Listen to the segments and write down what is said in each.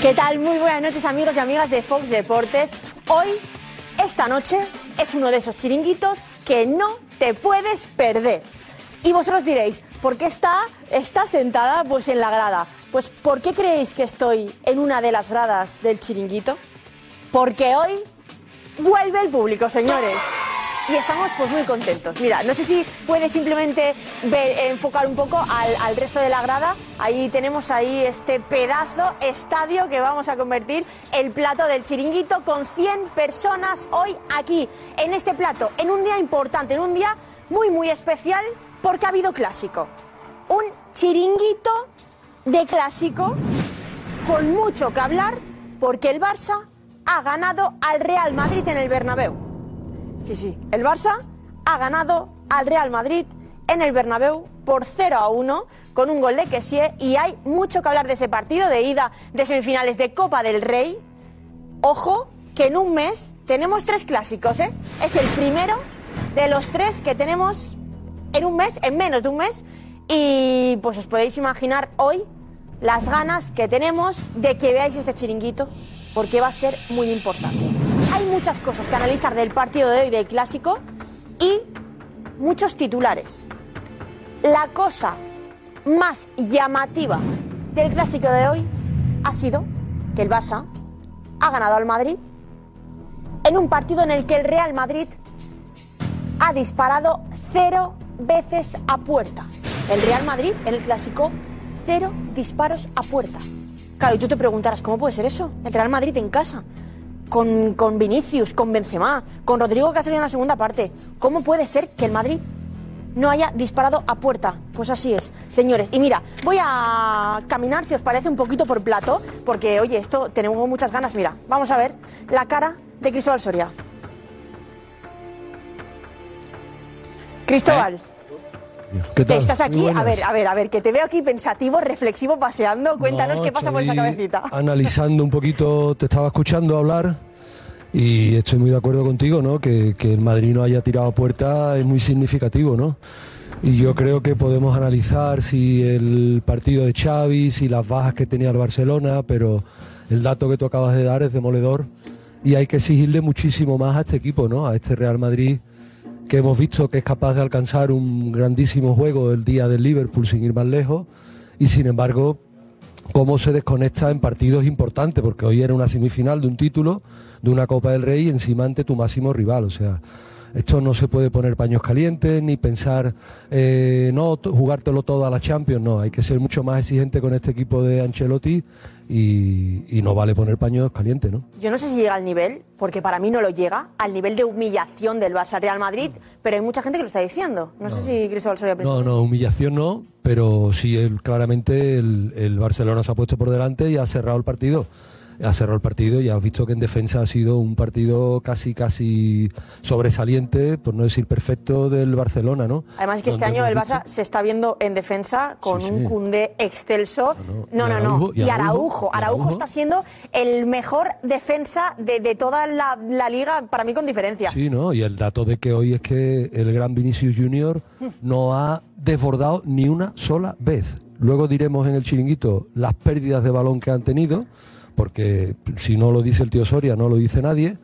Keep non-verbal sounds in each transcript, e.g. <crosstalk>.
¿Qué tal? Muy buenas noches amigos y amigas de Fox Deportes. Hoy, esta noche, es uno de esos chiringuitos que no te puedes perder. Y vosotros diréis, ¿por qué está, está sentada pues en la grada? Pues ¿por qué creéis que estoy en una de las gradas del chiringuito? Porque hoy vuelve el público, señores. Y estamos pues muy contentos. Mira, no sé si puede simplemente enfocar un poco al, al resto de la grada. Ahí tenemos ahí este pedazo estadio que vamos a convertir el plato del chiringuito con 100 personas hoy aquí, en este plato, en un día importante, en un día muy muy especial porque ha habido clásico. Un chiringuito de clásico con mucho que hablar porque el Barça ha ganado al Real Madrid en el Bernabéu. Sí, sí, el Barça ha ganado al Real Madrid en el Bernabéu por 0 a 1 con un gol de Kessie y hay mucho que hablar de ese partido de ida de semifinales de Copa del Rey. Ojo que en un mes tenemos tres clásicos, ¿eh? Es el primero de los tres que tenemos en un mes, en menos de un mes. Y pues os podéis imaginar hoy las ganas que tenemos de que veáis este chiringuito, porque va a ser muy importante. Hay muchas cosas que analizar del partido de hoy del clásico y muchos titulares. La cosa más llamativa del clásico de hoy ha sido que el Barça ha ganado al Madrid en un partido en el que el Real Madrid ha disparado cero veces a puerta. El Real Madrid en el clásico, cero disparos a puerta. Claro, y tú te preguntarás, ¿cómo puede ser eso? El Real Madrid en casa, con, con Vinicius, con Benzema, con Rodrigo que ha salido en la segunda parte. ¿Cómo puede ser que el Madrid no haya disparado a puerta? Pues así es, señores. Y mira, voy a caminar, si os parece, un poquito por plato, porque, oye, esto tenemos muchas ganas. Mira, vamos a ver la cara de Cristóbal Soria. Cristóbal. ¿Qué tal? estás aquí, a ver, a ver, a ver, que te veo aquí pensativo, reflexivo, paseando. Cuéntanos No, qué pasa por esa cabecita. <laughs> Analizando un poquito, te estaba escuchando hablar y estoy muy de acuerdo contigo, ¿no? Que, que el Madrid no haya tirado a puerta es muy significativo, ¿no? Y yo creo que podemos analizar si el partido de Xavi, si las bajas que tenía el Barcelona, pero el dato que tú acabas de dar es demoledor y hay que exigirle muchísimo más a este equipo, ¿no? A este Real Madrid que hemos visto que es capaz de alcanzar un grandísimo juego el día del Liverpool sin ir más lejos y sin embargo cómo se desconecta en partidos importantes porque hoy era una semifinal de un título de una Copa del Rey encima ante tu máximo rival o sea esto no se puede poner paños calientes ni pensar eh, no jugártelo todo a la Champions no hay que ser mucho más exigente con este equipo de Ancelotti y, y no vale poner paños calientes no Yo no sé si llega al nivel, porque para mí no lo llega, al nivel de humillación del Barça Real Madrid, pero hay mucha gente que lo está diciendo. No, sé si Cristóbal Soria No, no, humillación no, pero sí, el- claramente el, el Barcelona se ha puesto por delante y ha cerrado el partido. Ha cerrado el partido y has visto que en defensa ha sido un partido casi, casi sobresaliente, por no decir perfecto, del Barcelona, ¿no? Además es que este año el Barça se está viendo en defensa con Sí, un. Cundé excelso. No, no, no. Araujo, y Y Araujo, Araujo. y Araujo Araujo. está siendo el mejor defensa de, de toda la, la liga, para mí con diferencia. Sí, ¿no? Y el dato de que hoy es que el gran Vinicius Junior no ha desbordado ni una sola vez. Luego diremos en el chiringuito las pérdidas de balón que han tenido, porque si no lo dice el tío Soria, no lo dice nadie.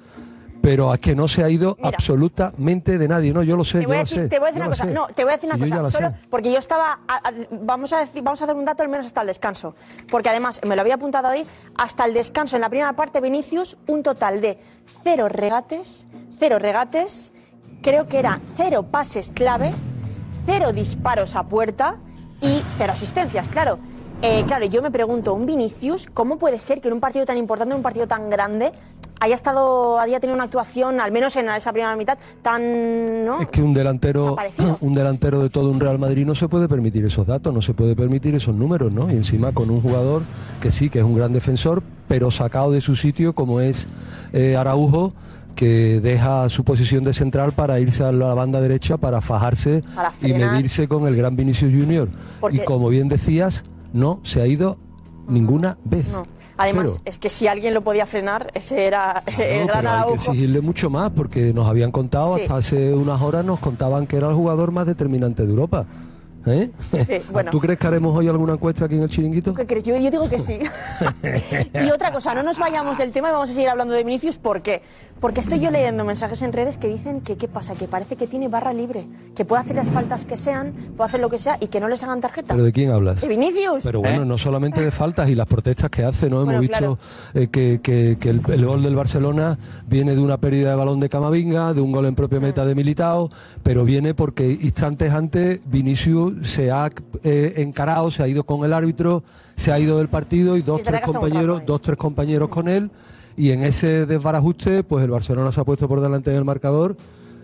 Pero es que no se ha ido Mira. absolutamente de nadie, ¿no? Yo lo sé, Te voy, yo a lo decir, sé. te voy a decir yo una cosa. sé. No, te voy a decir una yo cosa. Solo porque yo estaba. a- a- vamos a decir, vamos a hacer un dato al menos hasta el descanso. Porque además, me lo había apuntado ahí, hasta el descanso en la primera parte, Vinicius, un total de cero regates, cero regates, creo que era cero pases clave, cero disparos a puerta y cero asistencias, claro. Eh, claro, yo me pregunto, un Vinicius, ¿cómo puede ser que en un partido tan importante, en un partido tan grande, haya estado, haya tenido una actuación, al menos en esa primera mitad, tan, ¿no? Es que un delantero, <clears throat> un delantero de todo un Real Madrid no se puede permitir esos datos, no se puede permitir esos números, ¿no? Y encima con un jugador que sí, que es un gran defensor, pero sacado de su sitio como es eh, Araujo, que deja su posición de central para irse a la banda derecha para fajarse Para y medirse con el gran Vinicius Junior. Porque- Y como bien decías, no se ha ido ninguna vez. No. Además, Cero. es que si alguien lo podía frenar, ese era <laughs> el gran pero hay que exigirle mucho más porque nos habían contado Sí. hasta hace unas horas nos contaban que era el jugador más determinante de Europa. ¿Eh? Sí, bueno. ¿Tú crees que haremos hoy alguna encuesta aquí en el chiringuito? ¿Qué crees? Yo, yo digo que sí. <laughs> y otra cosa, no nos vayamos del tema y vamos a seguir hablando de Vinicius. ¿Por qué? Porque estoy yo leyendo mensajes en redes que dicen que qué pasa, que parece que tiene barra libre, que puede hacer las faltas que sean, puede hacer lo que sea y que no les hagan tarjeta. ¿Pero de quién hablas? De Vinicius. Pero bueno, no solamente de faltas y las protestas que hace, ¿no? Bueno, Hemos visto eh, que, que- que el, el gol del Barcelona viene de una pérdida de balón de Camavinga, de un gol en propia meta de Militao, pero viene porque instantes antes Vinicius se ha eh, encarado, se ha ido con el árbitro, se ha ido del partido y dos, Y tres compañeros, dos, tres compañeros con él y en ese desbarajuste, pues el Barcelona se ha puesto por delante en el marcador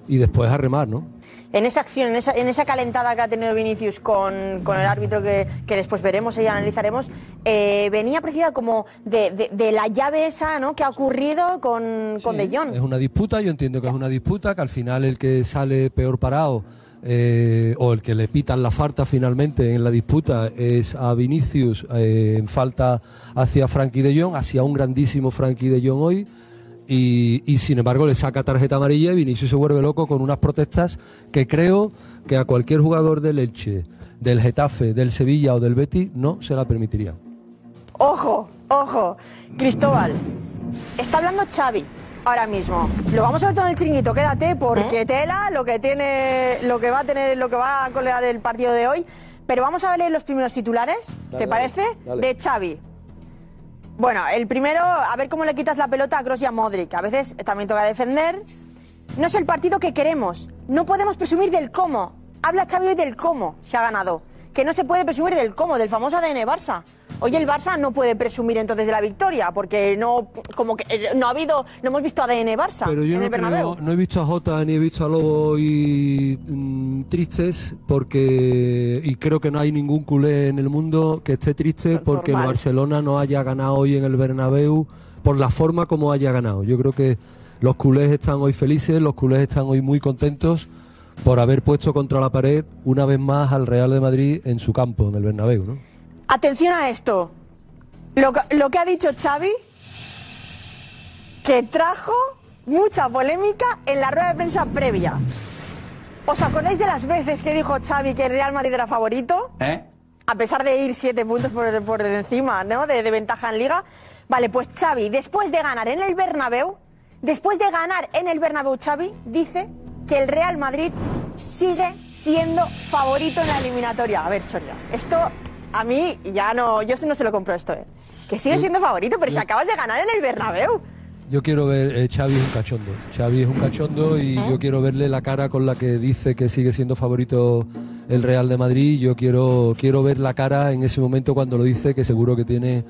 y después a remar, ¿no? En esa acción, en esa, en esa calentada que ha tenido Vinicius con, con el árbitro que, que después veremos y analizaremos, eh, venía precedida como de, de- de la llave esa ¿no? que ha ocurrido con, con De Jong. Es una disputa, yo entiendo que es una disputa, que al final el que sale peor parado eh, o el que le pitan la falta finalmente en la disputa es a Vinicius eh, en falta hacia Frankie de Jong, hacia un grandísimo Frankie de Jong hoy. Y, y, sin embargo le saca tarjeta amarilla y Vinicius se vuelve loco con unas protestas que creo que a cualquier jugador del Elche, del Getafe, del Sevilla o del Betis no se la permitiría. Ojo, ojo, Cristóbal, está hablando Xavi ahora mismo. Lo vamos a ver todo en el chiringuito, quédate, porque tela lo que tiene, lo que va a tener, lo que va a colear el partido de hoy. Pero vamos a ver los primeros titulares, Dale, ¿te dale, parece? dale. De Xavi. Bueno, el primero, a ver cómo le quitas la pelota a Kroos y a Modric. A veces también toca defender. No es el partido que queremos. No podemos presumir del cómo. Habla Xavi hoy del cómo se ha ganado. Que no se puede presumir del cómo, del famoso ADN Barça. Hoy el Barça no puede presumir entonces de la victoria, porque no, como que eh, no ha habido, no hemos visto ADN Barça Pero yo en no, el Bernabéu. creo- no he visto a Jota ni he visto a Lobo y mm, tristes porque y creo que no hay ningún culé en el mundo que esté triste porque el. Barcelona no haya ganado hoy en el Bernabéu por la forma como haya ganado. Yo creo que los culés están hoy felices, los culés están hoy muy contentos por haber puesto contra la pared una vez más al Real de Madrid en su campo, en el Bernabéu, ¿no? Atención a esto. Lo, que- lo que ha dicho Xavi, que trajo mucha polémica en la rueda de prensa previa. ¿Os acordáis de las veces que dijo Xavi que el Real Madrid era favorito? ¿Eh? A pesar de ir siete puntos por, por encima, ¿no? De, de ventaja en Liga. Vale, pues Xavi, después de ganar en el Bernabéu, después de ganar en el Bernabéu, Xavi dice que el Real Madrid sigue siendo favorito en la eliminatoria. A ver, Soria, esto a mí ya no, yo no se lo compro esto, ¿eh? Que sigue siendo favorito, pero si acabas de ganar en el Bernabéu. Yo quiero ver, eh, Xavi es un cachondo. Xavi es un cachondo y yo quiero verle la cara con la que dice que sigue siendo favorito el Real de Madrid. Yo quiero, quiero ver la cara en ese momento cuando lo dice, que seguro que tiene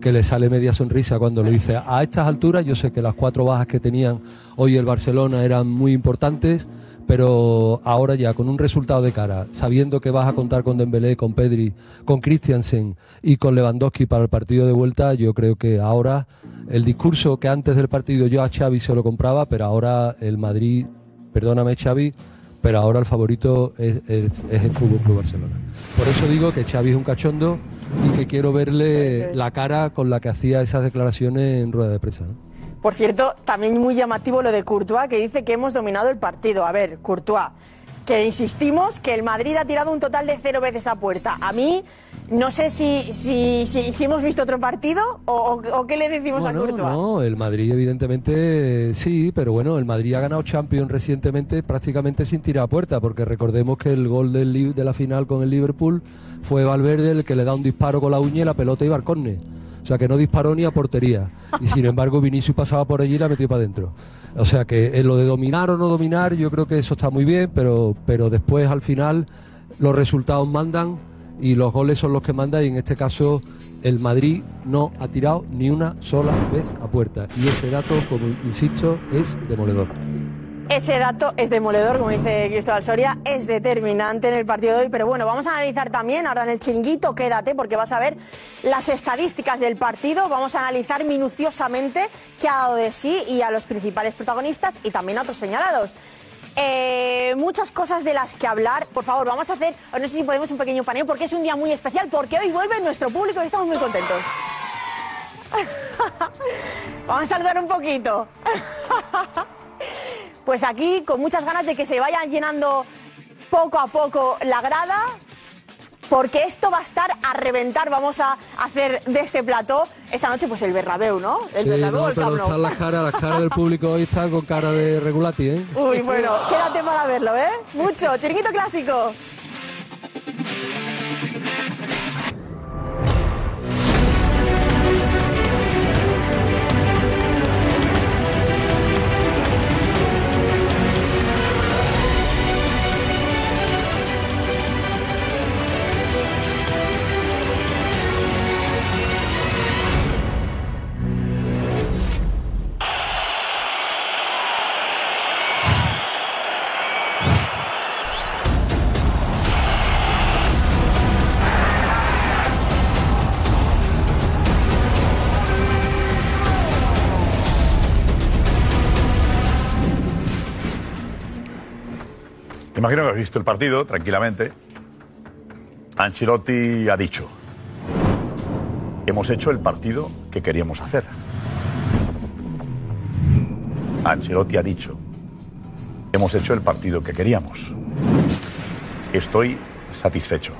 que le sale media sonrisa cuando lo dice. A estas alturas yo sé que las cuatro bajas que tenían hoy el Barcelona eran muy importantes, pero ahora ya con un resultado de cara, sabiendo que vas a contar con Dembélé, con Pedri, con Christiansen y con Lewandowski para el partido de vuelta, yo creo que ahora el discurso que antes del partido yo a Xavi se lo compraba, pero ahora el Madrid, perdóname Xavi, pero ahora el favorito es, es- es el Fútbol Club Barcelona. Por eso digo que Xavi es un cachondo y que quiero verle la cara con la que hacía esas declaraciones en rueda de prensa. ¿no? Por cierto, también muy llamativo lo de Courtois, que dice que hemos dominado el partido. A ver, Courtois, que insistimos que el Madrid ha tirado un total de cero veces a puerta. A mí, no sé si, si, si, si hemos visto otro partido o, qué le decimos Bueno, a Courtois. no, el Madrid evidentemente eh, sí, pero bueno, el Madrid ha ganado Champions recientemente prácticamente sin tirar a puerta, porque recordemos que el gol del, de la final con el Liverpool fue Valverde el que le da un disparo con la uña y la pelota iba al córner. O sea que no disparó ni a portería. Y sin embargo Vinicius pasaba por allí y la metió para adentro. O sea que en lo de dominar o no dominar, yo creo que eso está muy bien, pero, pero después al final los resultados mandan y los goles son los que mandan y en este caso el Madrid no ha tirado ni una sola vez a puerta y ese dato, como insisto, es demoledor. Ese dato es demoledor, como dice Cristóbal Soria, es determinante en el partido de hoy. Pero bueno, vamos a analizar también, ahora en el chiringuito, quédate porque vas a ver las estadísticas del partido. Vamos a analizar minuciosamente qué ha dado de sí y a los principales protagonistas y también a otros señalados. Eh, muchas cosas de las que hablar. Por favor, vamos a hacer, no sé si podemos un pequeño paneo porque es un día muy especial, porque hoy vuelve nuestro público y estamos muy contentos. <laughs> vamos a saludar un poquito. <laughs> Pues aquí con muchas ganas de que se vayan llenando poco a poco la grada porque esto va a estar a reventar. Vamos a hacer de este plató esta noche pues el Bernabéu, ¿no? El Sí, Bernabéu o no, el pero están las caras, las caras del público hoy están con cara de regulati, ¿eh? Uy, bueno, quédate para verlo, ¿eh? Mucho. Chiringuito clásico. Imagino que has visto el partido tranquilamente. Ancelotti ha dicho, hemos hecho el partido que queríamos hacer. Ancelotti ha dicho, hemos hecho el partido que queríamos. Estoy satisfecho.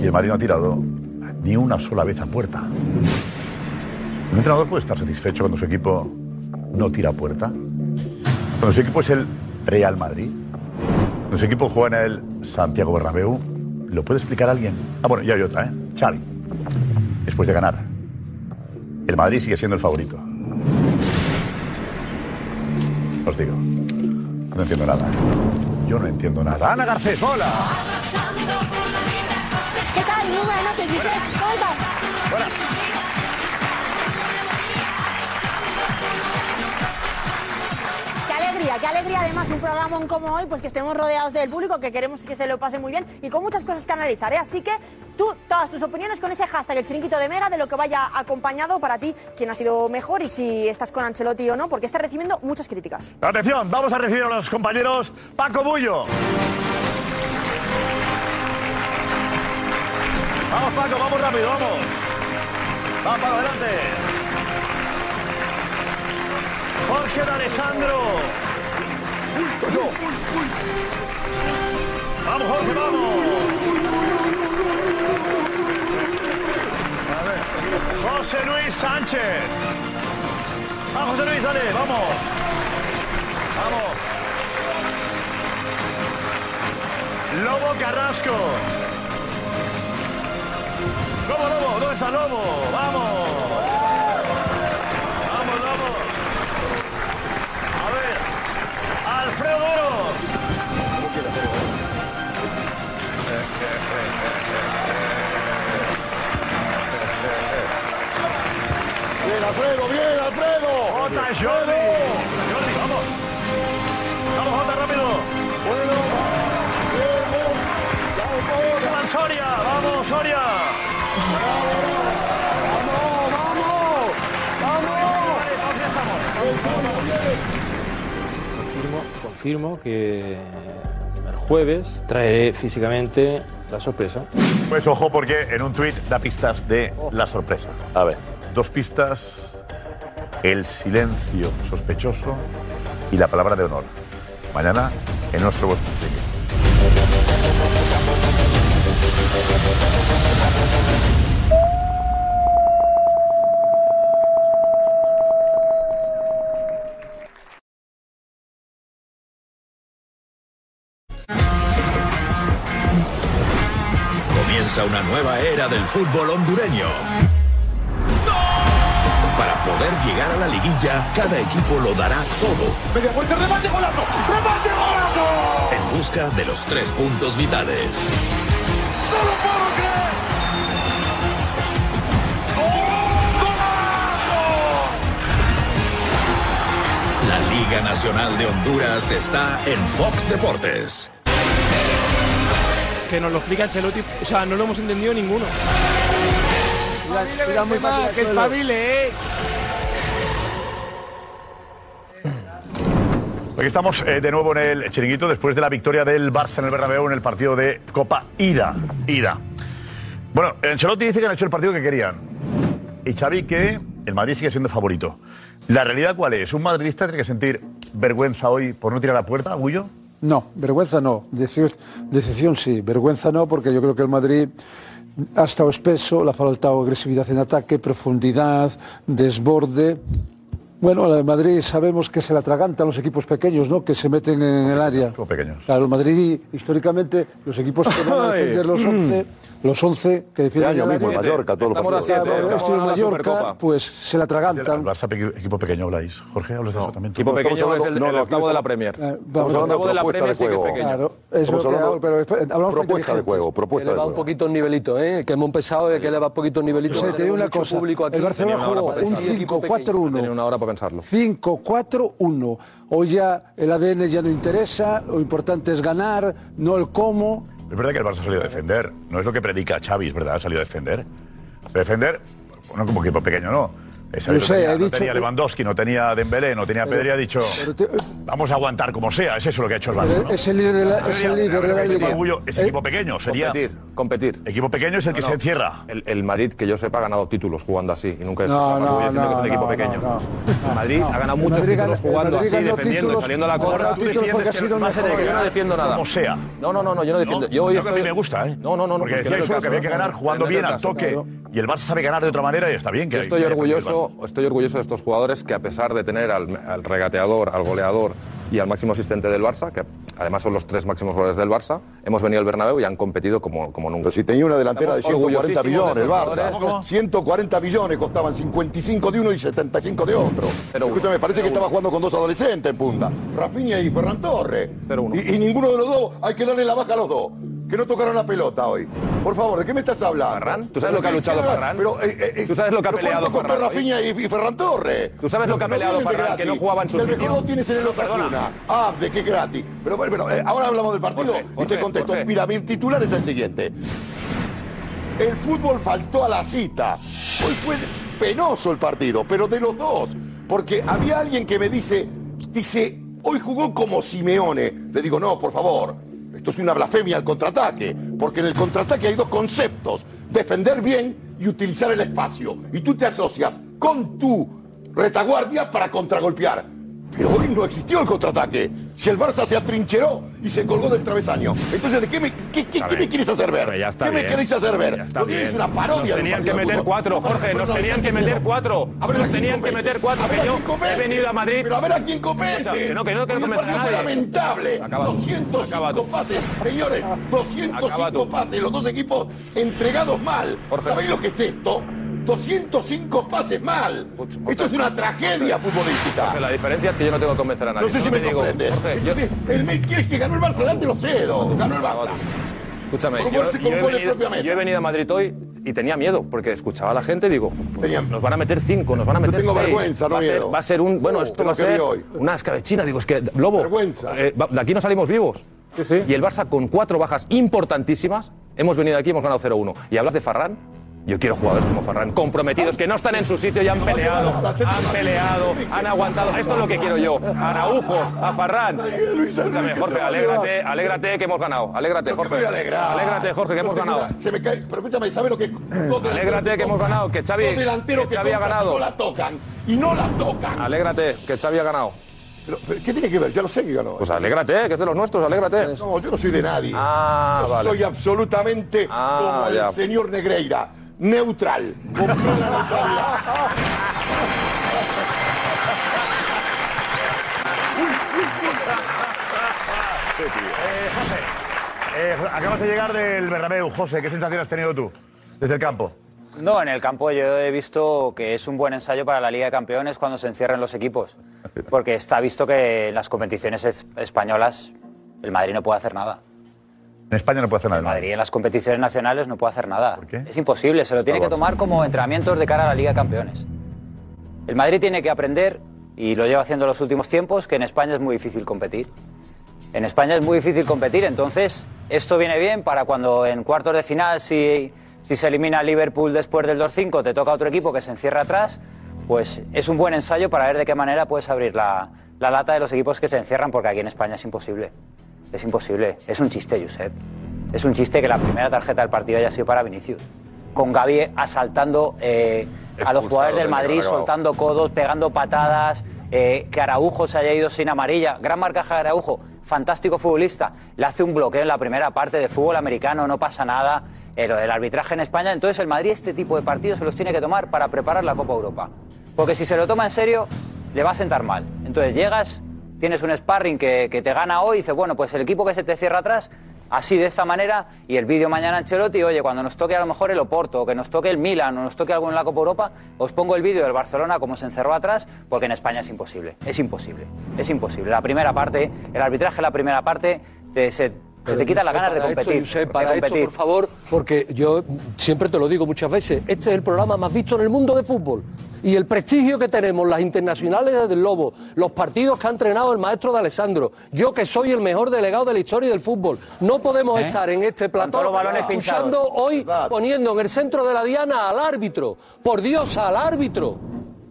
Y el Madrid no ha tirado ni una sola vez a puerta. Un entrenador puede estar satisfecho cuando su equipo no tira a puerta. Cuando su equipo es el Real Madrid, cuando su equipo juega en el Santiago Bernabéu, ¿lo puede explicar alguien? Ah, bueno, ya hay otra, ¿eh? Xavi. Después de ganar, el Madrid sigue siendo el favorito. Os digo, no entiendo nada. Yo no entiendo nada. Ana Garcés, hola. ¿Qué tal? Muy buenas noches, Giselle. ¿Cómo estás? Qué qué alegría además un programa como hoy, pues que estemos rodeados del público, que queremos que se lo pase muy bien y con muchas cosas que analizar. ¿eh? Así que tú, todas tus opiniones con ese hashtag, el chiringuito de Mega, de lo que vaya acompañado para ti, quién ha sido mejor y si estás con Ancelotti o no, porque está recibiendo muchas críticas. Atención, vamos a recibir a los compañeros Paco Bullo. Vamos, Paco, vamos rápido, vamos. Vamos para adelante. Jorge de Alessandro. Vamos, Jorge, vamos. José Luis Sánchez. Vamos, José Luis, dale, vamos. Vamos. Lobo Carrasco. Lobo, Lobo, ¿dónde está Lobo? Vamos, Jordi. Jordi, vamos. Vamos, Jota, rápido. Bueno, Soria. Vamos, Soria. vamos, vamos. Vamos. Confirmo, confirmo que el jueves traeré físicamente la sorpresa. Pues ojo porque en un tuit da pistas de la sorpresa. A ver. Dos pistas, el silencio sospechoso y la palabra de honor. Mañana en nuestro Chiringuito. Comienza una nueva era del fútbol hondureño. Para poder llegar a la liguilla, cada equipo lo dará todo Media vuelta, remate, golazo. Remate, golazo. en busca de los tres puntos vitales. No lo puedo creer. La Liga Nacional de Honduras está en Fox Deportes. que nos lo explica Ancelotti, o sea, no lo hemos entendido ninguno. que espabile, eh. Aquí estamos eh, de nuevo en el chiringuito después de la victoria del Barça en el Bernabéu en el partido de Copa Ida. Ida. Bueno, Ancelotti dice que han hecho el partido que querían. Y Xavi que el Madrid sigue siendo favorito. ¿La realidad cuál es? ¿Un madridista tiene que sentir vergüenza hoy por no tirar la puerta, Gullo? No, vergüenza no. Decepción sí, vergüenza no, porque yo creo que el Madrid ha estado espeso, le ha faltado agresividad en ataque, profundidad, desborde. Bueno, el Madrid sabemos que se la atragantan los equipos pequeños, ¿no? Que se meten en el área. Como pequeños. Claro, el Madrid, históricamente, los equipos que van a <laughs> defender los 11, los 11 que defienden año el mismo, área, el Mallorca, todos los partidos. siete, Estamos la Mallorca, pues se la El atragantan. Barça equipo pequeño habláis. Jorge, hablas de eso también. Equipo pequeño Estamos es el, octavo de la Premier. Eh, vamos el octavo hablando de la propuesta Premier de sí que es juego. pequeño. Claro, es lo que hago, pero espe- hablamos Propuesta de juego, que eleva un poquito el nivelito, ¿eh? que hemos de que eleva un poquito el nivelito. Te digo una cosa, el Barcelona jugó un pensar. Equipo pequeño. 5-4-1. Para pensarlo. 5-4-1. Hoy ya el ADN ya no interesa, lo importante es ganar, no el cómo. Es verdad que el Barça ha salido a defender. No es lo que predica Xavi, es verdad, ha salido a defender. A defender, no como equipo pequeño, no. Esa no sé, tenía, he no dicho tenía que- Lewandowski, no tenía Dembélé, no tenía Pedri, ha dicho te- vamos a aguantar como sea. Es eso lo que ha hecho el Barça. Es el líder de la- es el líder de la haber metido liga. orgullo, Es Eh, equipo pequeño, sería. Competir, competir. Equipo pequeño es el que No, se encierra. El, el Madrid, que yo sepa, ha ganado títulos jugando así. Y nunca es No, no, voy diciendo que es un no, equipo pequeño. no, El Madrid no. ha ganado muchos Madrid títulos gana- jugando así, defendiendo, títulos- saliendo a la contra. porque defiendes ha que Yo no defiendo nada. Como sea. No, no, no, no, yo no defiendo. Yo hoy a mí me gusta, ¿eh? No, no, no, Porque pues que había que ganar jugando bien al toque. Y el Barça sabe ganar de otra manera y está bien. Que Yo estoy orgulloso, Estoy orgulloso de estos jugadores que a pesar de tener al, al regateador, al goleador y al máximo asistente del Barça, que además son los tres máximos goleadores del Barça, hemos venido al Bernabéu y han competido como, como nunca. Si tenía una delantera de Estamos 140 millones, de el estos Barça. jugadores. 140 millones costaban 55 de uno y 75 de otro. Escúchame, parece que estaba jugando con dos adolescentes en punta. Rafinha y Ferran Torres. Y, y ninguno de los dos, hay que darle la baja a los dos. Que no tocaron la pelota hoy. Por favor, ¿de qué me estás hablando? Ferran, ¿tú sabes lo que ha luchado ¿Qué- Ferran? Pero, eh, eh, eh, ¿Tú sabes lo que ha pero peleado ¿cuánto costó Ferran hoy? Rafinha y, y Ferran Torres? ¿Tú sabes lo que ha No peleado de Ferran, que no gratis. jugaba en su El mejor lo tienes en el. Osasuna. Ah, de qué gratis. Pero bueno, eh, ahora hablamos del partido Jorge, y Jorge, te contesto. Jorge. Mira, mi titular es el siguiente. El fútbol faltó a la cita. Hoy fue penoso el partido, pero de los dos. Porque había alguien que me dice, dice, hoy jugó como Simeone. Le digo, no, por favor, esto es una blasfemia al contraataque. Porque en el contraataque hay dos conceptos. Defender bien y utilizar el espacio. Y tú te asocias con tu retaguardia para contragolpear. Pero hoy no existió el contraataque. Si el Barça se atrincheró y se colgó del travesaño. Entonces, ¿de qué me, qué, qué- qué me quieres hacer ver? Ya está ¿Qué me bien. queréis hacer ver? Ya está bien. una parodia Nos tenían que meter cuatro, Jorge, nos tenían que ¿quién meter cuatro. Nos tenían que meter cuatro, A ver que a yo he venido a Madrid. Pero a ver a quién. Escucha, que no, que no fue lamentable. Acaba tú. 205 Acaba tú. pases. Señores, Acaba 205 tú. pases. Los dos equipos entregados mal. ¿Sabéis lo que es esto? 205 pases mal. Esto es una tragedia futbolística. Jorge, la diferencia es que yo no tengo que convencer a nadie. No sé si me comprendes. Jorge, yo- El quieres que ganó el Barça, date lo cedo. Ganó el Barça. Escúchame, yo, yo he venido, propiamente. yo he venido a Madrid hoy y tenía miedo, porque escuchaba a la gente y digo, Tenía- nos van a meter cinco, nos van a Yo meter tengo seis. vergüenza, no va, a ser, miedo. va a ser un, bueno, esto va a ser hoy. una escabechina. Digo, es que, Lobo, Vergüenza. eh, de aquí no salimos vivos. Y el Barça con cuatro bajas importantísimas, hemos venido aquí y hemos ganado 0-1. Y hablas de Farran, yo quiero jugadores como Farran, comprometidos, que no están en su sitio y han peleado, han peleado, han aguantado. Esto es lo que quiero yo. A Araujo, a Farran. Escúchame, Jorge, alégrate, alégrate que hemos ganado. Alégrate, Jorge. Alégrate, Jorge, que hemos ganado. Se me cae. Pero escúchame, ¿sabes lo que.? Alégrate que hemos ganado, que Xavi- que Xavi ha ganado. No la tocan. Y no la tocan. Alégrate, que Xavi ha ganado. Pero, pero, ¿Qué tiene que ver? Ya lo sé que ganó. Pues alégrate, que es de los nuestros, alégrate. No, yo no soy de nadie. Ah, yo vale. soy absolutamente Ah, como ya. el señor Negreira. Neutral. Neutralidad. Eh, José, eh, acabas de llegar del Bernabéu. José, ¿qué sensación has tenido tú desde el campo? No, en el campo yo he visto que es un buen ensayo para la Liga de Campeones cuando se encierran los equipos. Porque está visto que en las competiciones es- españolas el Madrid no puede hacer nada. En España no puede hacer nada. Madrid en las competiciones nacionales no puede hacer nada. Es imposible, se lo tiene que tomar como entrenamientos de cara a la Liga de Campeones. El Madrid tiene que aprender, y lo lleva haciendo en los últimos tiempos, que en España es muy difícil competir. En España es muy difícil competir, entonces esto viene bien para cuando en cuartos de final, si, si se elimina el Liverpool después del 2-5, te toca otro equipo que se encierra atrás, pues es un buen ensayo para ver de qué manera puedes abrir la, la lata de los equipos que se encierran, porque aquí en España es imposible. Es imposible. Es un chiste, Josep. Es un chiste que la primera tarjeta del partido haya sido para Vinicius. Con Gaby asaltando eh, a los jugadores del Madrid, soltando codos, pegando patadas, eh, que Araujo se haya ido sin amarilla. Gran marcaje de Araujo. fantástico futbolista, le hace un bloqueo en la primera parte de fútbol americano, no pasa nada. Eh, lo del arbitraje en España, entonces el Madrid este tipo de partidos se los tiene que tomar para preparar la Copa Europa. Porque si se lo toma en serio, le va a sentar mal. Entonces llegas, tienes un sparring que, te gana hoy dices, bueno, pues el equipo que se te cierra atrás, así de esta manera, y el vídeo mañana Ancelotti, oye, cuando nos toque a lo mejor el Oporto, o que nos toque el Milan, o nos toque algo en la Copa Europa, os pongo el vídeo del Barcelona como se encerró atrás, porque en España es imposible, es imposible, es imposible. La primera parte, el arbitraje la primera parte, te, se, se te quita las ganas de Para esto, competir. Josep, de para esto, competir. por favor, porque yo siempre te lo digo muchas veces, este es el programa más visto en el mundo de fútbol. Y el prestigio que tenemos, las internacionales del Lobo, los partidos que ha entrenado el maestro de Alessandro, yo que soy el mejor delegado de la historia del fútbol, no podemos ¿Eh? estar en este plató todos los balones escuchando hoy, poniendo en el centro de la diana al árbitro. Por Dios, al árbitro.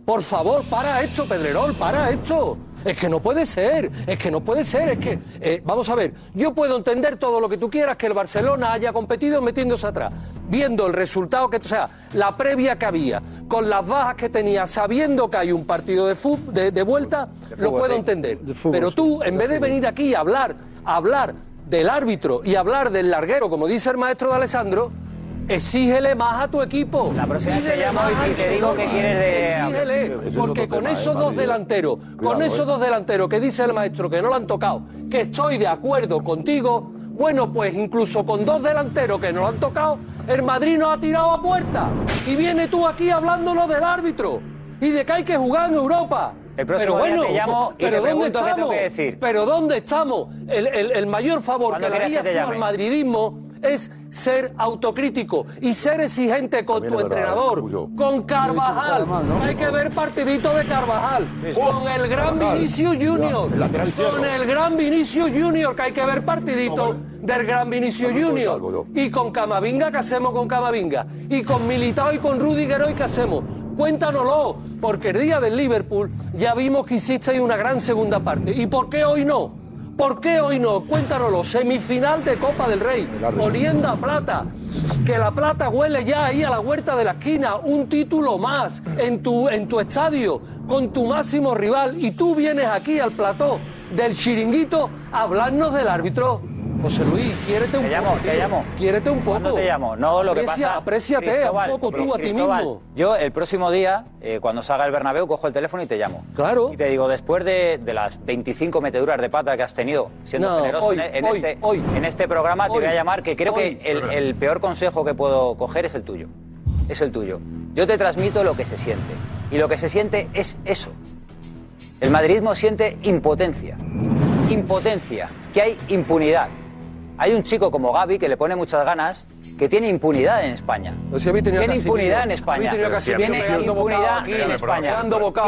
Por favor, para esto, Pedrerol, para esto. Es que no puede ser, es que no puede ser, es que, eh, vamos a ver, yo puedo entender todo lo que tú quieras, que el Barcelona haya competido metiéndose atrás, viendo el resultado que, o sea, la previa que había, con las bajas que tenía, sabiendo que hay un partido de, fut- de, de vuelta, lo fútbol, puedo sí. entender. De fútbol, Pero tú, en vez de fútbol. venir aquí a hablar, a hablar del árbitro y hablar del larguero, como dice el maestro de Alessandro, exígele más a tu equipo. La próxima vez te llamo y te digo qué quieres de- Exígele, porque con esos ¿eh, dos delanteros, con Cuidado, esos ¿eh? dos delanteros que dice el maestro que no lo han tocado, que estoy de acuerdo contigo, bueno, pues incluso con dos delanteros que no lo han tocado, el Madrid no ha tirado a puerta. Y viene tú aquí hablándonos del árbitro y de que hay que jugar en Europa. El próximo pero día bueno, te llamo y pero te ¿dónde pregunto qué tengo estamos? que decir. Pero ¿dónde estamos? El, el- el mayor favor ¿Cuándo que le que harías al madridismo es ser autocrítico y ser exigente con tu entrenador, con Carvajal. Hay que ver partidito de Carvajal, con el gran. Vinicius Junior, con el gran Vinicius Junior, que hay que ver partidito del gran Vinicius Junior, y con Camavinga, ¿qué hacemos con Camavinga? Y con Militao y con Rudiger hoy, ¿qué hacemos? Cuéntanoslo, porque el día del Liverpool ya vimos que hicisteis una gran segunda parte. ¿Y por qué hoy no? ¿Por qué hoy no? Cuéntanoslo. Semifinal de Copa del Rey. Oliendo a plata. Que la plata huele ya ahí a la huerta de la esquina. Un título más en tu, en tu estadio con tu máximo rival. Y tú vienes aquí al plató del chiringuito a hablarnos del árbitro. José Luis, quiérete un Te llamo, poco. te llamo. Quiérete un poco. ¿Cuándo te llamo? No, lo que pasa... Apréciate Cristóbal, un poco tú a ti mismo. Yo el próximo día, eh, cuando salga el Bernabéu, cojo el teléfono y te llamo. Claro. Y te digo, después de, de las 25 meteduras de pata que has tenido, siendo No, generoso hoy, en, en hoy, este, hoy. en este programa, te voy a llamar, que creo que el, el peor consejo que puedo coger es el tuyo. Es el tuyo. Yo te transmito lo que se siente. Y lo que se siente es eso. El madridismo siente impotencia. Impotencia. Que hay impunidad. Hay un chico como Gaby que le pone muchas ganas, que tiene impunidad en España. A tiene impunidad en España. Tiene impunidad en España.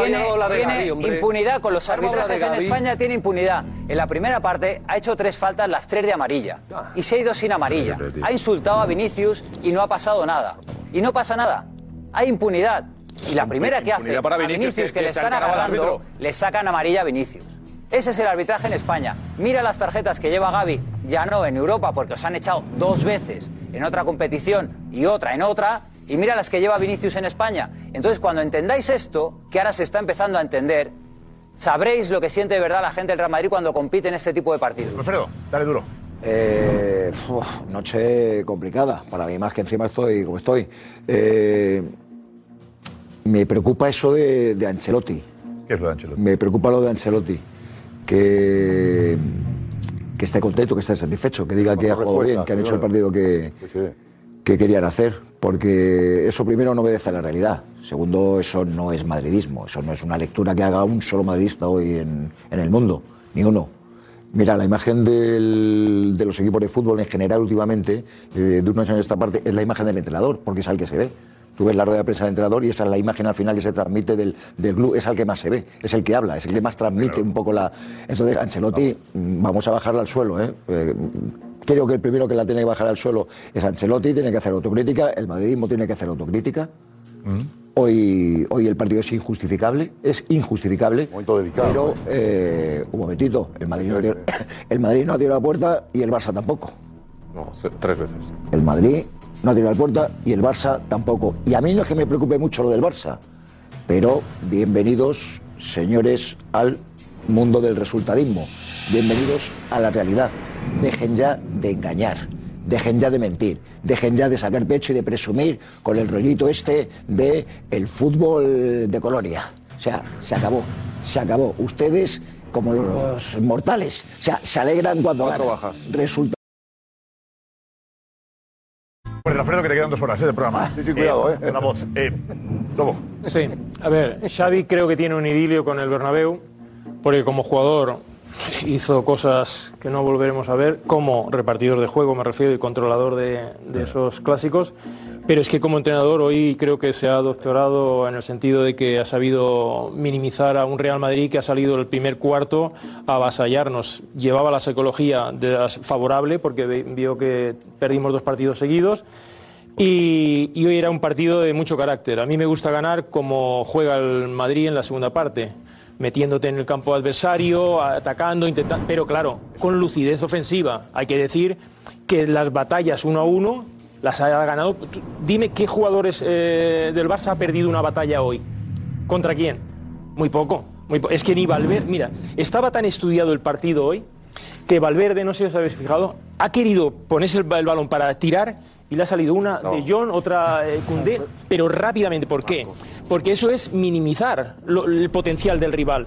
Tiene, impunidad con los arbitrajes en. España, tiene impunidad. En la primera parte ha hecho tres faltas, las tres de amarilla. Ah. Y se ha ido sin amarilla. Ha insultado a Vinicius y no ha pasado nada. Y no pasa nada. Hay impunidad. Y la primera que hace para a Vinicius, que- que, que le están agarrando, le sacan amarilla a Vinicius. Ese es el arbitraje en España. Mira las tarjetas que lleva Gaby, ya no en Europa, porque os han echado dos veces en otra competición y otra en otra, y mira las que lleva Vinicius en España. Entonces, cuando entendáis esto, que ahora se está empezando a entender, sabréis lo que siente de verdad la gente del Real Madrid cuando compite en este tipo de partidos. Alfredo, dale duro. Eh, uf, noche complicada, para mí más que encima estoy como estoy. Eh, me preocupa eso de, de Ancelotti. ¿Qué es lo de Ancelotti? Me preocupa lo de Ancelotti. Que, que esté contento, que esté satisfecho, que diga que ha jugado bien, que han hecho el partido que, que querían hacer. Porque eso primero no obedece a la realidad. Segundo, eso no es madridismo. Eso no es una lectura que haga un solo madridista hoy en, en el mundo. Ni uno. Mira, la imagen del- de los equipos de fútbol en general últimamente, eh, de unos años a esta parte, es la imagen del entrenador, porque es al que se ve. Tú ves la rueda de prensa del entrenador y esa es la imagen al final que se transmite del, del club, es al que más se ve, es el que habla, es el que más transmite un poco la... Entonces, Ancelotti, mm, vamos a bajarla al suelo, ¿eh? Eh, Creo que el primero que la tiene que bajar al suelo es Ancelotti, tiene que hacer autocrítica, el madridismo tiene que hacer autocrítica. Hoy, hoy el partido es injustificable, es injustificable. pero, eh, un momentito, el Madrid, no el Madrid no ha tirado la puerta y el Barça tampoco. No, tres veces. El Madrid no ha tirado la puerta y el Barça tampoco. Y a mí no es que me preocupe mucho lo del Barça, pero bienvenidos, señores, al mundo del resultadismo. bienvenidos a la realidad. Dejen ya de engañar. Dejen ya de mentir, dejen ya de sacar pecho y de presumir con el rollito este de el fútbol de colonia. O sea, se acabó, se acabó. Ustedes, como los mortales, o sea, se alegran cuando ganan. Resulta Bueno, Alfredo, que te quedan dos horas ¿eh? de programa. Sí, sí, cuidado, ¿eh? La voz. Eh, Lobo. Sí, a ver, Xavi creo que tiene un idilio con el Bernabéu, porque como jugador hizo cosas que no volveremos a ver, como repartidor de juego, me refiero, y controlador de, de esos clásicos, pero es que como entrenador hoy creo que se ha doctorado en el sentido de que ha sabido minimizar a un Real Madrid que ha salido el primer cuarto a avasallarnos. Llevaba la psicología favorable porque vio que perdimos dos partidos seguidos. Y, y hoy era un partido de mucho carácter. A mí me gusta ganar como juega el Madrid en la segunda parte, metiéndote en el campo adversario, atacando, intentando, pero claro, con lucidez ofensiva. Hay que decir que las batallas uno a uno las ha ganado. Dime qué jugadores eh, del Barça ha perdido una batalla hoy. ¿Contra quién? Muy poco. Muy po- es que ni Valverde, mira, estaba tan estudiado el partido hoy que Valverde, no sé si os habéis fijado, ha querido ponerse el, ba- el balón para tirar y le ha salido una de John, otra eh, Koundé, pero rápidamente. ¿Por qué? Porque eso es minimizar lo- el potencial del rival.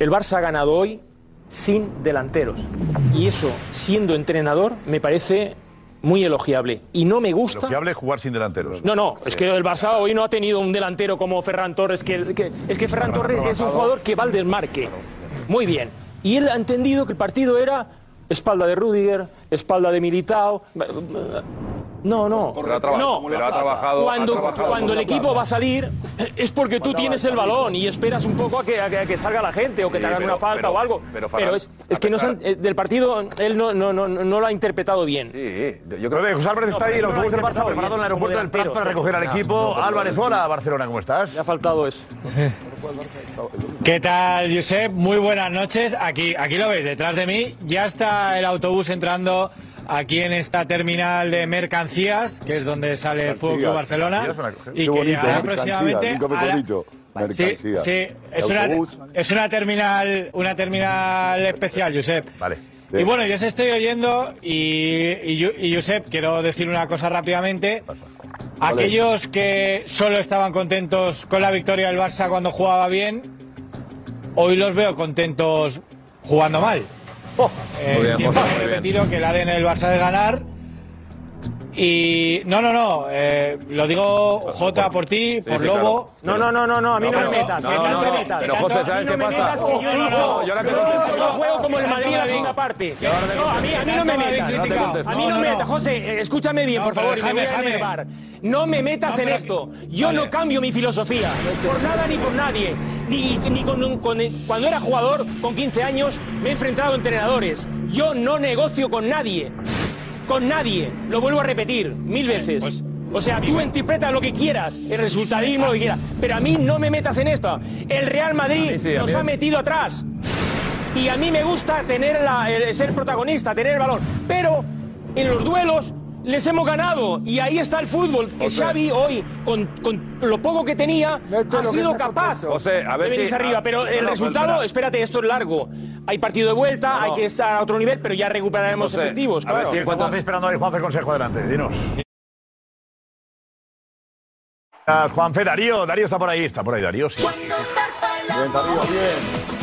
El Barça ha ganado hoy sin delanteros. Y eso, siendo entrenador, me parece muy elogiable. Y no me gusta... Elogiable jugar sin delanteros. No, no, es que el Barça hoy no ha tenido un delantero como Ferran Torres, que, que- es que Ferran Torres es un jugador que va al desmarque. Muy bien. Y él ha entendido que el partido era espalda de Rudiger, espalda de Militao. No, no. Pero ha traba- no. pero ha trabajado- Cuando, ha trabajado cuando el equipo va a salir es porque tú tienes el balón y esperas un poco a que, a que- a que salga la gente o que Sí, te hagan pero- una falta pero- o algo. pero es, es que no se han- eh, del partido él no, no, no, no lo ha interpretado bien. Sí, yo Lo de José Álvarez está ahí, el autobús del Barça preparado en el aeropuerto del Prat para recoger al equipo. Álvarez, hola, Barcelona, ¿cómo estás? Le ha faltado eso. ¿Qué tal, Josep? Muy buenas noches. Aquí, aquí lo veis, detrás de mí. Ya está el autobús entrando aquí en esta terminal de mercancías, que es donde sale el Fútbol Club Barcelona. Y que llegará mercancías, próximamente. nunca mejor a la- dicho. Sí, Mercancías. sí, es una, autobús. es una terminal, una terminal especial, Josep. Vale. Y bueno, yo os estoy oyendo y, y, y, Josep, quiero decir una cosa rápidamente. Aquellos que solo estaban contentos con la victoria del Barça cuando jugaba bien, hoy los veo contentos jugando mal. Eh, Muy bien, siempre José, he muy bien. repetido que el ADN del Barça es ganar. Y no, no, no, eh, lo digo Jota por ti, por sí, Lobo. No, no, no, no, no, a mí no, me metas, no, que no, no, me no, metas. pero, José, ¿sabes no qué pasa? yo he No, juego como el Madrid la segunda parte. No, a mí, a mí no me metas. A mí no me metas. José, eh, escúchame bien, por favor, y me voy a enervar. No me metas en esto. Yo no cambio mi filosofía, por nada ni por nadie. Ni, ni con, con- cuando era jugador, con 15 años, me he enfrentado a entrenadores. Yo no negocio con nadie. Con nadie. Lo vuelvo a repetir mil veces. o sea, tú interpretas lo que quieras, el resultadismo, lo que quieras. Pero a mí no me metas en esto. El Real Madrid sí, nos ha metido atrás. Y a mí me gusta tener la- el- ser protagonista, tener el balón. Pero en los duelos les hemos ganado. Y ahí está el fútbol. Que José. Xavi hoy, con, con lo poco que tenía, ha sido capaz José, a ver de venirse si- arriba. ah, Pero no, el no, resultado, espera. espérate, esto es largo. Hay partido de vuelta, No, hay que estar a otro nivel, pero ya recuperaremos José, efectivos. A ver claro. si estamos esperando ahí Juanfe Consejo adelante, dinos. Ah, Juanfe, Darío, Darío está por ahí, está por ahí, Darío, sí. Bien, Darío, bien.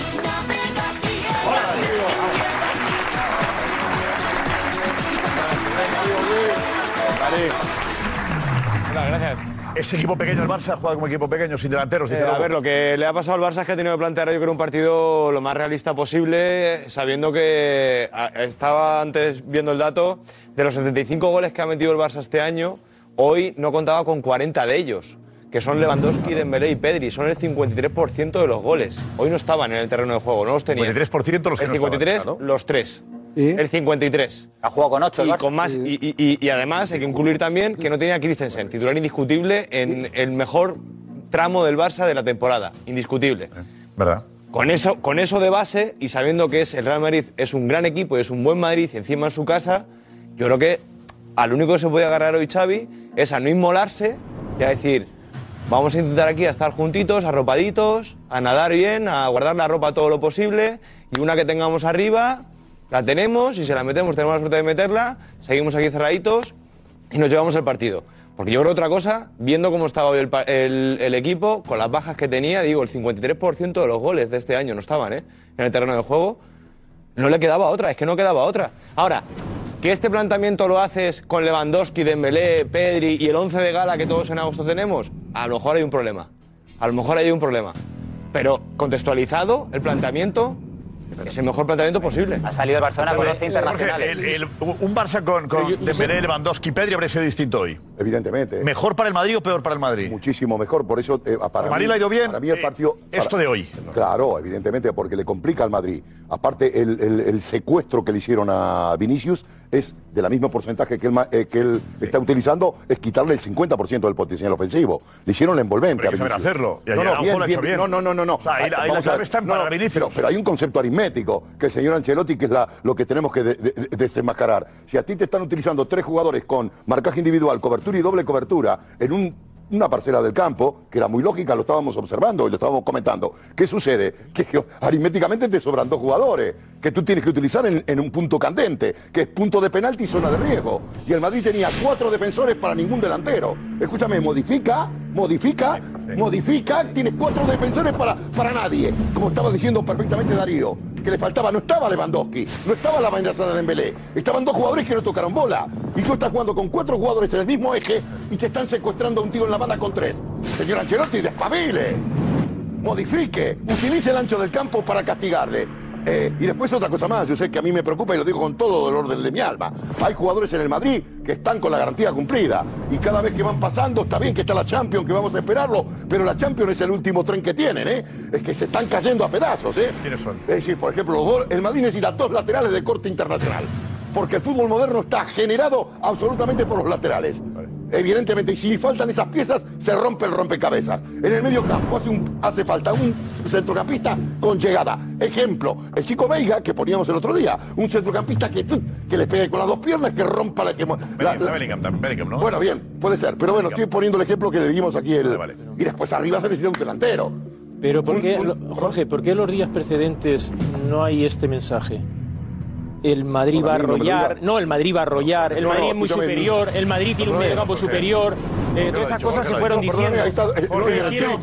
Gracias. Ese equipo pequeño, el Barça, juega como equipo pequeño, sin delanteros. dice Eh, a Lobo. ver, lo que le ha pasado al Barça es que ha tenido que plantear yo creo un partido lo más realista posible, sabiendo que estaba antes viendo el dato de los 75 goles que ha metido el Barça este año, hoy no contaba con 40 de ellos, que son Lewandowski, Dembélé y Pedri, son el 53% de los goles. Hoy no estaban en el terreno de juego, no los tenían. 53% los que el no estaban, 53 claro. los tres. El 53. Ha jugado con 8 el y Barça. con más y, y- y- y además hay que incluir también que no tenía Christensen, titular indiscutible en el mejor tramo del Barça de la temporada, indiscutible. ¿Verdad? Con eso, con eso de base y sabiendo que es el Real Madrid es un gran equipo y es un buen Madrid y encima en su casa, yo creo que al único que se puede agarrar hoy Xavi es a no inmolarse y a decir, Vamos a intentar aquí a estar juntitos, arropaditos, a nadar bien, a guardar la ropa todo lo posible y una que tengamos arriba, la tenemos y si la metemos, tenemos la suerte de meterla, seguimos aquí cerraditos y nos llevamos el partido. Porque yo creo otra cosa, viendo cómo estaba hoy el, equipo, con las bajas que tenía, digo, el 53% de los goles de este año no estaban ¿eh? en el terreno de juego, no le quedaba otra, es que no quedaba otra. Ahora, que este planteamiento lo haces con Lewandowski, Dembélé, Pedri y el 11 de gala que todos en agosto tenemos, a lo mejor hay un problema. A lo mejor hay un problema. Pero contextualizado, el planteamiento es el mejor planteamiento posible. Ha salido el Barcelona con 11 Jorge, internacionales. el- el- un Barça con, con Dembélé, Lewandowski, Pedri habría sido distinto hoy. Evidentemente. ¿Mejor para el Madrid o peor para el Madrid? Muchísimo mejor, por eso eh, para ¿Al Madrid mí- le ha ido bien? Para mí el Eh, partido. esto para- de hoy. Claro, evidentemente, porque le complica al Madrid. Aparte, el, el- el secuestro que le hicieron a Vinicius es de la misma porcentaje que él, eh, que él está utilizando, es quitarle el 50% del potencial ofensivo. Le hicieron la envolvente. Pero hay que saber hacerlo. Y No, no, bien, bien, bien. No, no, no, no. O sea, ahí la- ahí la Vamos a clave ver. está en No. Pero, pero hay un concepto aritmético que el señor Ancelotti, que es la- lo que tenemos que de- de- de- desenmascarar. Si a ti te están utilizando tres jugadores con marcaje individual, cobertura y doble cobertura en un una parcela del campo, que era muy lógica, lo estábamos observando y lo estábamos comentando. ¿Qué sucede? Que, <laughs> que aritméticamente te sobran dos jugadores, que tú tienes que utilizar en, en un punto candente, que es punto de penalti y zona de riesgo. Y el Madrid tenía cuatro defensores para ningún delantero. Escúchame, modifica, modifica, modifica, tienes cuatro defensores para, para nadie. Como estaba diciendo perfectamente Darío, que le faltaba, no estaba Lewandowski, no estaba la amenaza de Dembélé, estaban dos jugadores que no tocaron bola. Y tú estás jugando con cuatro jugadores en el mismo eje y te están secuestrando a un tío en la banda con tres. Señor Ancelotti, despabile, modifique, utilice el ancho del campo para castigarle. Eh, y después otra cosa más, yo sé que a mí me preocupa y lo digo con todo dolor del de mi alma. Hay jugadores en el Madrid que están con la garantía cumplida y cada vez que van pasando, está bien que está la Champions, que vamos a esperarlo, pero la Champions es el último tren que tienen, ¿eh? Es que se están cayendo a pedazos, ¿eh? ¿Quiénes son? Es decir, por ejemplo, los dos- el Madrid necesita dos laterales de corte internacional. Porque el fútbol moderno está generado absolutamente por los laterales. Evidentemente, y si faltan esas piezas, se rompe el rompecabezas. En el medio campo hace, un- hace falta un centrocampista con llegada. Ejemplo, el chico Veiga, que poníamos el otro día. Un centrocampista que, que le pegue con las dos piernas, que rompa la... Que, la- Bellingham, la- Bellingham, también Bellingham, ¿no? bueno, bien, puede ser. Pero bueno, estoy poniendo el ejemplo que le dimos aquí. El, Y después arriba se necesita un delantero. Pero ¿por qué, un- Jorge, ¿por qué en los días precedentes no hay este mensaje? El Madrid va a arrollar, no, el Madrid va a arrollar, el Madrid es muy superior, el Madrid tiene un Perdóname, mediocampo Jorge. superior, eh, lo todas estas cosas se fueron diciendo. Eh. Yo quiero,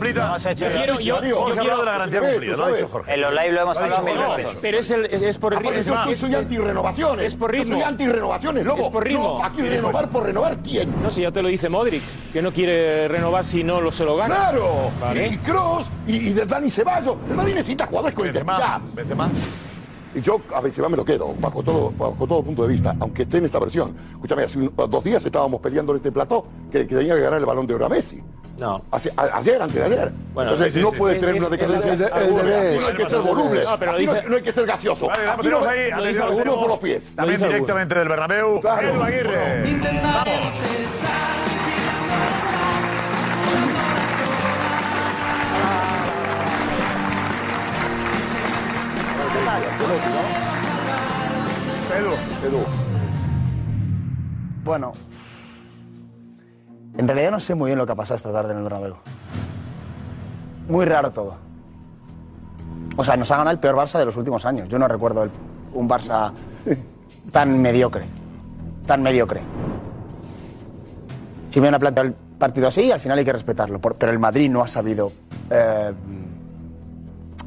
de la garantía Eh, cumplida, lo ha dicho. Jorge. En los live lo hemos hablado mil veces. pero es, el, es, es por ritmo. yo soy anti-renovaciones. Es por ritmo. soy anti-renovaciones, loco. Es por ritmo. Aquí renovar por renovar, ¿quién? No, si ya te lo dice Modric, que no quiere renovar si no lo se lo gana. Claro. Y Cross y, de Dani Ceballos. El Madrid necesita jugadores con intensidad. Benzema, yo a Benzema me lo quedo, bajo todo, bajo todo punto de vista, aunque esté en esta versión. Escúchame, hace un- dos días estábamos peleando en este plató que, que tenía que ganar el balón de oro a Messi. No. Hace- a- ayer, antes de ayer. Bueno, Entonces sí, no sí, puede sí, tener es- una decadencia. es- es- Aquí no hay que ser voluble. No, pero hay que ser gaseoso. Vale, Aquí tenemos no- ahí, lo dice alguno por los pies. También directamente del Bernabéu, Claro. Edu Aguirre. Bueno, en realidad no sé muy bien lo que ha pasado esta tarde en el Bernabéu. Muy raro todo. O sea, nos ha ganado el peor Barça de los últimos años. Yo no recuerdo un Barça tan mediocre. Tan mediocre. Si me han planteado el partido así, al final hay que respetarlo. Pero el Madrid no ha sabido eh,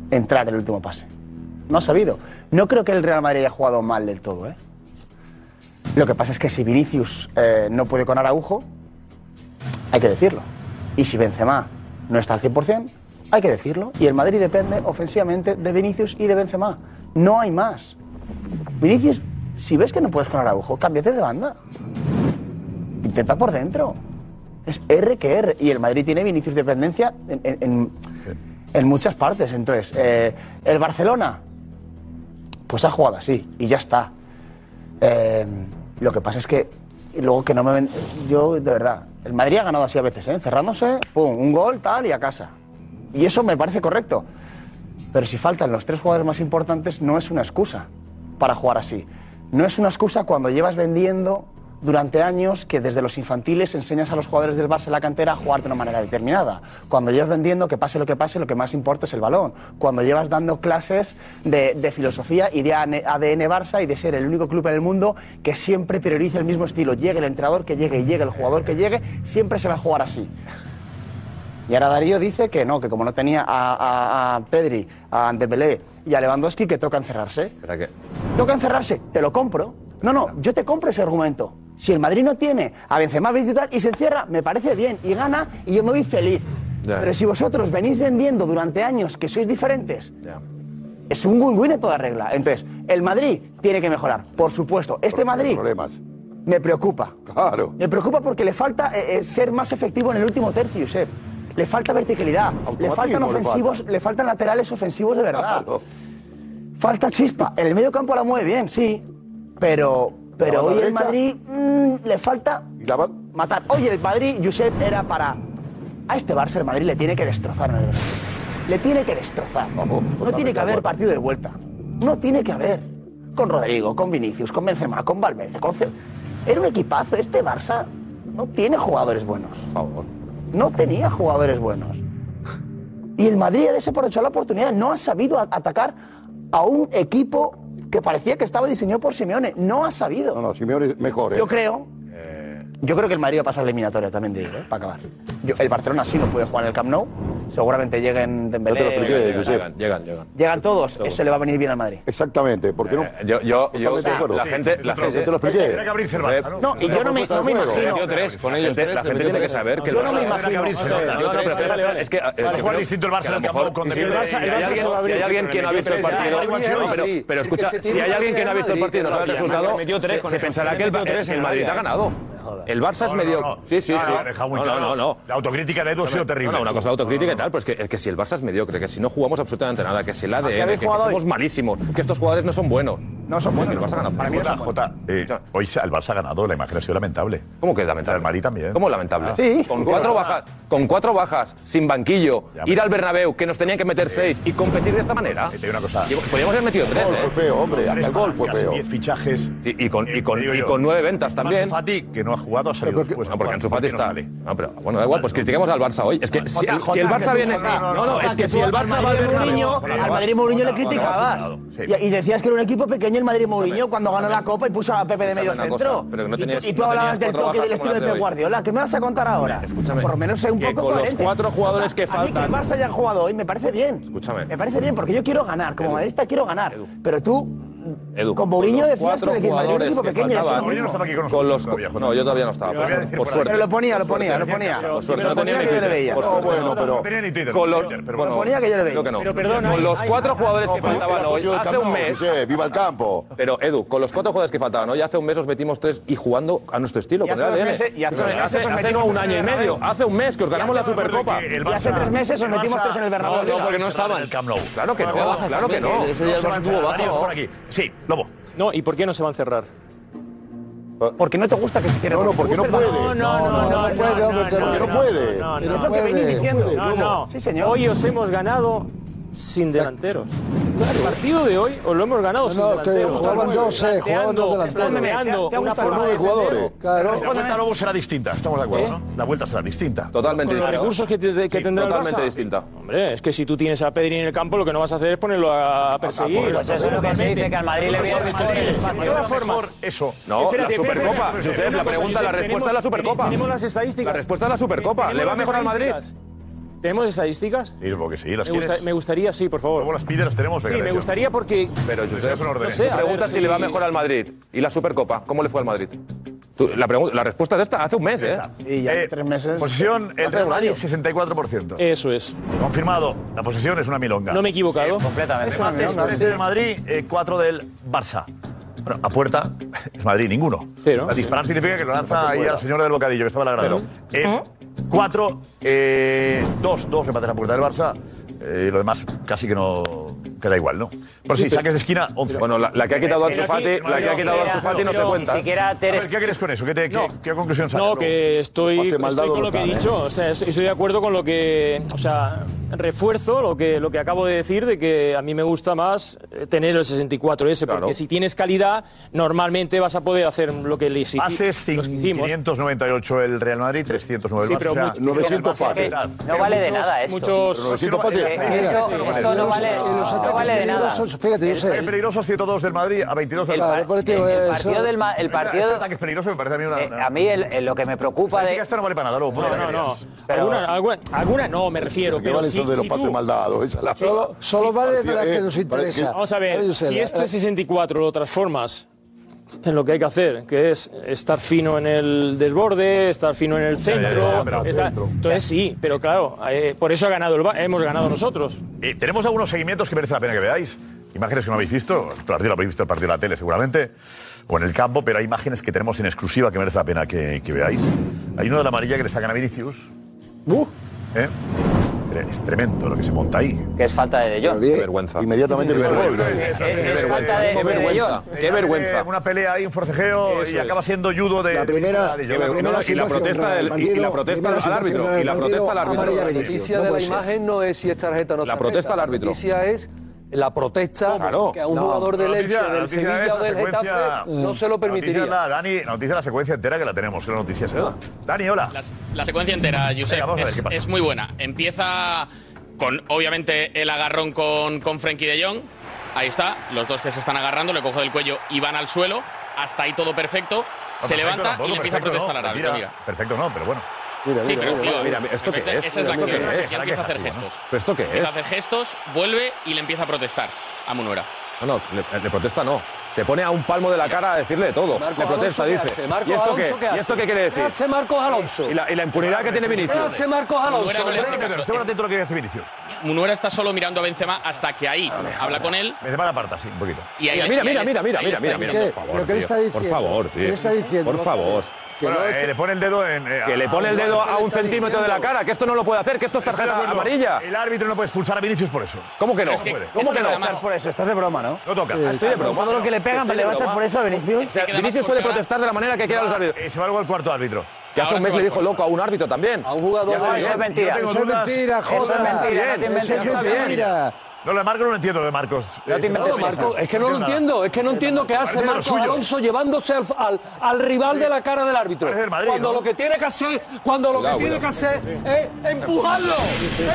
entrar en el último pase. No ha sabido. No creo que el Real Madrid haya jugado mal del todo, ¿eh? Lo que pasa es que si Vinicius eh, no puede con Araujo, hay que decirlo. Y si Benzema no está al 100%, hay que decirlo. Y el Madrid depende ofensivamente de Vinicius y de Benzema. No hay más. Vinicius, si ves que no puedes con Araujo, cámbiate de banda. Intenta por dentro. Es R que R. Y el Madrid tiene Vinicius dependencia en, en- muchas partes. Entonces, eh, el Barcelona, pues ha jugado así y ya está. Eh, lo que pasa es que y luego que no me ven, yo de verdad, el Madrid ha ganado así a veces, ¿eh? cerrándose, pum, un gol, tal y a casa. Y eso me parece correcto. Pero si faltan los tres jugadores más importantes, no es una excusa para jugar así. No es una excusa cuando llevas vendiendo durante años que desde los infantiles enseñas a los jugadores del Barça en la cantera a jugar de una manera determinada. Cuando llevas vendiendo, que pase lo que pase, lo que más importa es el balón. Cuando llevas dando clases de, de filosofía y de ADN Barça y de ser el único club en el mundo que siempre prioriza el mismo estilo. Llegue el entrenador que llegue y llegue el jugador que llegue, siempre se va a jugar así. Y ahora Darío dice que no, que como no tenía a, a- a Pedri, a Dembélé y a Lewandowski, que toca encerrarse. Espera que- Toca encerrarse, te lo compro. No, no, yo te compro ese argumento. Si el Madrid no tiene a Benzema Vinicius y se encierra, me parece bien, y gana, y yo me voy feliz. Ya. Pero si vosotros venís vendiendo durante años que sois diferentes, es un win-win en toda regla. Entonces, el Madrid tiene que mejorar, por supuesto. Este Madrid me preocupa. Claro. Me preocupa porque le falta eh, eh, ser más efectivo en el último tercio, Josep. Le falta verticalidad, le faltan le ofensivos, le, faltan laterales ofensivos de verdad. Falta chispa. En el medio campo la mueve bien, sí. Pero, pero hoy el? Madrid mm, le falta matar. Hoy el Madrid, Josep, era para. A este Barça el Madrid le tiene que destrozar en el Bernabéu. Le tiene que destrozar. No tiene que haber partido de vuelta. No tiene que haber. Con Rodrigo, con Vinicius, con Benzema, con Valverde, con Ce- Era un equipazo. Este Barça no tiene jugadores buenos. Por favor. No tenía jugadores buenos. Y el Madrid ha desaprovechado la oportunidad. No ha sabido a- atacar a un equipo que parecía que estaba diseñado por Simeone. No ha sabido. No, no, Simeone es mejor. ¿eh? Yo creo. Yo creo que el Madrid va a pasar la eliminatoria también, digo, ¿eh? para acabar. Yo- el Barcelona sí no puede jugar en el Camp Nou. Seguramente lleguen Dembélé. No te lo expliqué, Llegan, Josep. llegan, llegan, llegan. Llegan todos. Eso le va a venir bien al Madrid. Exactamente, porque no. Eh, Yo, yo, yo, de acuerdo. la gente, la Sí, gente, te lo expliqué. Tendrá que abrirse el Barça, ¿no? No, y yo no me, no me imagino. Con ellos la gente tiene que saber que el Yo no me Barça- imagino. O sea, Barça. Es que, eh, jugar distinto el Barça en el Camp Nou mejor- con Dembélé. Barça- Barça si hay alguien que no ha visto el Pero partido, pero, pero escucha, si hay alguien que no ha visto el partido y no sabe el resultado, se, se pensará que el Madrid ha ganado. El Barça es medio. no. Sí, sí, No, sí. no, No. No. La autocrítica de Edu ha sido terrible. No, no, una cosa la autocrítica y tal, pues que, es que si el Barça es mediocre, que si no jugamos absolutamente nada, que si el ADN, que, que somos malísimos, que estos jugadores no son buenos. No son buenos. El Barça ganado. Para mí no Jota. Jota, eh, hoy el Barça ha ganado, la imagen ha sido lamentable. ¿Cómo que El lamentable? Madrid también. ¿Cómo lamentable? Sí. Con cuatro bajas, con cuatro bajas, sin banquillo, Ya, ir al Bernabéu, que nos tenían que meter seis y competir de esta manera. Eh, te digo una cosa. Podríamos haber metido tres, El gol ¿eh? fue feo, hombre. El gol fue feo. 10 fichajes. Y, y con, y, con, y con nueve ventas también. Ansu Fati, que no ha jugado, ha salido después. No, porque Ansu Fati ¿Por qué no está. sale? No, pero bueno, da igual, pues critiquemos al Barça hoy. Es que si el, el Barça viene. No, no, es que si el al Barça va al Madrid Bernabéu. Al Madrid Mourinho le criticabas. y decías que era un equipo pequeño el Madrid Mourinho cuando ganó la Copa y puso a Pepe de medio centro. cosa, pero que no Y tú- tenías- y tú no hablabas del toque y del estilo de de Pep. Guardiola. ¿Qué me vas a contar ahora? Escúchame, Por lo menos ser un poco con los cuatro jugadores que A mí que el faltan- Barça haya jugado hoy me parece bien. Escúchame. Me parece bien porque yo quiero ganar. Como madridista quiero ganar. Pero tú, Edu, con Mourinho decías cuatro que jugadores equipo que pequeño. faltaban- no estaba aquí con nosotros. Con los, todavía, no, yo todavía no estaba. Por, decir por por suerte. Pero lo ponía, lo ponía, lo ponía. por Por suerte, Lo no tenía ponía ni que yo le Twitter. veía. Por suerte. pero. No tenía ni Twitter. Con los, ponía que yo le veía. creo que no. Pero perdona, con los cuatro jugadores que faltaban hoy, hace un mes. Viva el campo. Pero Edu, con los cuatro jugadores que faltaban hoy, hace un mes os metimos tres y jugando a nuestro estilo. Y con hace el ADN. meses- y hace Hace- meses os hace metimos no un año y medio, hace un mes que os ganamos la Supercopa. Y hace tres meses os metimos Barça- tres en el Bernabéu. No, No, porque no estaban. En el Camp Nou. Claro que no, claro que no. Ese día el Barça estuvo bajo. por aquí. Sí, Lobo. No, ¿y por qué no se van a cerrar? Porque no te gusta que se cierre. No, no, porque no puede. No, no, no, no, no, puede, hombre, no, porque no no, puede. no, Es no, lo que venís diciendo. no, no. Sí, señor. Hoy os hemos ganado sin delanteros. El partido de hoy os lo hemos ganado sin No, no, que delanteros. jugaban dos, eh, jugaban dos delanteros. Planteando ¿Te ha una forma el de jugador, jugadores. Claro. La vuelta a Lobo será distinta, estamos de acuerdo, ¿Eh? ¿no? La vuelta será distinta. Totalmente Con los distinta. recursos que, te- que Sí, tendrá el totalmente Barça. distinta. Hombre, es que si tú tienes a Pedri en el campo, lo que no vas a hacer es ponerlo a, perseguir. Pues eso es lo que se dice, que al Madrid le viene mejor el espacio. De todas formas, Eso. No, la Supercopa. la pregunta, la respuesta es la Supercopa. Tenemos las estadísticas. La respuesta es la Supercopa. ¿Tenemos ¿Le va mejor al Madrid? ¿Tenemos estadísticas? Sí, supongo que sí, las Me, gusta- me gustaría, sí, por favor. Luego las pide, las tenemos. Sí, venga, me yo. gustaría porque. Pero Josep, es un orden. No sé, te a preguntas ver si le va si- mejor al Madrid. ¿Y la Supercopa? ¿Cómo le fue al Madrid? Tú, la, pregunta- la respuesta es esta, hace un mes, ¿eh? Y ya Eh, tres meses. Posesión, el Real Madrid, año. 64%. Eso es. Confirmado, la posesión es una milonga. No me he equivocado. Completamente. Remates, 13 del Madrid, 4 del Barça. Bueno, a puerta, <laughs> es Madrid, ninguno. Cero. La disparar significa que lo lanza ahí al señor del bocadillo, que estaba en la grada. Eh, 4, 2, 2 remates a puerta del Barça. Eh, lo demás casi que no queda igual, ¿no? Pues pero sí, saques de esquina 11. Bueno, la, la que ha quitado Anzufati, la que ha quitado Anzufati no se cuenta. Ni siquiera Teres... ¿Qué crees con eso? ¿Qué, te, qué, qué conclusión sacas? No, que estoy, estoy con lo que he dicho. O sea, estoy, estoy de acuerdo con lo que... O sea, refuerzo lo que, lo que acabo de decir de que a mí me gusta más eh, tener el 64S, claro. porque si tienes calidad, normalmente vas a poder hacer lo que le hicimos. Haces 598 el Real Madrid, 309 sí, pero o sea, 900 pases. No vale de nada esto. Muchos, 900 pases. Esto, esto no vale no vale de nada. Fíjate, yo sé. Es peligroso 102 del Madrid a 22 del Madrid. El partido del el partido ataque es peligroso me parece a mí una. Eh, a mí lo que me preocupa de esto no vale para nada, luego. No, no, Alguna no me refiero, pero sí de los pases mal dados, solo vale para que nos interesa. Vamos a ver, si eh. este 64 lo transformas en lo que hay que hacer, que es estar fino en el desborde, estar fino en el centro. Ya, ya, ya, estar... Entonces sí, pero claro, eh, por eso ha ganado el... hemos ganado nosotros. Tenemos algunos seguimientos que merece la pena que veáis. Imágenes que no habéis visto, la habéis visto el partido de la tele seguramente, o en el campo, pero hay imágenes que tenemos en exclusiva que merece la pena que, que veáis. Hay uno de la amarilla que le sacan a Vinicius. Uh. ¿Eh? es tremendo lo que se monta ahí. Que es falta de De Jong. Qué vergüenza. Inmediatamente el vergüenza. Es, vergüenza. Qué vergüenza. Una pelea ahí, un forcejeo y acaba siendo judo de. La primera. Y la protesta del y la protesta al árbitro. Y la protesta al árbitro. La noticia de la imagen no es si es tarjeta o no. La protesta al árbitro. La noticia es la protesta claro. que a un no, jugador del Elche, del Sevilla esta, o del no se lo permitiría. Noticia la, Dani, noticia la secuencia entera que la tenemos, que la noticia se. Dani, hola. La, secuencia entera, Josep, es, muy buena. Empieza con, obviamente, el agarrón con, con Frenkie de Jong. Ahí está, los dos que se están agarrando, le cojo del cuello y van al suelo. Hasta ahí todo perfecto. Se levanta y le empieza a protestar no, a Perfecto no, pero bueno. Mira, sí, mira, pero, mira, tío, mira, mira, ¿esto qué es? Esa es la que, es, que empieza a hacer así, gestos. ¿Pero esto qué es? Empieza a hacer gestos, vuelve y le empieza a protestar a Munuera. No, no, le, le protesta no. Se pone a un palmo de la cara a decirle de todo. Marcos le protesta, Alonso, dice. Marcos ¿Y esto, Alonso, qué? ¿Y esto qué quiere decir? Hace Marcos Alonso. ¿Y la, y la impunidad que tiene Vinicius. hace Marcos Alonso. Vinicius. Munuera está solo mirando a Benzema hasta que ahí vale, habla con él. Benzema la aparta, sí, un poquito. Y ahí mira, le, mira, y mira, mira, mira, mira, mira, mira, por favor, tío. Por favor, tío. Por favor. Eh, que le pone el dedo eh, que le pone el dedo a un centímetro de la cara, que esto no lo puede hacer, que esto es tarjeta amarilla. El árbitro no puede expulsar a Vinicius por eso. ¿Cómo que no? Es que, ¿Cómo, ¿Cómo que no? por eso, estás de broma, ¿no? No toca. Estoy de broma. Todo lo que le pegan, ¿le va a echar por eso a Vinicius? Vinicius puede protestar de la manera que quiera los ah, árbitros. Eh, se va luego al cuarto árbitro. Que hace un mes le dijo loco a un árbitro también. A un jugador. Eso es mentira. Eso es mentira, joder. Es mentira. Eso es mentira. No, lo de Marcos no lo entiendo, lo de Marcos. Es que no, lo entiendo. Es que no entiendo qué hace Marcos Alonso llevándose al, al, rival de la cara del árbitro. Cuando lo que tiene que hacer, cuando lo que tiene que hacer es empujarlo.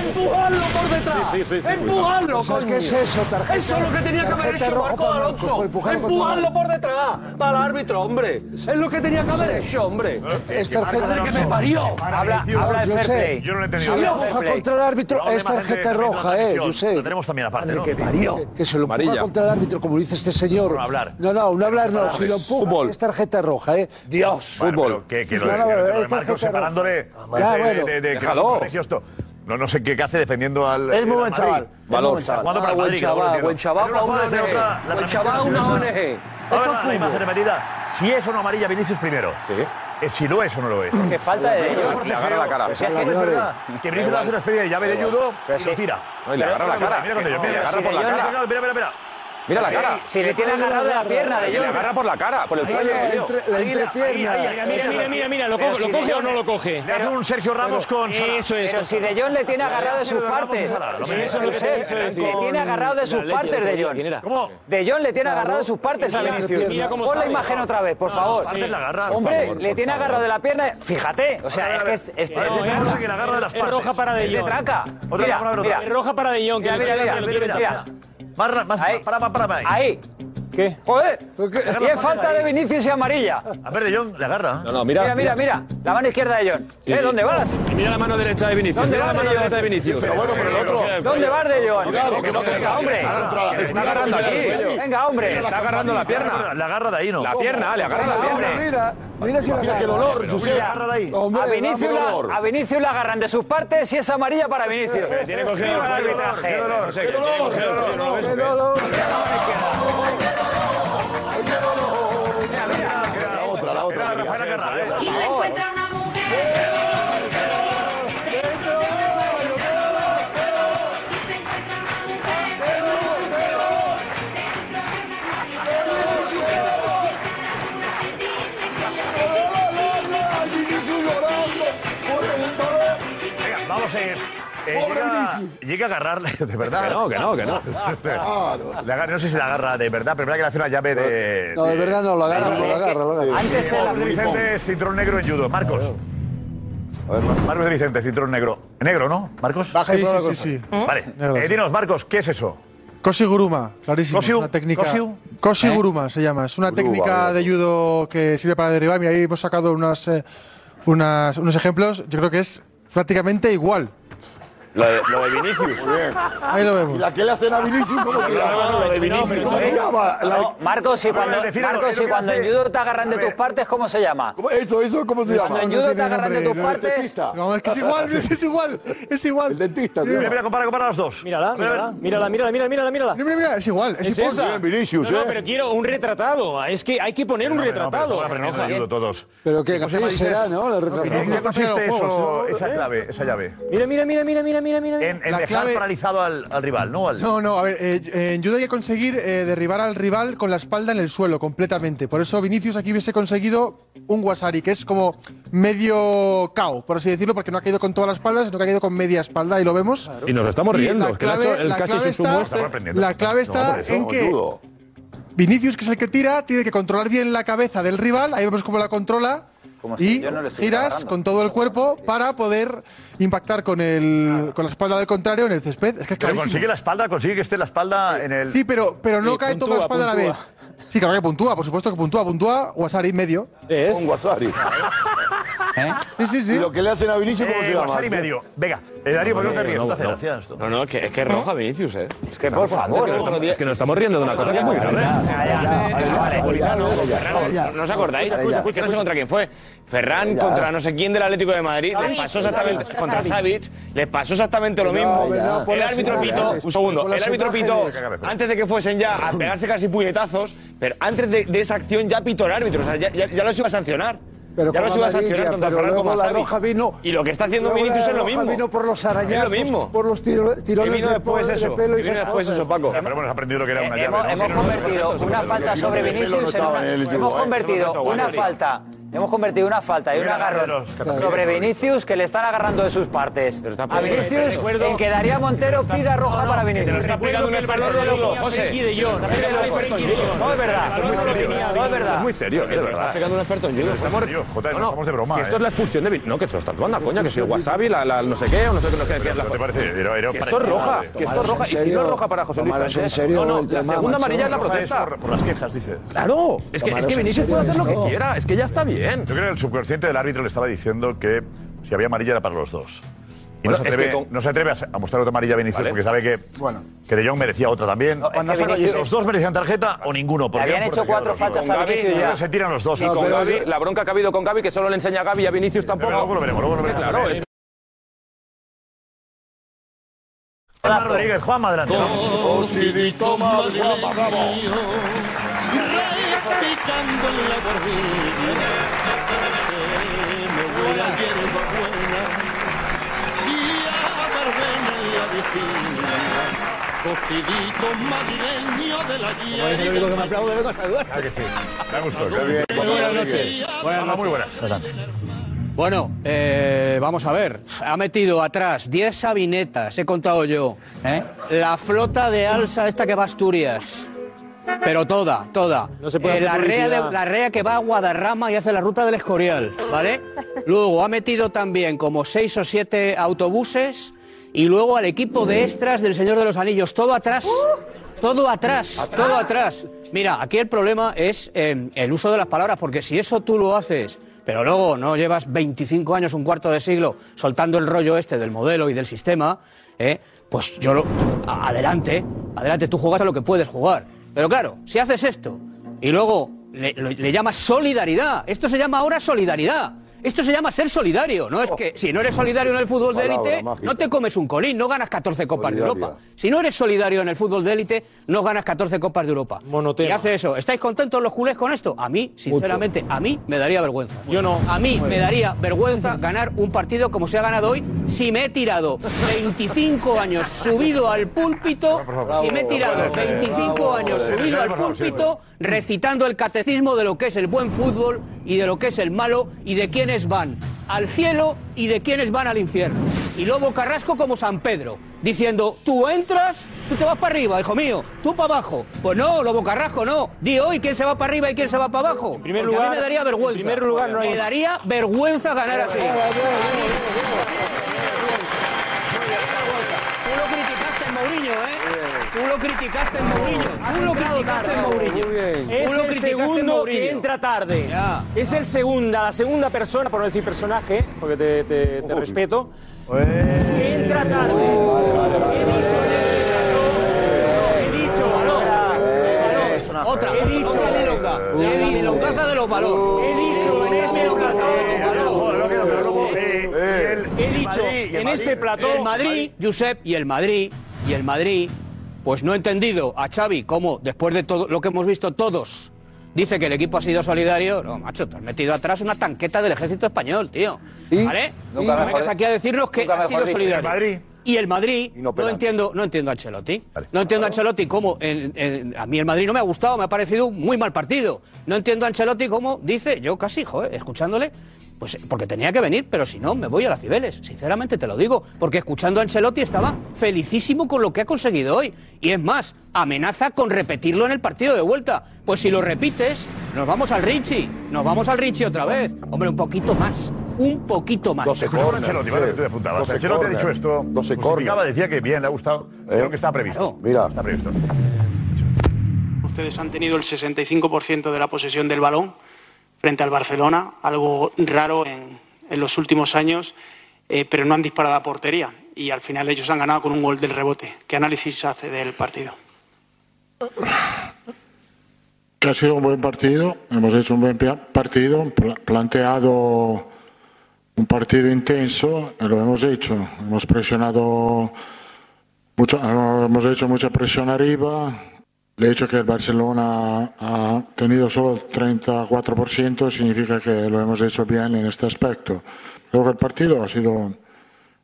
empujarlo por detrás. empujarlo. ¿Qué es eso, tarjeta? Eso es lo que tenía que haber hecho Marcos Alonso. Pues empujarlo por detrás para el árbitro, hombre. Es lo que tenía que haber hecho, hombre. Es tarjeta que me parió. Habla de fair. Yo no lo he entendido. Si contra el árbitro es tarjeta roja, eh. Yo sé también. Que parió. Que, se lo ponga contra el árbitro, como dice este señor. No, no hablar. No, no, no hablar no. Si lo Fútbol. es tarjeta roja, ¿eh? Dios. Fútbol. que, lo, separándole de- no. No, sé qué hace defendiendo al. Es muy eh, buen chaval. Madrid. Para buen chaval, una ONG. una ONG. Si es una amarilla, Vinicius primero. Sí. Eh, si lo es o no lo es. Que falta de ellos. Le agarra la cara. Si es que es verdad. Que Brice hace una especie de llave de judo y lo tira. Y le agarra la cara. Mira cuando yo. Le agarra por la cara. Mira, mira, mira. Mira la cara. Si le tiene agarrado de la pierna de Le agarra por la cara, por el cuello. La entrepierna. Mira, mira, mira, mira, ¿lo coge o no lo coge? Hace un Sergio Ramos con Eso es. Pero si De Jong le tiene agarrado de sus partes. Eso lo Le tiene agarrado de sus partes De Jong. ¿Cómo? De Jong le tiene agarrado de sus partes a Vinicius. Pon la imagen otra vez, por favor. Hombre, le tiene agarrado de la pierna. Fíjate, o sea, es que este es roja para De Jong. De tranca. Mira, mira. roja para De Jong. Mira, mira, mira. Para, mas, para, para, para, para. Ahí. ¿Qué? ¡Joder! Y es falta de Vinicius y amarilla. A ver, de John, la agarra. No, no, mira. Mira, mira, mira. La mano izquierda de John. Sí, ¿Eh? ¿Dónde sí. vas? Y mira la mano derecha de Vinicius. ¿Dónde mira vas la mano de derecha de Vinicius. Pero bueno, pero el otro. ¿Dónde vas de John? Cuidado, que no te Venga, hombre. Está agarrando aquí. Venga, hombre. Está agarrando la pierna. La agarra de ahí, ¿no? La pierna, le agarra la pierna. Mira, si mira qué dolor, Josep. a, Vinicius la, a Vinicius la agarran de sus partes y es amarilla para Vinicius. Tiene cogido el arbitraje. Qué dolor, qué dolor, qué dolor. Llega, <laughs> llega a agarrarle, <laughs> de verdad. Que no, que no, que no. Le agarra- no sé si la agarra de verdad, pero verdad que le hace una llave de. No, de verdad no, lo agarra, de- lo agarra, lo agarra. Antes era Vicente, cinturón negro en judo. Marcos. Marcos de Vicente, cinturón negro. Negro, ¿no? Marcos. Baja y Sí, prueba sí, sí, sí. Vale. Negro, Eh, sí. dinos, Marcos, ¿qué es eso? Koshiguruma, clarísimo. Koshiu- es una técnica. Koshiu- Koshiguruma se llama. Es una Guruma, técnica de judo que sirve para derribar. Mira, ahí hemos sacado unas, eh, unas- unos ejemplos. Yo creo que es prácticamente igual. Lo de, lo de Vinicius. Ahí lo vemos. ¿Y la que le hacen a Vinicius cómo se llama? Lo de Vinicius. ¿Cómo se llama? La- No, Marcos, y cuando, Marcos, y cuando en judo te agarran de tus partes, ¿cómo se llama? Eso, eso, ¿cómo se Cuando llama? en judo te agarran de tus partes. No, es que es igual, es, es igual, es igual. El dentista, Mira, mira, compara, compara los dos. Mírala, mírala, mírala, mírala, mírala, mírala, mírala. Mira, mira, es igual, es, Es igual. esa. Vinicius, no, no, ¿eh? pero quiero un retratado. Es que hay que poner un retratado. De judo todos. Pero que ¿Cómo se llama, Gafé será? ¿no? La. ¿En qué consiste ¿no? esa ¿Eh? clave, esa llave? Mira, mira, mira, mira, mira, mira, mira. En, en La dejar clave- paralizado al, al rival, ¿no? Al- No, no, a ver, eh, en judo hay que conseguir eh, derribar al rival con la espalda en el suelo completamente. Por eso Vinicius aquí hubiese conseguido un wasari, que es como medio KO, por así decirlo, porque no ha caído con toda la espalda, sino que ha caído con media espalda, y lo vemos. Y nos estamos Y riendo. la es que le ha clave- hecho el la cacho está-. La clave está eso, en que. Vinicius, que es el que tira, tiene que controlar bien la cabeza del rival, ahí vemos cómo la controla, Como si y yo no estuviera giras agarrando. con todo el cuerpo para poder impactar con, el, con la espalda del contrario en el césped. Es que es Pero consigue la espalda, consigue que esté la espalda en el. Sí, pero, pero no Sí, cae toda la puntúa, espalda a la vez. puntúa. Sí, claro que puntúa, por supuesto que puntúa, puntúa, Wasari medio. Es. Un Wasari. <laughs> Sí, sí, ¿Y sí. lo que le hacen a Vinicius cómo Eh, se llama? Wasari medio. Venga, eh, Darío, ¿por qué no te ríes? No te hace no. gracia esto. No, no, es que es, que es roja Vinicius, ¿eh? Es que, por favor. Es que nos estamos riendo de una cosa que es muy grave. ¿No os acordáis? Escucha, escucha, no sé contra quién fue. Ferran contra no sé quién del Atlético de Madrid. Les pasó exactamente contra Savic. Les pasó exactamente lo mismo. El árbitro pito, un segundo, el árbitro pito, antes de que fuesen ya a pegarse casi puñetazos, pero antes de, esa acción ya pitó el árbitro. O sea, ya, ya- ya los iba a sancionar. Pero ya con los iba a sancionar tanto a pero Ferran como a Savic. roja vino- Y lo que está haciendo Vinicius es lo mismo. vino por los arañazos, Es lo mismo. por los tiro- ¿Qué tirones vino de después de eso? pelo y ¿Qué vino después eso, Paco? Pero bueno, hemos aprendido que era una llave. Hemos, ¿no? hemos Si no, convertido una falta sobre no Vinicius en una, hemos ¿eh? convertido no una falta hemos convertido una falta y un agarrón sobre. Vinicius que le están agarrando de sus partes está a Vinicius recuerdo- en que Daría Montero pida roja para Vinicius está explicando un experto de judo, José. No es verdad no es verdad Es muy serio, eh, de Está verdad. explicando un experto en judo. Estamos, serio, Jota, no, estamos de broma. Que esto ¿eh? es la expulsión de No, que se lo están tomando a coña, que si el wasabi, la, no sé qué, o no sé qué, no sé qué. ¿No te parece? Esto es roja, que esto es roja. Y si no serio, es roja para José Luis en serio No, no, la segunda amarilla es la protesta. por, las quejas, dice. Claro, es que, Vinicius serio puede hacer lo que quiera, es que ya está bien. Yo creo que el subconsciente del árbitro le estaba diciendo que si había amarilla era para los dos. Y Bueno, no, se es que atreve, con- no se atreve a, a mostrar otra amarilla a Vinicius Vale. porque sabe que, que De Jong merecía otra también. No, es Cuando que saca- Vinicius- los dos merecían tarjeta o ninguno. porque habían hecho cuatro faltas a Vinicius ya se tiran los dos. Y con pero Gavi, yo- la bronca que ha habido con Gavi, que solo le enseña a Gavi y a Vinicius tampoco. Pero luego lo veremos, luego lo veremos. Claro, es Juan Rodríguez, Juan, adelante. Cocidito Cocidito madrileño de la Es el único que me aplaude, vengo a saludar. Claro que sí. Me gustó. qué bien. Muy buenas noches. Buenas muy noches. buenas. Adelante. Bueno, eh, vamos a ver. Ha metido atrás 10 sabinetas, he contado yo. La flota de alza esta que va a Asturias. Pero toda, toda. No se puede Eh, la, rea de- la rea que va a Guadarrama y hace la ruta del Escorial, ¿vale? Luego ha metido también como seis o siete autobuses y luego al equipo de extras del Señor de los Anillos. Todo atrás. Todo atrás, todo atrás. Mira, aquí el problema es eh, el uso de las palabras, porque si eso tú lo haces, pero luego no llevas 25 años, un cuarto de siglo, soltando el rollo este del modelo y del sistema, eh, pues yo lo. Adelante, adelante, tú juegas a lo que puedes jugar. Pero claro, si haces esto y luego le llamas solidaridad, esto se llama ahora solidaridad. Esto se llama ser solidario, ¿no? Es que si no eres solidario en el fútbol de élite, no te comes un colín, no ganas 14 copas de. Europa. Si no eres solidario en el fútbol de élite, no ganas 14 copas de Europa. Monotema. Y hace eso. ¿Estáis contentos los culés con esto? A mí, sinceramente, a mí me daría vergüenza. Yo no. A mí me daría vergüenza ganar un partido como se ha ganado hoy si me he tirado 25 años subido al púlpito, si me he tirado 25 años subido al púlpito recitando el catecismo de lo que es el buen fútbol y de lo que es el malo y de quiénes van al cielo y de quiénes van al infierno. Y Lobo Carrasco como San Pedro, diciendo, tú entras, tú te vas para arriba, hijo mío, tú para abajo. Pues no, Lobo Carrasco no. Di hoy quién se va para arriba y quién se va para abajo. En primer a mí lugar- me daría vergüenza. en primer lugar, no hay- Me daría vergüenza ganar así. Tú lo criticaste en Mourinho, ¿eh? Tú lo criticaste en Mourinho. Tú lo criticaste en Mourinho. Es Tú lo el criticaste en segundo Mourinho. que entra tarde. Es el segunda, la segunda persona, por no decir personaje, porque te, te- te respeto, que entra tarde. He dicho. Otra, He dicho, otra milonga. La milongaza de los valores. He dicho en este Eh, He dicho en este plató. El Madrid, Josep, y el Madrid, y el Madrid, pues no he entendido a Xavi cómo, después de todo lo que hemos visto todos, dice que el equipo ha sido solidario. No, macho, te has metido atrás una tanqueta del ejército español, tío. ¿Vale? Nunca No vengas aquí a decirnos que ha sido solidario. Madrid. Y el Madrid, no, entiendo, no entiendo a Ancelotti. No entiendo a Ancelotti cómo, en- en- a mí el Madrid no me ha gustado, me ha parecido un muy mal partido. No entiendo a Ancelotti cómo dice, yo casi, joder, escuchándole, pues porque tenía que venir, pero si no, me voy a las Cibeles. Sinceramente te lo digo, porque escuchando a Ancelotti estaba felicísimo con lo que ha conseguido hoy. Y es más, amenaza con repetirlo en el partido de vuelta. Pues si lo repites, nos vamos al Richie, nos vamos al Richie otra vez. Hombre, un poquito más, un poquito más. Escuchaba a Ancelotti, ¿vale? Que tú te apuntabas. Doce Ancelotti ha dicho esto, justificaba, decía que bien, le ha gustado, creo que está previsto. Mira. Está previsto. Ustedes han tenido el 65% de la posesión del balón frente al Barcelona, algo raro en, en los últimos años, eh, pero no han disparado a portería y al final ellos han ganado con un gol del rebote. ¿Qué análisis hace del partido? que ha sido un buen partido, hemos hecho un buen partido, pla- planteado un partido intenso, y lo hemos hecho, hemos presionado mucho, eh, hemos hecho mucha presión arriba, el hecho que el Barcelona ha tenido solo el 34% significa que lo hemos hecho bien en este aspecto. Luego el partido ha sido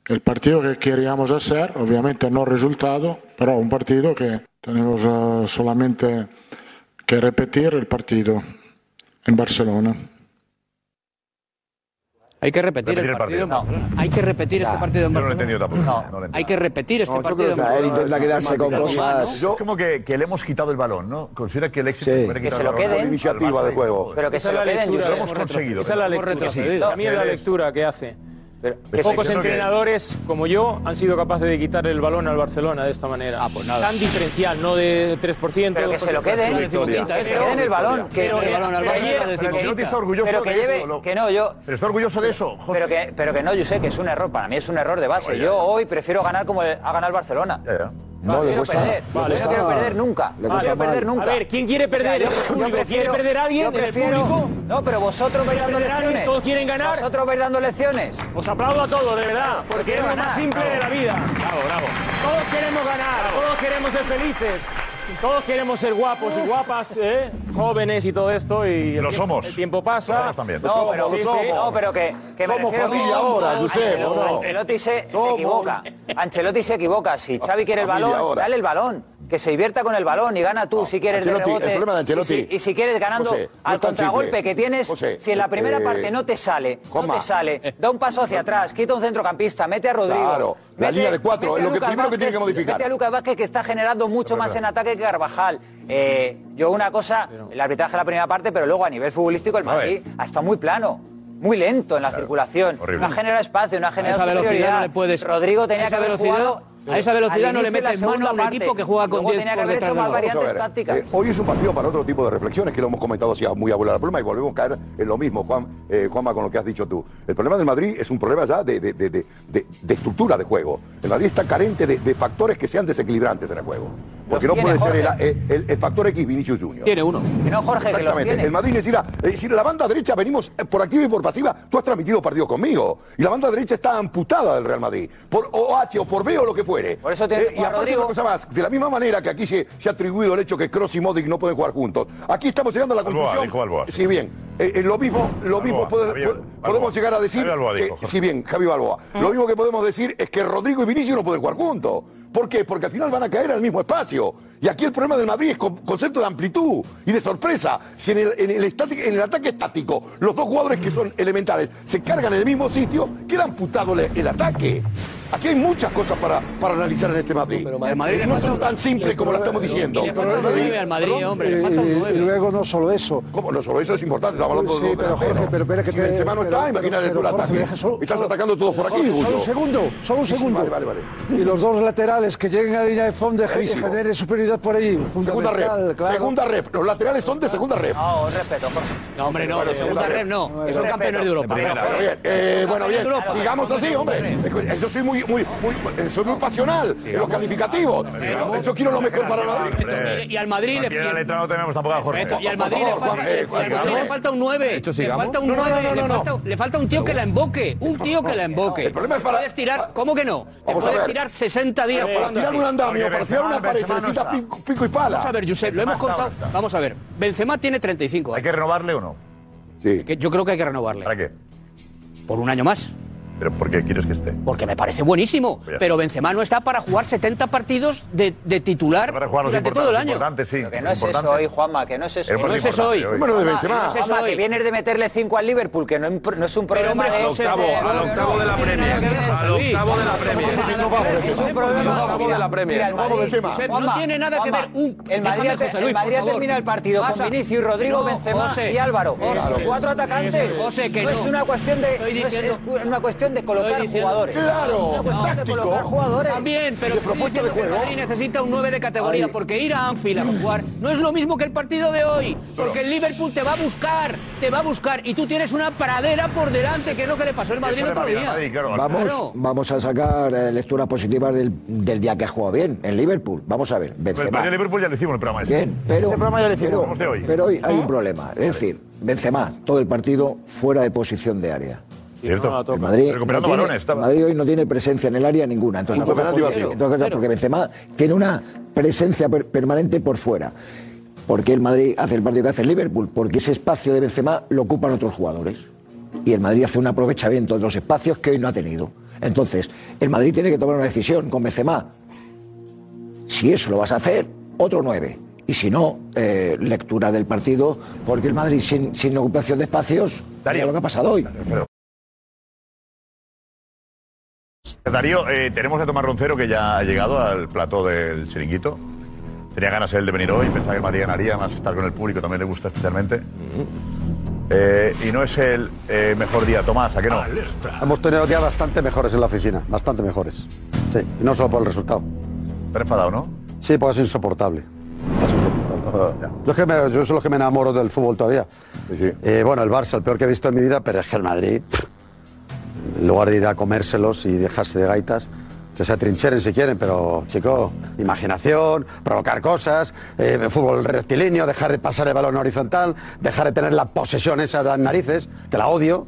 el partido que queríamos hacer, obviamente no resultado, pero un partido que tenemos eh, solamente que repetir el partido en Barcelona. Hay que repetir, Repetir el el partido. en partido. Barcelona. Hay que repetir este partido en Yo no lo he Barcelona. entendido tampoco. No, lo he Hay que repetir este No, partido en que Barcelona. él intenta quedarse con Yo- cosas- Yo como que, que le hemos quitado el balón, ¿no? Considera que el éxito Sí. es Que quitado se el lo al Iniciativa de juego. Pero que se es lo queden. Lo hemos conseguido. Esa es la lectura. A mí es la lectura que hace. Pero que Pocos entrenadores como yo han sido capaces de quitar el balón al Barcelona de esta manera. Ah, pues nada. Tan diferencial, no de 3%. Pero que se lo 2%, queden, que se queden el balón, que, que- el balón al que. Ancelotti está orgulloso pero que de lleve, que no, yo, Pero está orgulloso de eso, José. pero que, pero que no, yo sé que es un error, para mí es un error de base. Yo hoy prefiero ganar como ha ganado el Barcelona. No, No, le quiero cuesta- perder, Vale. no quiero perder nunca, Le no quiero perder nunca. A ver, ¿quién quiere perder? yo- ¿El yo público? prefiero- ¿Quiere perder a alguien yo el prefiero- público? No, pero vosotros vais dando lecciones. ¿Todos quieren ganar? Vosotros vais dando lecciones. Os aplaudo a todos, de verdad, porque es lo ganar. más simple de la vida. Bravo, bravo. Todos queremos ganar, todos queremos ser felices, todos queremos ser guapos y guapas, ¿eh? jóvenes y todo esto. Y el Lo tiempo- somos. El tiempo pasa. Lo somos también. No, pero, Sí, sí. no, pero que, que me Somos refiero que- familia ahora, Josep, Ancelotti- ¿o no? Ancelotti se, se Somos- equivoca. Ancelotti se equivoca. Si Xavi quiere el Familia balón, ahora. dale el balón. Que se divierta con el balón y gana tú si quieres de rebote. el problema de Ancelotti- y, si, y si quieres ganando José, al contragolpe simple. que tienes, José, si en la primera eh, parte no te sale, no te sale, da un paso hacia atrás, quita un centrocampista, mete a Rodrigo. Claro, la mete- línea de cuatro, mete es a lo que Lucas primero que tiene que Vázquez, modificar. Mete a Lucas Vázquez que está generando mucho más en ataque que Carvajal. Eh, yo una cosa, el arbitraje en la primera parte, pero luego a nivel futbolístico el. Madrid ha estado muy plano. Muy lento en la circulación. horrible. No ha generado espacio, no ha generado superioridad. no le puedes- Rodrigo tenía que haber velocidad- jugado a esa velocidad no le metes mano a un equipo que juega con Luego 10 tenía que haber hecho más variantes tácticas. eh, hoy es un partido para otro tipo de reflexiones que lo hemos comentado así muy a volar la pluma y volvemos a caer en lo mismo, Juan, eh, Juanma, con lo que has dicho tú. El problema del Madrid es un problema ya de, de- de- de- de- de estructura de juego. El Madrid está carente de, de factores que sean desequilibrantes en el juego. Porque Los no puede ser el, Jorge. el- el factor X Vinicius Junior. Tiene uno. Que no, Jorge, que los Exactamente. tiene. El Madrid necesita. Es decir, la banda derecha venimos eh, por activa y por pasiva. Tú has transmitido partidos conmigo. Y la banda derecha está amputada del Real Madrid. Por OH o por B o lo que fuere. Por eso tiene que y aparte Rodrigo. una cosa más. De la misma manera que aquí se, se ha atribuido el hecho que Kroos y Modric no pueden jugar juntos. Aquí estamos llegando a la conclusión. dijo Balboa. Si bien, eh, eh, lo mismo, lo mismo puede- Javier podemos llegar a decir. Javier Balboa que- si bien, Javi Balboa. Lo mismo que podemos decir es que Rodrigo y Vinicius no pueden jugar juntos. ¿Por qué? Porque al final van a caer al mismo espacio. Y aquí el problema del Madrid es con concepto de amplitud y de sorpresa. Si en el, en el estático- en el ataque estático los dos jugadores que son elementales se cargan en el mismo sitio, queda amputado el, el ataque. Aquí hay muchas cosas para, para analizar en este Madrid. Madrid no falta son un- tan simples como lo estamos diciendo. le falta al Madrid, hombre, le falta un Y- luego no solo eso. ¿Cómo? No solo eso es importante, estamos hablando Sí, de pero Jorge, pero espera que si te- Benzema no pero- está, pero- imagínate pero, tú el ataque. solo- Estás solo- atacando todos por aquí. Solo un segundo, solo un segundo. Vale, vale, vale. Y los dos laterales que lleguen a la línea de fondo Clarísimo. generen superioridad por ahí. Segunda ref, claro. segunda ref. Los laterales son de segunda ref. No, un respeto, Jorge. No, hombre, no, de segunda red no. Respeto. campeones de Europa. Bueno, bien, eh, bueno, bien, sigamos así, hombre. Yo soy muy, muy, muy, soy muy pasional en los calificativos. Yo quiero lo mejor para Madrid. Y al Madrid le la letra no tenemos tampoco a Jorge. Y al Madrid le falta, eh, le falta un 9. hecho, Le falta un No, no, 9. no, no, le, falta, falta un tío que la emboque. Un tío que la emboque. El problema es para- Puedes tirar, ¿cómo que no? Te puedes tirar 60 días Para jugando tirar un andamio, para tirar una Benzema, pico, pico y pala. Vamos a ver, Josep, lo hemos contado. está. Vamos a ver. Benzema tiene 35. ¿Hay que renovarle o no? Sí. Yo creo que hay que renovarle. ¿Para qué? Por un año más. ¿Pero por qué quieres que esté? Porque me parece buenísimo. Pues Pero Benzema no está para jugar 70 partidos de, de titular Para jugar los durante todo el año. importantes, sí. Que no es eso importantes. hoy, Juanma, que no es eso. Que no es eso hoy. importante Bueno, de Juanma, Benzema. que no es eso Juanma, hoy. que vienes de meterle 5 al Liverpool, que no, no es un Pero, problema hombre, de... Josep, de- al no, octavo de la Premier. Al octavo de la Premier. Es un problema. de la Premier. no Juanma, tiene nada que Juanma, ver un- El Madrid, Luis, el partido con Vinicius, Rodrigo, Benzema José. y Álvaro. Cuatro atacantes. No es una cuestión de... Es una cuestión de colocar jugadores. Claro, Una cuestión de táctico. colocar jugadores. También, pero de el juego. Madrid necesita un 9 de categoría, Ahí. porque ir a Anfield a jugar no es lo mismo que el partido de hoy, porque el Liverpool te va a buscar, te va a buscar, y tú tienes una pradera por delante, que es lo que le pasó al Madrid el otro día. Madrid, claro. Vamos, Claro. vamos a sacar eh, lecturas positivas del, del día que ha jugado bien en Liverpool. Vamos a ver. El Benzema. partido de Liverpool ya lo hicimos el programa ese. Bien, pero, Ese programa ya lo hicimos. pero, hoy. pero hoy hay un problema. Es decir, Benzema, todo el partido fuera de posición de área. ¿Cierto? El Madrid, Recuperando no tiene- balones. estaba. Madrid hoy no tiene presencia en el área ninguna. Entonces, cosa- penalti vacío. entonces, claro, porque Benzema tiene una presencia per- permanente por fuera. ¿Por qué el Madrid hace el partido que hace el Liverpool? Porque ese espacio de Benzema lo ocupan otros jugadores. Y el Madrid hace un aprovechamiento de los espacios que hoy no ha tenido. Entonces, el Madrid tiene que tomar una decisión con Benzema. Si eso lo vas a hacer, otro 9. Y si no, eh, lectura del partido, porque el Madrid sin, sin ocupación de espacios, Darío. mira lo que ha pasado hoy. Darío, eh, tenemos a Tomás Roncero que ya ha llegado al plató del chiringuito. Tenía ganas él de venir hoy, pensaba que Madrid ganaría, más estar con el público también le gusta especialmente. Eh, y no es el eh, mejor día, Tomás, ¿a qué no? Hemos tenido días bastante mejores en la oficina, bastante mejores. Sí, y no solo por el resultado. Te enfadado, ¿no? Sí, pues es insoportable. Es insoportable. Yo, es que me- yo soy lo que me enamoro del fútbol todavía. Eh, bueno, el Barça, el peor que he visto en mi vida, pero es que el Madrid, pff, en lugar de ir a comérselos y dejarse de gaitas, que se atrincheren si quieren, pero, chico, imaginación, provocar cosas, eh, fútbol rectilíneo, dejar de pasar el balón horizontal, dejar de tener la posesión esa de las narices, que la odio.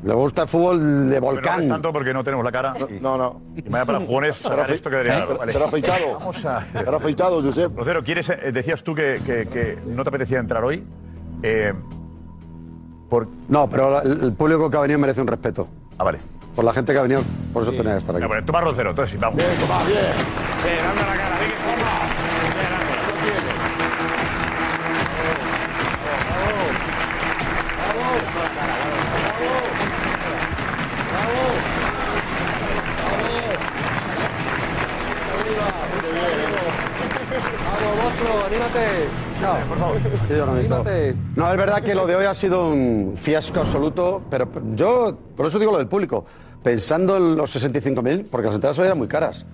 Me gusta el fútbol de Pero no volcán. es tanto porque no tenemos la cara. No, no. Y vaya para jugones <laughs> sacar esto que debería dar. Vale. Será afeitado. <laughs> Vamos a... Será afeitado, Josep. Rocero, ¿quieres, eh, decías tú que, que- que no te apetecía entrar hoy. Eh, por... No, pero el público que ha venido merece un respeto. Ah, vale. Por la gente que ha venido, por eso tenía que estar aquí. Bueno, Tomás Roncero, entonces sí, vamos. Bien, Tomás, bien. Bien, anda la cara, di por favor. Sí, yo no es verdad que lo de hoy ha sido un fiasco absoluto, pero yo, por eso digo lo del público, pensando en los 65.000, porque las entradas hoy eran muy caras.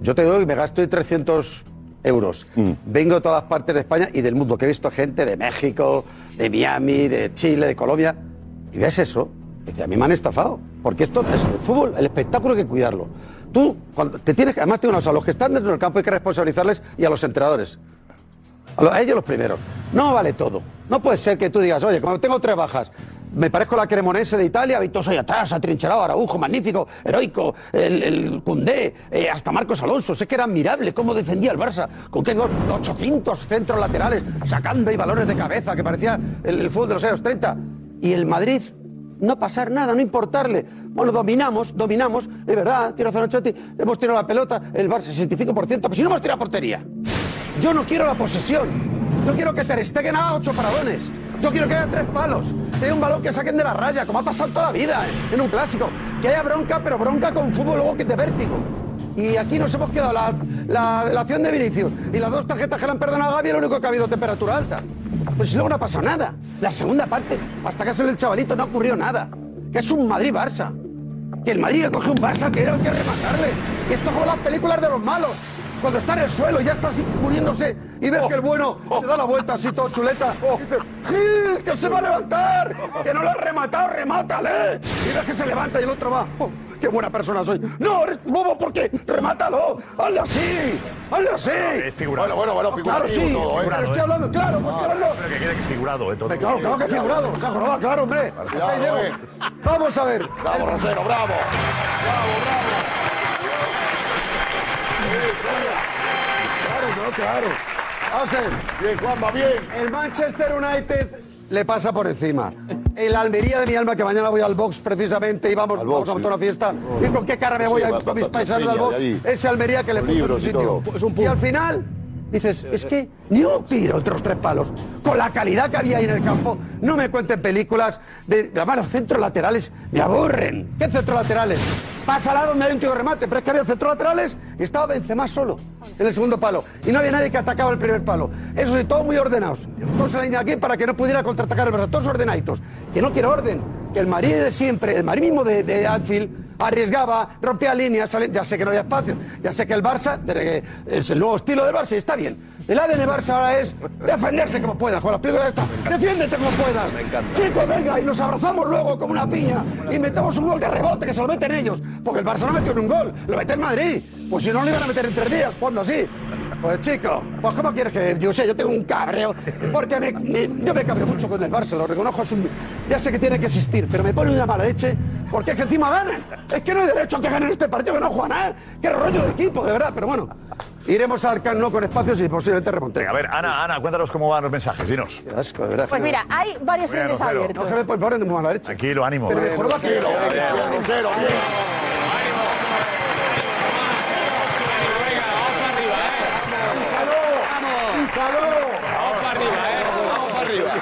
Yo te doy, me gasto 300 euros. Vengo de todas las partes de España y del mundo, que he visto gente de México, de Miami, de Chile, de Colombia, y ves eso, y dices, a mí me han estafado, porque esto es el fútbol, el espectáculo hay que cuidarlo. Tú, cuando te tienes, que- además tengo una cosa, a los que están dentro del campo hay que responsabilizarles y a los entrenadores. A, lo- a ellos los primeros. No vale todo. No puede ser que tú digas, oye, como tengo tres bajas, me parezco la Cremonense de Italia, Vitoso ahí atrás, atrincherado, Araujo, magnífico, heroico, el, el Cundé, eh, hasta Marcos Alonso. Sé que era admirable cómo defendía el Barça, con que 800 centros laterales, sacando y balones de cabeza, que parecía el, el fútbol de los años 30. Y el Madrid, no pasar nada, no importarle. Bueno, dominamos, dominamos, es verdad, razón Ancelotti, hemos tirado la pelota, el Barça 65%, pero si no hemos tirado portería. Yo no quiero la posesión. Yo quiero que Ter Stegen haga ocho paradones. Yo quiero que haya tres palos. Que haya un balón que saquen de la raya, como ha pasado toda la vida en un clásico. Que haya bronca, pero bronca con fútbol luego que de vértigo. Y aquí nos hemos quedado la, la, acción de Vinicius y las dos tarjetas que le han perdonado a Gaby, lo único que ha habido temperatura alta. Pues luego no ha pasado nada. La segunda parte, hasta que sale el chavalito, no ocurrió nada. Que es un Madrid-Barça. Que el Madrid coge un Barça que era el que rematarle. Y esto es como las películas de los malos. Cuando está en el suelo y ya está así muriéndose y ves que el bueno se da la vuelta así todo chuleta. y dice, ¡Gil, que se va a levantar! ¡Que no lo has rematado, remátale! Y ves que se levanta y el otro va. "Oh, ¡Qué buena persona soy! ¡No, eres bobo porque remátalo! ¡Hazle así! ¡Hazle así! es figurado. Bueno, bueno, bueno, Claro, sí. todo, ¿eh? pero estoy hablando, claro, pues estoy hablando. Pero que quede que figurado, ¿eh? Todo. Claro, claro que figurado. Ha jorobado, claro, hombre. Ahí llego. Vamos a ver. Bravo, Rosero, bravo. Claro, no, claro. Bien, Juanma, bien. El Manchester United le pasa por encima. El Almería de mi alma, que mañana voy al box precisamente y vamos, vamos a montar una fiesta. ¿Y con qué cara me voy a, con mis paisanos box? Ese Almería que le puso en su y sitio. y al final dices, es que ni un tiro entre los tres palos. Con la calidad que había ahí en el campo, no me cuenten películas de... Además, los centros laterales me aburren. ¿Qué centros laterales? Pásala donde hay un tío remate, pero es que había centros laterales y estaba Benzema solo en el segundo palo. Y no había nadie que atacaba el primer palo. Eso sí, todos muy ordenados. Todos en línea aquí para que no pudiera contraatacar el Barça. Todos ordenaditos. Que no quiero orden. Que el Madrid de siempre, el Madrid mismo de, de Anfield, arriesgaba, rompía líneas, ya sé que no había espacio, ya sé que el Barça, el nuevo estilo del Barça y está bien. El ADN Barça ahora es defenderse como puedas, con las películas esta, defiéndete como puedas. Chico, venga, y nos abrazamos luego como una piña y metemos un gol de rebote que se lo meten ellos, porque el Barça no metió en un gol, lo mete en Madrid. Pues si no lo iban a meter en tres días, cuando así. Pues chico, pues ¿cómo quieres que yo sé? Yo tengo un cabreo, porque me- me- yo me cabreo mucho con el Barça, lo reconozco, es un- ya sé que tiene que existir, pero me pone una mala leche, porque es que encima ganan. Es que no hay derecho a que ganen este partido, que no juegan nada. Qué rollo de equipo, de verdad, pero bueno. Iremos al Camp Nou con espacios y posiblemente remontemos. A ver, Ana, Ana, cuéntanos cómo van los mensajes, dinos. Qué asco, de verdad. Pues mira, hay varios Venga, frentes Rosero. abiertos. No, que me ponen- de muy mala leche. Tranquilo, ánimo. Pero mejor va que Tranquilo, bien, Rosero,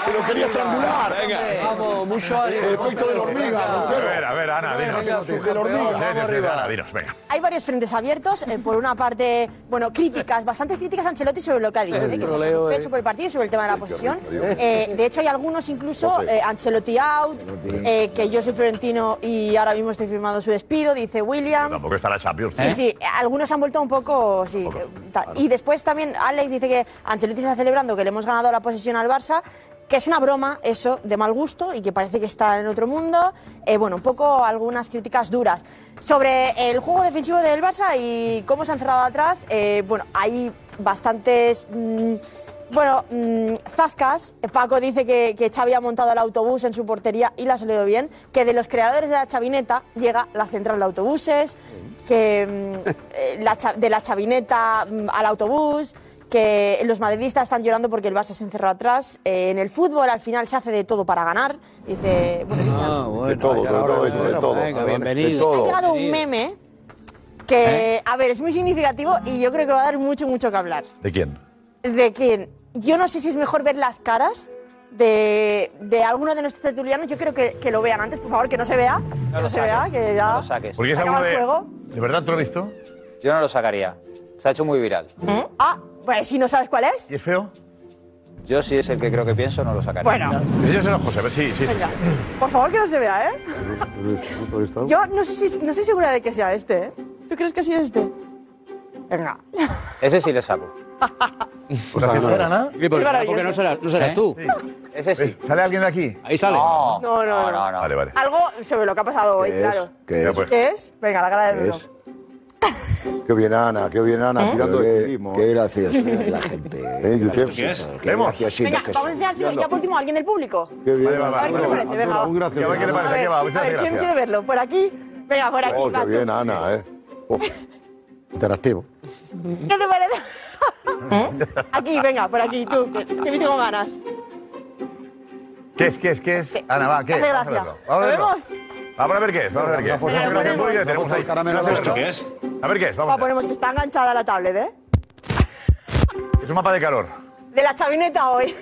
Que lo quería estrangular. Vamos, mucho ánimo. Efecto de la hormiga, A ver, a ver, Ana, dinos. Venga, de la hormiga. Ana, dinos, venga. Hay varios frentes abiertos. eh, por una parte, bueno, críticas, bastantes críticas a Ancelotti sobre lo que ha dicho, eh, que está satisfecho eh. por el partido y sobre el tema de la posesión. Eh, de hecho, hay algunos incluso, Ancelotti out, que yo soy florentino y ahora mismo estoy firmando su despido, dice Williams. Tampoco está la Champions. Sí, sí, algunos han vuelto un poco, sí. Y después también Alex dice que Ancelotti está celebrando que le hemos ganado la posesión al Barça, que es una broma eso, de mal gusto y que parece que está en otro mundo. Eh, bueno, un poco algunas críticas duras. Sobre el juego defensivo del Barça y cómo se han cerrado atrás, eh, bueno, hay bastantes... mm, bueno, mm, Zascas, Paco dice que, que Xavi ha montado el autobús en su portería y le ha salido bien, que de los creadores de la chavineta llega la central de autobuses, que mm, eh, la de la chavineta al autobús, que los madridistas están llorando porque el Barça se encerró atrás. Eh, en el fútbol al final se hace de todo para ganar. Dice, bueno, Ah, bueno. De todo, de todo, eso, de todo. Venga, De bienvenido. todo. ha llegado un meme que, ¿Eh? a ver, es muy significativo y yo creo que va a dar mucho, mucho que hablar. ¿De quién? de que yo no sé si es mejor ver las caras de, de alguno de nuestros tertulianos. Yo creo que, que lo vean antes, por favor, que no se vea. que no lo se vea, que ya. no lo saques. Porque es el de. juego. ¿De verdad tú lo has visto? Yo no lo sacaría. Se ha hecho muy viral. Ah, pues si no sabes cuál es. ¿Y es feo? Yo, si es el que creo que pienso, no lo sacaría. Bueno, yo sé, José, a ver, sí, sí, sí. venga. sí. Por favor, que no se vea, ¿eh? Yo no sé si, no estoy segura de que sea este, ¿eh? ¿Tú crees que sí este? Venga. Ese sí le saco. <laughs> Pues así fuera, ¿no? Sí, porque, maravilloso. porque no serás, no serás ¿Eh? tú. Ese sí. ¿Sale alguien de aquí? Ahí sale. No, No, no, no. Vale, vale. Algo sobre lo que ha pasado hoy, ¿Qué es? claro. ¿Qué es? pues. ¿Qué es? Venga, la cara de ¿Qué Bruno. es? <laughs> Qué bien, Ana, qué bien, Ana, tirando de Qué, qué gracioso <laughs> es la gente. Eh, Josep. ¿Qué es? ¿Vemos? Venga, vamos a enseñárselo ya por último a alguien del público. Qué bien, Vale, va, va, A ver qué vale, le va. parece, venga. Un gracioso. Ya va, ¿qué le A parece? ver, ¿Qué va? a Muchas ver, ¿quién gracias. quiere verlo? ¿Por aquí? Venga, por aquí. Oh, va, qué tú. bien, Ana, eh. Oh. Interactivo. ¿Qué te parece? <laughs> aquí, venga, por aquí, tú, que visto con ganas. ¿Qué es? ¿Qué es? ¿Qué es? Ana, va, ¿qué Hace a gracia. verlo. ¿Lo a vemos? Vamos a ver qué es. Vamos a ver qué es. Público, tenemos ahí. ¿Qué es? A ver qué es. Vamos Va, a ver. ponemos que está enganchada la tablet, ¿eh? <laughs> Es un mapa de calor. De la chavineta hoy.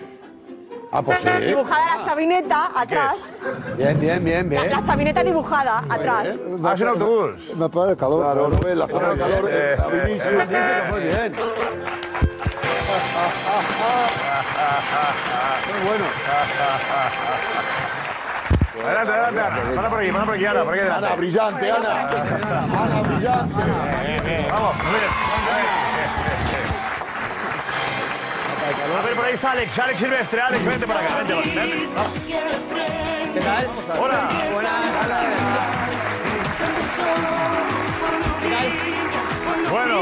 Ah, pues sí. Dibujada la chavineta atrás. Bien, bien, bien, bien. La chavineta dibujada atrás. Ah, es un autobús. Mapa de calor. Claro, no la zona de calor. Eh, a Vinicius. Muy bien. <laughs> Muy bueno. Adelante, adelante, Ana. Para por aquí, para por aquí, Ana. Por aquí adelante. Ana, brillante, Ana. Ana, brillante. Vamos. A ver, por ahí está Alex, Alex Silvestre. Alex, vente para acá, vente, vente. ¿Qué tal? Hola. Bueno,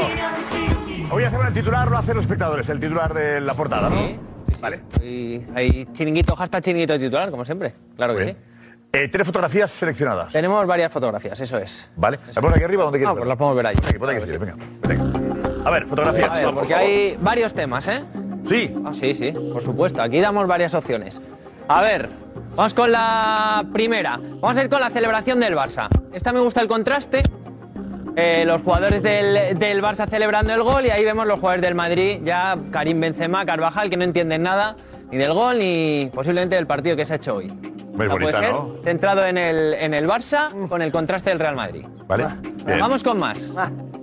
hoy hacemos el titular, lo hacen los espectadores, el titular de la portada, ¿no? Vale. Y hay chiringuito, hashtag chiringuito de titular, como siempre. Claro que sí. Eh, ¿Tienes fotografías seleccionadas? Tenemos varias fotografías, eso es. Vale. ¿La aquí arriba o donde quieres? Ah, pues las podemos ver ahí. Aquí, ponte aquí, venga. venga. A ver, fotografías. A ver, porque hay varios temas, ¿eh? Sí. Ah, sí, sí, por supuesto. Aquí damos varias opciones. A ver, vamos con la primera. Vamos a ir con la celebración del Barça. Esta me gusta el contraste. Eh, los jugadores del, del Barça celebrando el gol y ahí vemos los jugadores del Madrid, ya Karim Benzema, Carvajal, que no entienden nada ni del gol ni posiblemente del partido que se ha hecho hoy. Sea, bonita, puede ser ¿no? Centrado en el, en el Barça con el contraste del Real Madrid. Vale. Bien. Vamos con más.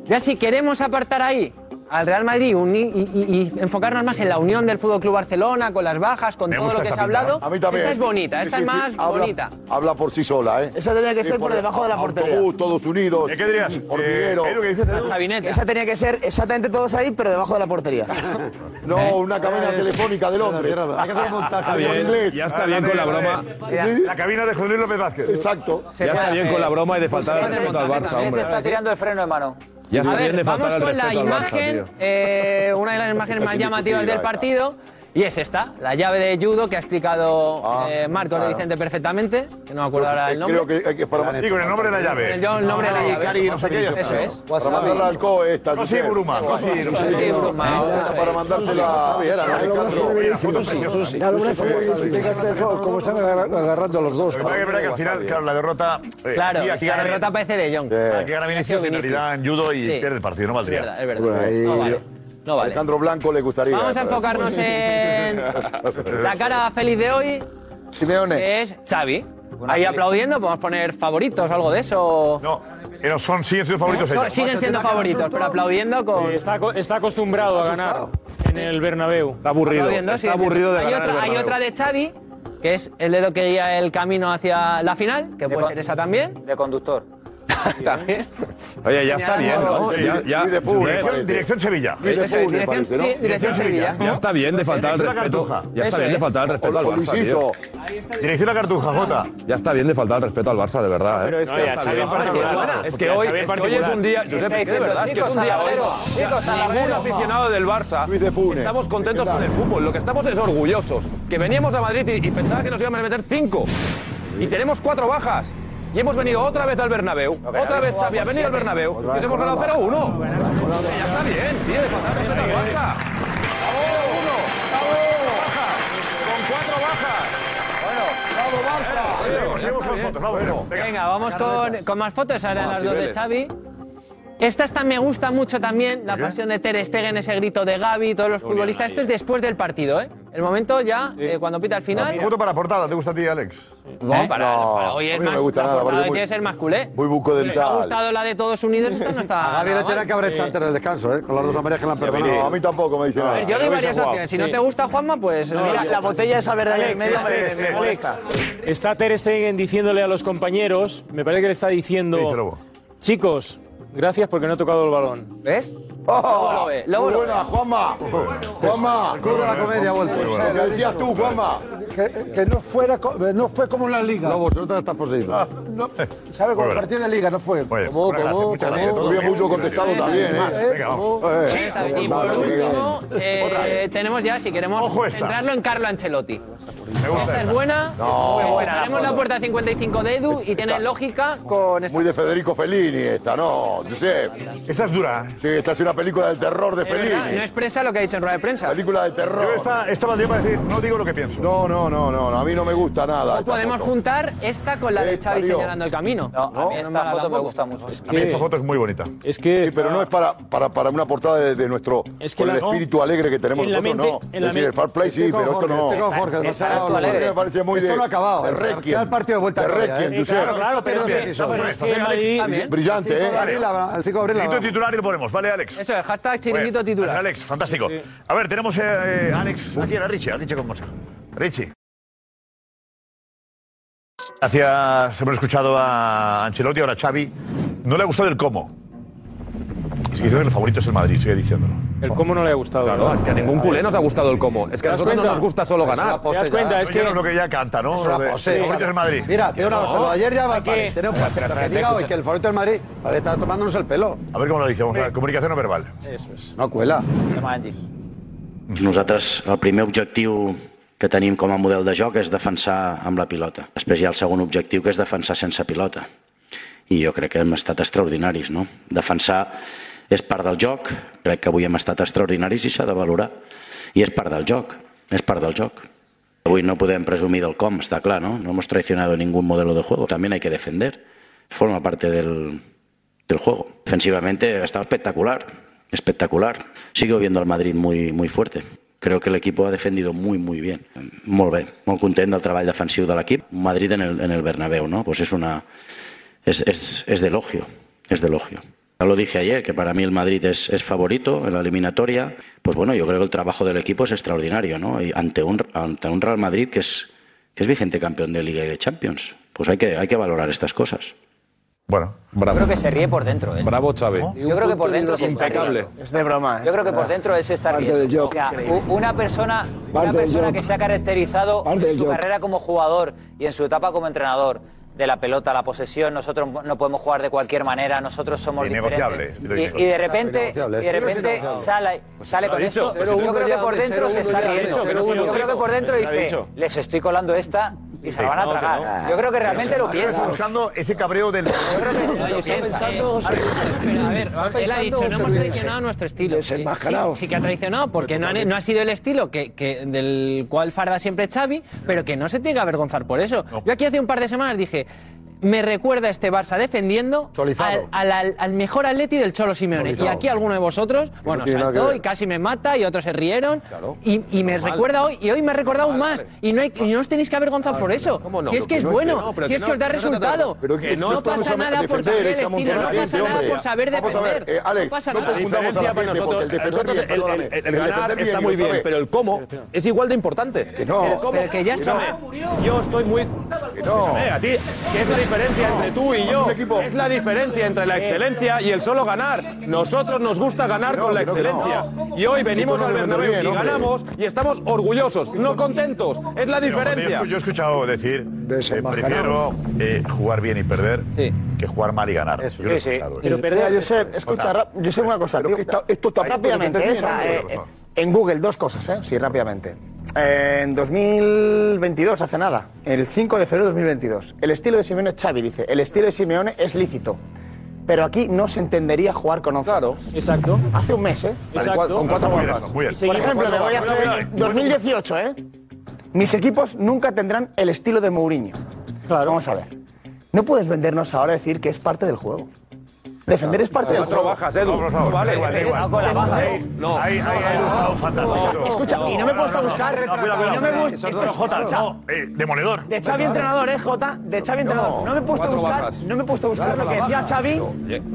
Ya si queremos apartar ahí al Real Madrid uni- y, y- y enfocarnos más en la unión del Fútbol Club Barcelona, con las bajas, con Me todo lo que se ha hablado. pinta, ¿eh? A mí también. Esta es bonita, esta Sí, es más habla- bonita. Habla por sí sola, ¿eh? Esa tenía que Sí, ser por debajo de la portería. Autobús, todos unidos. ¿Qué dirías? Hormiguero. Eh. Esa tenía que ser exactamente todos ahí, pero debajo de la portería. <laughs> No, una cabina telefónica de Londres. Hay que hacer un montaje. Bien. en inglés. Ya está bien con la broma. Sí. La cabina de Juan Luis López Vázquez. Exacto. Ya está bien con la broma y de faltar el respeto al Barça, Este hombre. está tirando el freno de mano. Ya A ver, vamos con la imagen, eh, una de las imágenes más llamativas del partido. Y es esta, la llave de judo que ha explicado eh, Marcos de Vicente perfectamente, que no me acuerdo ahora el nombre. Creo que hay que para Sí, con el nombre de la llave. El, el nombre de la llave. Cari, no sé qué, ya está. Eso es. Para mandarla al COE esta. Cosi Josep. Bruma, Cosi, no Sí, Para mandársela a cómo están agar- agarrando los dos. Es verdad que al final, claro, la derrota. eh, Claro, la derrota parece de Jong. Aquí gana Vinicius en realidad en judo y pierde el partido, no Es valdría. verdad, es verdad. No vale. Alejandro Blanco le gustaría. Vamos a enfocarnos en <laughs> la cara feliz de hoy, Simeone. que es Xavi. Ahí aplaudiendo, podemos poner favoritos o algo de eso. No, pero son, siguen siendo favoritos ellos. siguen siendo favoritos, pero aplaudiendo con. Está, co- está acostumbrado a ganar en el Bernabéu. Está aburrido. aplaudiendo, Está siguen siendo- aburrido de hay otra, hay otra de Xavi, que es el dedo que guía el camino hacia la final, que puede ser esa también. De conductor. <laughs> También. Oye, ya está bien, ¿no? Sí, Ya, de Dirección, dirección Sevilla. De dirección, parece, ¿no? sí, dirección Sevilla. ya está bien de faltar al respeto. Cartuja. Ya está bien de faltar al respeto al Barça. Dirección a Cartuja, Jota. Ya está bien de faltar al respeto al Barça, de verdad, ¿eh? Pero es que Es que hoy, es que hoy es particular. un día, Josep, de verdad, es que es un día Ningún aficionado del Barça estamos contentos con el fútbol. Lo que estamos es orgullosos. Que veníamos a Madrid y pensaba que nos íbamos a meter cinco. Y tenemos cuatro bajas. Y hemos venido otra vez al Bernabéu. Otra vez Xavi ha venido al Bernabéu. Y nos hemos ganado 0-1. Ya está bien, tío, de Barça. 0-1. Bajas. Con cuatro bajas. Seguimos, seguimos con fotos, vamos. Venga. Vamos con, con más fotos. Ahora Vamos, las dos de. Xavi. Esta esta me gusta mucho también, la pasión de Ter Stegen, ese grito de Gaby, todos los futbolistas. Esto es después del partido, ¿eh? El momento ya, eh, cuando pita el final. Foto para portada, ¿te gusta a ti, Alex? No, para, No, para hoy a es mí no más, me gusta la nada, portada muy- tiene que ser más culé. Muy buco Si os ha gustado la de todos unidos, esta no está. Ah, <laughs> A Gaby le nada mal. que haber echado antes en el descanso, ¿eh? Con las dos amarillas que le han perdonado. No, a mí tampoco me dice nada. yo doy varias opciones. Si no te gusta Juanma, pues. Mira, la botella esa verde del medio me, me Alex, molesta. está Ter Stegen diciéndole a los compañeros, me parece que le está ¿Qué dice diciendo, Lobo? chicos, gracias porque no he tocado el balón. ¿Ves? Oh, lo ve, buena, Juanma. Juanma. Club de la comedia ha vuelto. Lo que decías tú, Juanma. Que, que no, fuera, co- no fue como en la liga. No te estás poseído. No, ¿Sabe? Como el partido de liga no fue. Oye, ¿Cómo, muchas gracias, cómo, muchas cómo? gracias. Bien, mucho contestado también, ¿eh? Venga, vamos. Eh, Sí, y por último, eh, tenemos ya, si queremos Ojo esta. centrarlo en Carlo Ancelotti. Me gusta Esta es esta. buena. No. Muy buena. Tenemos la puerta 55 de Edu y tiene lógica con esta. Muy de Federico Fellini esta, ¿no? Josep. Esta es dura. ¿eh? Sí, esta es una película del terror de verdad, no Fellini. expresa lo que ha dicho en rueda de prensa. Película de Yo terror. esta, esta valdría para decir, no digo lo que pienso. No, no, no, no, no, a mí no me gusta nada. Esta podemos foto. juntar esta con la de Esta, Xavi señalando el camino. No, a mí esta foto me gusta mucho. A mí esta foto es muy bonita. Es que Sí, pero no es para, para, para una portada de, de nuestro. Es que con la- el espíritu alegre que tenemos En la nosotros, mente- no. en la es decir, el fair play sí, pero esto Jorge, no. Me muy Esto no ha acabado. Requiem. El partido de vuelta De Requiem, eh. Josep. Claro, claro, pero es que- es Brillante, El 5 de ¿eh? el 5 de abril Chiringuito titular y lo ponemos, ¿vale, Alex? Eso, el hashtag chiringuito titular. gracias, Alex, fantástico. A ver, tenemos eh, eh, Alex. Aquí era Richie, a Richie con música. Richie. Gracias, hemos escuchado a Ancelotti, ahora a Xavi. No le ha gustado el cómo. Y sigue diciendo que el favorito es el Madrid, sigue diciéndolo. El cómo no le ha gustado. Claro, es que a ningún culé nos ha gustado el cómo. Es que ¿Te a nosotros no cuenta? nos gusta solo ganar. ¿Te das cuenta? Es que es lo que ya canta, ¿no? Es una pose. el favorito es el Madrid. Mira, te una cosa, ayer ya va que- que espera, que espera, diga hoy que el favorito del Madrid estar tomándonos el pelo. A ver cómo lo dice, comunicación no verbal. Eso es. No cuela. Nosaltres, el primer objectiu que tenim com a model de joc és defensar amb la pilota. Després hi ha el segon objectiu, que és defensar sense pilota. I jo crec que hem estat extraordinaris, no? Defensar és part del joc, crec que avui hem estat extraordinaris i s'ha de valorar. I és part del joc, és part del joc. Avui no podem presumir del com, está claro, ¿no? No hemos traicionado ningún modelo de juego. También hay que defender. Forma parte del, del juego. Defensivamente ha estado espectacular, espectacular. Sigo viendo al Madrid muy, muy fuerte. Creo que el equipo ha defendido muy, muy bien. Molt bé, molt content del treball defensiu de l'equip. Madrid en el, en el Bernabéu, ¿no? Pues es una... Es, es, es de elogio, es de elogio. Ya lo dije ayer, que para mí el Madrid es, es favorito en la eliminatoria. Pues bueno, yo creo que el trabajo del equipo es extraordinario, ¿no? Y ante un, ante un Real Madrid que es, que es vigente campeón de Liga y de Champions. Pues hay que, hay que valorar estas cosas. Bueno, Yo creo que se ríe por dentro. ¿eh? Bravo, Xavi. Yo creo que por dentro está Impecable. Es de broma. ¿eh? Yo creo que por dentro riendo. del job. O sea, una persona, una persona que se ha caracterizado Parte en su carrera como jugador y en su etapa como entrenador de la pelota, la posesión, nosotros no podemos jugar de cualquier manera, nosotros somos diferentes. Y, y de repente, y de repente sale, sale con dicho. esto. Pero Yo uno creo que por dentro se está riendo. Yo creo que por dentro dice, les estoy colando esta y se la van a no, que tragar. Yo creo que realmente lo piensa. Está buscando ese cabreo del. Oye, está pensando, pero a ver, él ha dicho, no hemos traicionado nuestro estilo. Desenmascarados. Sí, sí que ha traicionado, porque no, han- no ha sido el estilo que, que- del cual farda siempre Xavi, pero que no se tiene que avergonzar por eso. Yo aquí hace un par de semanas dije, me recuerda este Barça defendiendo al, Cholizado. al- al- al mejor Atleti del Cholo Simeone. Cholizado. Y aquí alguno de vosotros, bueno, saltó y casi me mata y otros se rieron. Y, y me recuerda hoy, y hoy me ha recordado aún más. Y no, hay, y no os tenéis que avergonzar por eso. no? Si es que es No bueno, no, si que es no- que os da no resultado. Pero que no pasa nada por saber estilo, no pasa nada por saber defender. eh, Alex, no pasa no nada. La diferencia para nosotros, el ganar está muy bien, pero el cómo es igual de importante. Que no. Que ya está. Yo estoy muy. Escúchame, a ti, ¿qué es la diferencia entre tú y yo? Es la diferencia entre la excelencia y el solo ganar. Nosotros nos gusta ganar con la excelencia. Y hoy venimos al Bernabéu bien, y hombre. ganamos y estamos orgullosos, no contentos. Es la Pero, diferencia. Yo, yo he escuchado decir, eh, prefiero eh, jugar bien y perder que jugar mal y ganar. yo lo he escuchado. Pero eh. Mira, Josep, escucha, yo sé una cosa, tío, esto está rápidamente, eh, en Google, dos cosas, ¿eh? Sí, rápidamente. En 2022, hace nada, el 5 de febrero de 2022, el estilo de Simeone, Xavi dice, el estilo de Simeone es lícito, pero aquí no se entendería jugar con 11. Claro. Exacto. Hace un mes, ¿eh? Exacto. Con cuatro bien. Por ejemplo, me voy a hacer 2018, ¿eh? Mis equipos nunca tendrán el estilo de Mourinho. Claro. Vamos a ver. No puedes vendernos ahora decir que es parte del juego. Defender es parte del Cuatro juego. bajas, Edu. Vale. igual, igual. con la baja. Ahí, No. ahí, ahí ha ilustrado fantástico. Escucha, y no me he puesto a buscar. No, cuidado, y no me Pero, Jota, no, eh, demoledor. De Xavi entrenador, eh, Jota, de Xavi entrenador. No me he puesto a cuatro buscar, no me he puesto a buscar lo que decía Xavi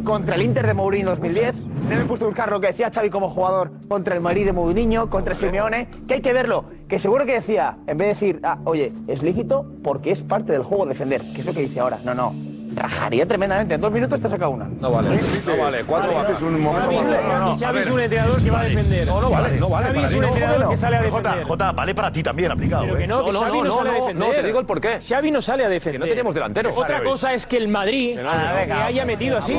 contra el Inter de Mourinho 2010. No me he puesto a buscar lo que decía Xavi como jugador contra el Madrid de Mourinho, contra Simeone, que hay que verlo. Que seguro que decía, en vez de decir, ah, oye, es lícito porque es parte del juego defender, que es lo que dice ahora. No, no. Rajaría tremendamente. En dos minutos te saca una. No vale. No vale. Cuatro bajas. No, no, Xavi a ver. es un entrenador que va a defender. No, no vale. No vale. Xavi es un entrenador que sale a Jota, defender. Jota, vale para ti también aplicado. Pero eh. que no, que No, no, Xavi no, sale a defender. no, te digo el porqué. Xavi no sale a defender. no tenemos delanteros. Otra cosa es que el Madrid que haya metido así.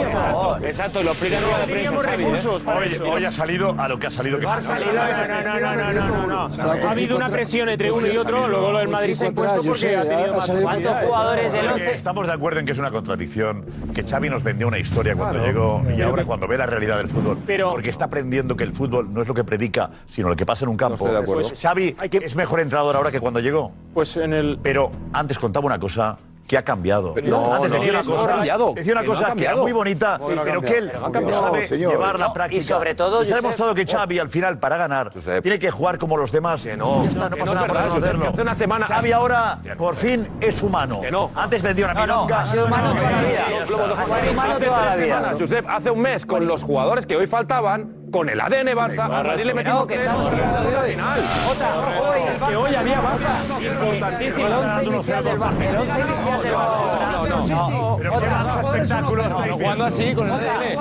Exacto, y lo explica en rueda de prensa Teníamos Xavi, ¿eh? recursos para Hoy, eso. hoy ha salido a lo que ha salido. Que No, es- no, no, no, no. Ha habido una presión entre uno y otro, luego lo del Madrid se ha impuesto porque ha tenido más ¿Cuántos jugadores del Creo que 11? Estamos de acuerdo en que es una contradicción, que Xavi nos vendió una historia cuando llegó y ahora cuando ve la realidad del fútbol. Pero- porque está aprendiendo que el fútbol no es lo que predica, sino lo que pasa en un campo. estoy de acuerdo. Pues Xavi que- es mejor entrenador ahora que cuando llegó. Pues en el. Pero antes contaba una cosa que ha cambiado. No, Antes decía una cosa, cambiado, decía una cosa que era muy bonita, pero que él sabe llevar la No, y práctica. sobre todo, se ha demostrado que Xavi al final para ganar tiene que jugar como los demás. no, no pasa nada por que hace una semana- Xavi ahora por fin es humano. Que no. Antes vendía una milonga. ha sido humano toda la vida. Ha sido humano toda la vida. Josep, hace un mes, con los jugadores que hoy faltaban, con el ADN Barça, a Madrid le metimos que tres estamos goles hablando de al hoy. final. Otra, hoy el Es que hoy había Barça importantísimo. El once inicial del Barça. El once inicial del Barcelona. No, no, no. Pero qué Barça espectáculo estáis Jugando así, con el ADN.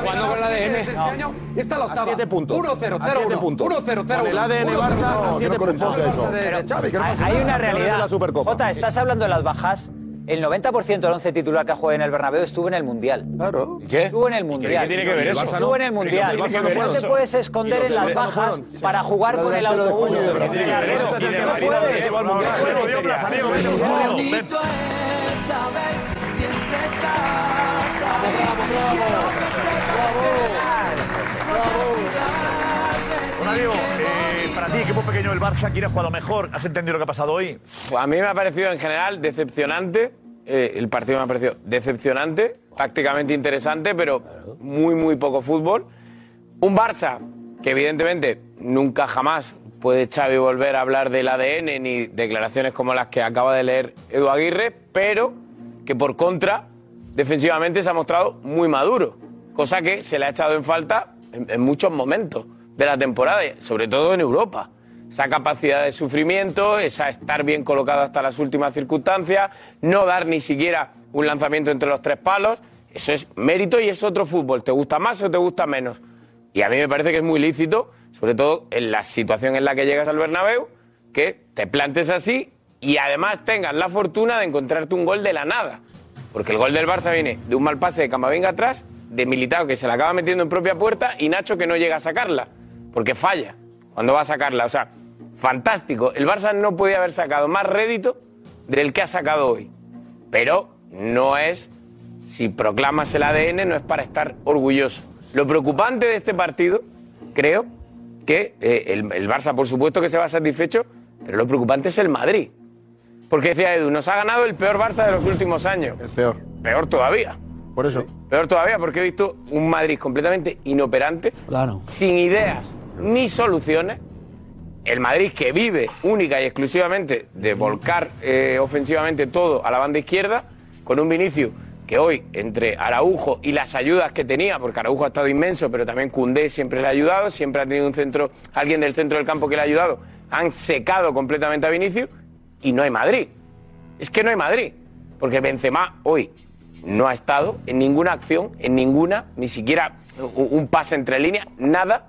Jugando con el ADN. Y está la A octava. siete puntos. 1-0, A siete 0-1. puntos. 1-0, 0 Con el ADN Barça, a siete puntos. Hay una realidad. Jota, estás hablando de las bajas. El 90% del once titular que ha jugado en el Bernabéu estuvo en el Mundial. Claro. ¿Y qué? Estuvo en el Mundial. ¿Qué tiene que ver eso? Estuvo en el Mundial. ¿Qué tiene que ver No te eso? puedes esconder en las bajas para jugar con el autobús. ¿Qué tiene que ver eso? No ¿Qué tiene que ver? puedes. Lleva al Mundial. Diego equipo pequeño del Barça, ¿quién ha jugado mejor? ¿Has entendido lo que ha pasado hoy? Pues a mí me ha parecido en general decepcionante. eh, el partido me ha parecido decepcionante, prácticamente interesante, pero muy, muy poco fútbol. Un Barça que evidentemente nunca jamás puede Xavi volver a hablar del ADN ni declaraciones como las que acaba de leer Edu Aguirre, pero que por contra defensivamente se ha mostrado muy maduro, cosa que se le ha echado en falta en, muchos momentos de la temporada, sobre todo en Europa. Esa capacidad de sufrimiento, esa estar bien colocado hasta las últimas circunstancias, no dar ni siquiera un lanzamiento entre los tres palos, eso es mérito y es otro fútbol. ¿Te gusta más o te gusta menos? Y a mí me parece que es muy lícito, sobre todo en la situación en la que llegas al Bernabéu, que te plantes así y además tengas la fortuna de encontrarte un gol de la nada. Porque el gol del Barça viene de un mal pase de Camavinga atrás, de Militao que se la acaba metiendo en propia puerta y Nacho que no llega a sacarla, porque falla cuando va a sacarla. O sea, fantástico. El Barça no podía haber sacado más rédito del que ha sacado hoy. Pero no es, si proclamas el ADN, no es para estar orgulloso. Lo preocupante de este partido, creo, que eh, el, el Barça, por supuesto, que se va satisfecho, pero lo preocupante es el Madrid. Porque decía Edu, nos ha ganado el peor Barça de los últimos años. El peor. Peor todavía. Por eso. Peor todavía, porque he visto un Madrid completamente inoperante, Claro. sin ideas ni soluciones. El Madrid que vive única y exclusivamente de volcar eh, ofensivamente todo a la banda izquierda, con un Vinicius que hoy, entre Araujo y las ayudas que tenía, porque Araujo ha estado inmenso, pero también Cundé siempre le ha ayudado, siempre ha tenido un centro, alguien del centro del campo que le ha ayudado, han secado completamente a Vinicius y no hay Madrid. Es que no hay Madrid, porque Benzema hoy no ha estado en ninguna acción, en ninguna, ni siquiera un pase entre líneas, nada.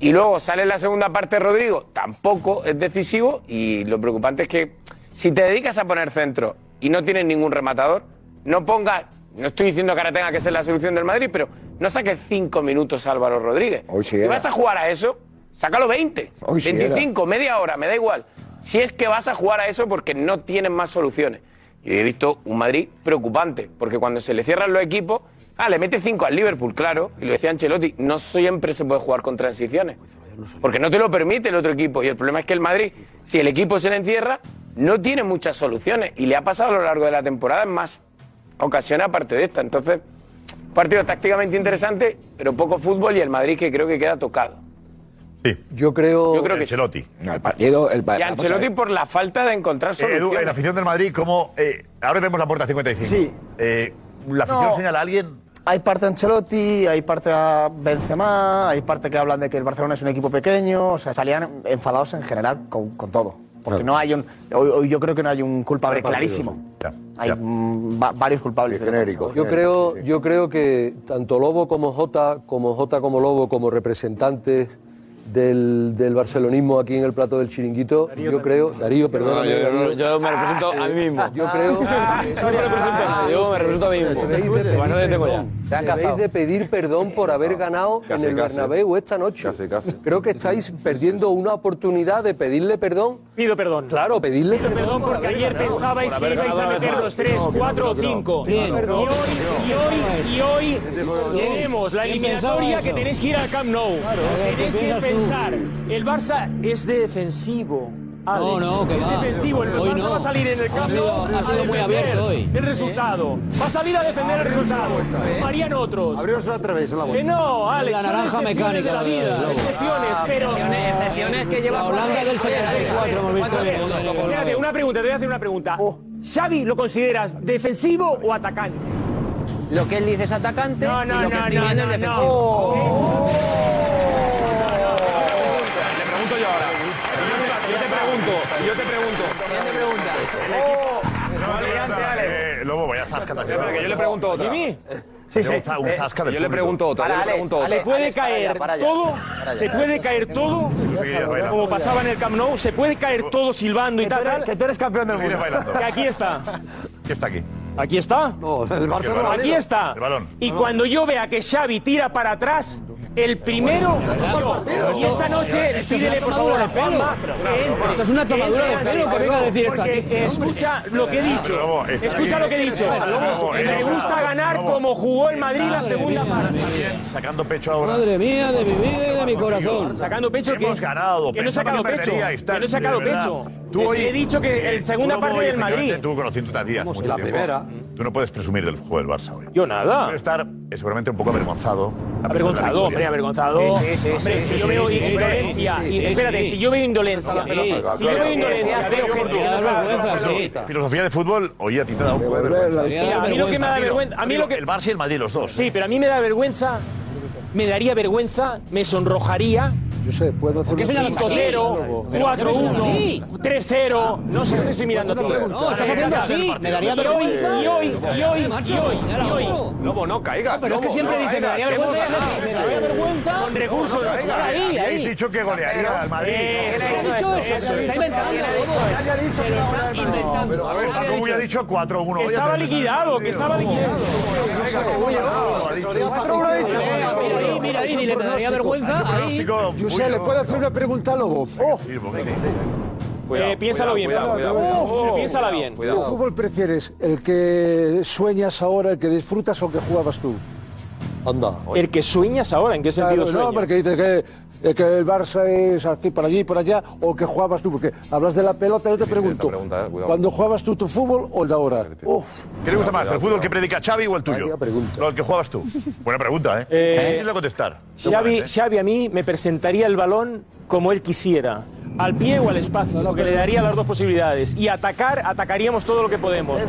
Y luego sale en la segunda parte Rodrigo, tampoco es decisivo. Y lo preocupante es que si te dedicas a poner centro y no tienes ningún rematador, no pongas. No estoy diciendo que ahora tenga que ser la solución del Madrid, pero no saques cinco minutos a Álvaro Rodríguez. Hoy sí si era. vas a jugar a eso, sácalo 20, Hoy sí 25, media hora, me da igual. Si es que vas a jugar a eso porque no tienes más soluciones. Y he visto un Madrid preocupante, porque cuando se le cierran los equipos, ah, le mete 5 al Liverpool, claro, y lo decía Ancelotti, no siempre se puede jugar con transiciones, porque no te lo permite el otro equipo. Y el problema es que el Madrid, si el equipo se le encierra, no tiene muchas soluciones, y le ha pasado a lo largo de la temporada en más ocasiones aparte de esta. Entonces, partido tácticamente interesante, pero poco fútbol y el Madrid que creo que queda tocado. Yo creo. Yo creo que Ancelotti. No, el partido. El, Y Ancelotti por la falta de encontrar Eh, Edu, soluciones. en la afición del Madrid, ¿cómo...? eh, ahora vemos la puerta 55. Sí. Eh, ¿La afición No. señala a alguien? Hay parte de Ancelotti, hay parte a Benzema, hay parte que hablan de que el Barcelona es un equipo pequeño, o sea, salían enfadados en general con, con todo. Porque no hay un. Hoy, hoy yo creo que no hay un culpable Partido. clarísimo. Ya, Hay ya. mm, va- varios culpables. Genérico. Yo creo, yo creo que tanto Lobo como Jota, como Jota como Lobo, como representantes del, del barcelonismo aquí en el plato del chiringuito, yo creo, Darío, perdón. yo, yo- yo me represento a mí mismo. Yo creo Yo no me represento a nadie, yo me represento a mí mismo. Debéis de pedir perdón. Debéis de pedir perdón por haber ganado Casi, en el casi. Bernabéu esta noche. Casi, casi. Creo que estáis perdiendo una oportunidad de pedirle perdón. Pido perdón. Claro, pedirle Pido perdón por porque ayer ganado. pensabais que ibais a meter los 3, 4 o 5. Y hoy, y hoy, y hoy tenemos la eliminatoria que tenéis que ir al Camp Nou. Tenéis que pensar, el Barça es defensivo. Alex. No, no, que es va. defensivo. El Hoy Barça no. va a salir en el Ha campo sido- ha a sido muy abierto hoy. El resultado. Va a salir a defender el resultado. Harían otros. Abrióse otra vez la Que no, Alex. La naranja mecánica de la vida. Excepciones, pero. Excepciones, que lleva La Holanda del 74 hemos visto Espérate, una pregunta, te voy a hacer una pregunta. ¿Xavi lo consideras defensivo o atacante? Lo que él dice es atacante No, no, y lo que no, estoy no, viendo no, es no. defensivo. Le pregunto yo ahora. Yo te pregunto, yo te pregunto. ¿Quién te pregunta? Eh, Lobo, vaya zasca también. Espera, que yo le pregunto otra. Jimmy. Sí, sí. Un zasca del Yo le pregunto otra. yo le pregunto Se otra. puede caer todo, se puede caer todo, como pasaba en el Camp Nou, se puede caer todo silbando y tal, tal. Que tú eres campeón del mundo. Que aquí está, ¿Qué está aquí? Aquí está, No, el Barça no lo ha aquí está. El balón. Y cuando yo vea que Xavi tira para atrás, el primero, yo, y esta noche pídele por favor a Juanma que entre. Esto es una tomadura de pelo que venga a decir esto aquí. escucha lo que he dicho, escucha lo que he dicho. Lobo, eh, Me gusta ganar como jugó el Madrid la segunda parte. Sacando pecho ahora. Madre mía, de mi vida y de mi corazón. Sacando pecho que Hemos ganado. que no he sacado pecho, que no he sacado pecho. Tú hoy he dicho que el segunda parte del Madrid. Tú conociendo Díaz mucho la primera. Tú no puedes presumir del juego del Barça hoy. Yo nada. Debe estar eh, seguramente un poco avergonzado. a pesar de la Avergonzado, hombre, avergonzado. Sí, sí, sí, Hombre, sí, si sí, yo veo sí, indolencia, sí, y sí, espérate, sí. si yo veo indolencia, Sí. si yo veo indolencia, veo gente que no está- vergüenza, sí. Filosofía de fútbol, hoy a ti te da un poco de vergüenza. Mira, a mí lo que me da vergüenza, a mí lo que El Barça y el Madrid, los dos. Sí, pero a mí me da vergüenza, me daría vergüenza, me sonrojaría. Yo sé, puedo hacer pregunta. 5-0, 4-1, 3-0, no sé, te estoy mirando a ti. No, estás haciendo así. Me daría Y hoy, vergüenza. y hoy, y hoy, y hoy, y hoy. Lobo, no caiga. Pero es que siempre dice, me daría vergüenza. Me daría vergüenza. Con recursos. Ahí, Habéis ahí. dicho que golearía al Madrid. Eso, ¿Quién ha dicho eso? está inventando. Nadie ha dicho que inventando. Paco Bulla ha dicho 4-1. Que estaba liquidado, que estaba liquidado. Mira ahí, ahí, dile, me daría vergüenza. Ahí. Yo sé, ¿le puedo hacer una pregunta al Lobo? Eh, piénsalo bien, cuidado, Pablo. cuidado, Oh, piénsala bien. ¿Qué fútbol prefieres? ¿El que sueñas ahora, el que disfrutas o el que jugabas tú? Anda. El que sueñas ahora, ¿en qué sentido Claro, no, sueñas? porque dices que, eh, que el Barça es aquí, por allí, por allá, o que jugabas tú, porque hablas de la pelota, yo te pregunto, pregunta, eh. ¿cuándo jugabas tú tu fútbol o el de ahora? ¿Qué le gusta más, el fútbol que predica Xavi o el tuyo? Lo el que jugabas tú. Buena pregunta, ¿eh? Eh, Difícil de contestar. Xavi. Xavi a mí me presentaría el balón como él quisiera. Al pie o al espacio, porque le daría las dos posibilidades. Y atacar, atacaríamos todo lo que podemos.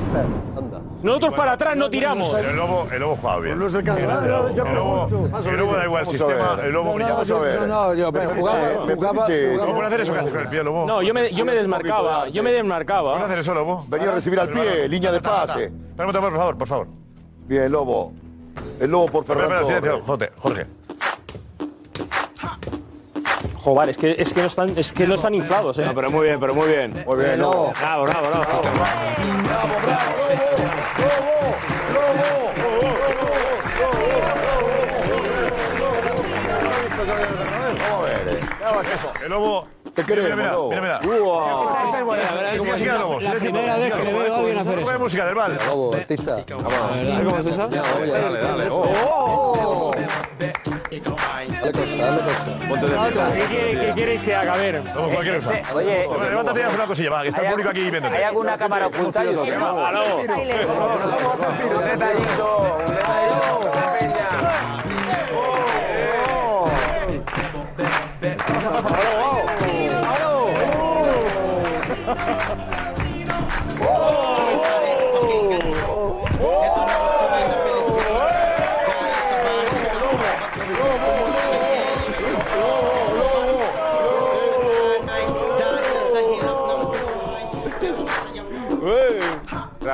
Nosotros para atrás no tiramos. El lobo, el lobo juega bien. No es el caso. El lobo, yo el lobo, da igual el sistema, el lobo No, brilla. no, Vamos a yo- ver. no, no, yo Me jugaba, jugaba, ¿Cómo puede hacer eso que haces con el pie, lobo? No, yo me, yo me desmarcaba, yo me ¿Puedes desmarcaba. hacer eso, lobo? Venía a recibir al pie, línea de pase. Espera un momento, por favor, por favor. Bien, Lobo. El Lobo por Espera, Fernando. espera, silencio, Jorge. Jorge. Joder, es que, es que no están, es que no están inflados, eh. No, pero muy bien, pero muy bien. Muy bien, Lobo. Bravo, bravo, bravo. El lobo. Te Mira, queremos, mira, mira, mira. Wow. La primera vez siga, que le lobo. veo a alguien hacer Ponme eso. música del Val. Lobo, artista. ¿Cómo es esa? Dale, dale. Oh. Oh. ¿Qué, queréis que haga? A ver. Cualquier cosa. Oye, levántate y haz una cosilla, va, que está el público aquí viéndote. ¿hay alguna cámara oculta? Yo sé. Aló. Un detallito, un detallito. Peña.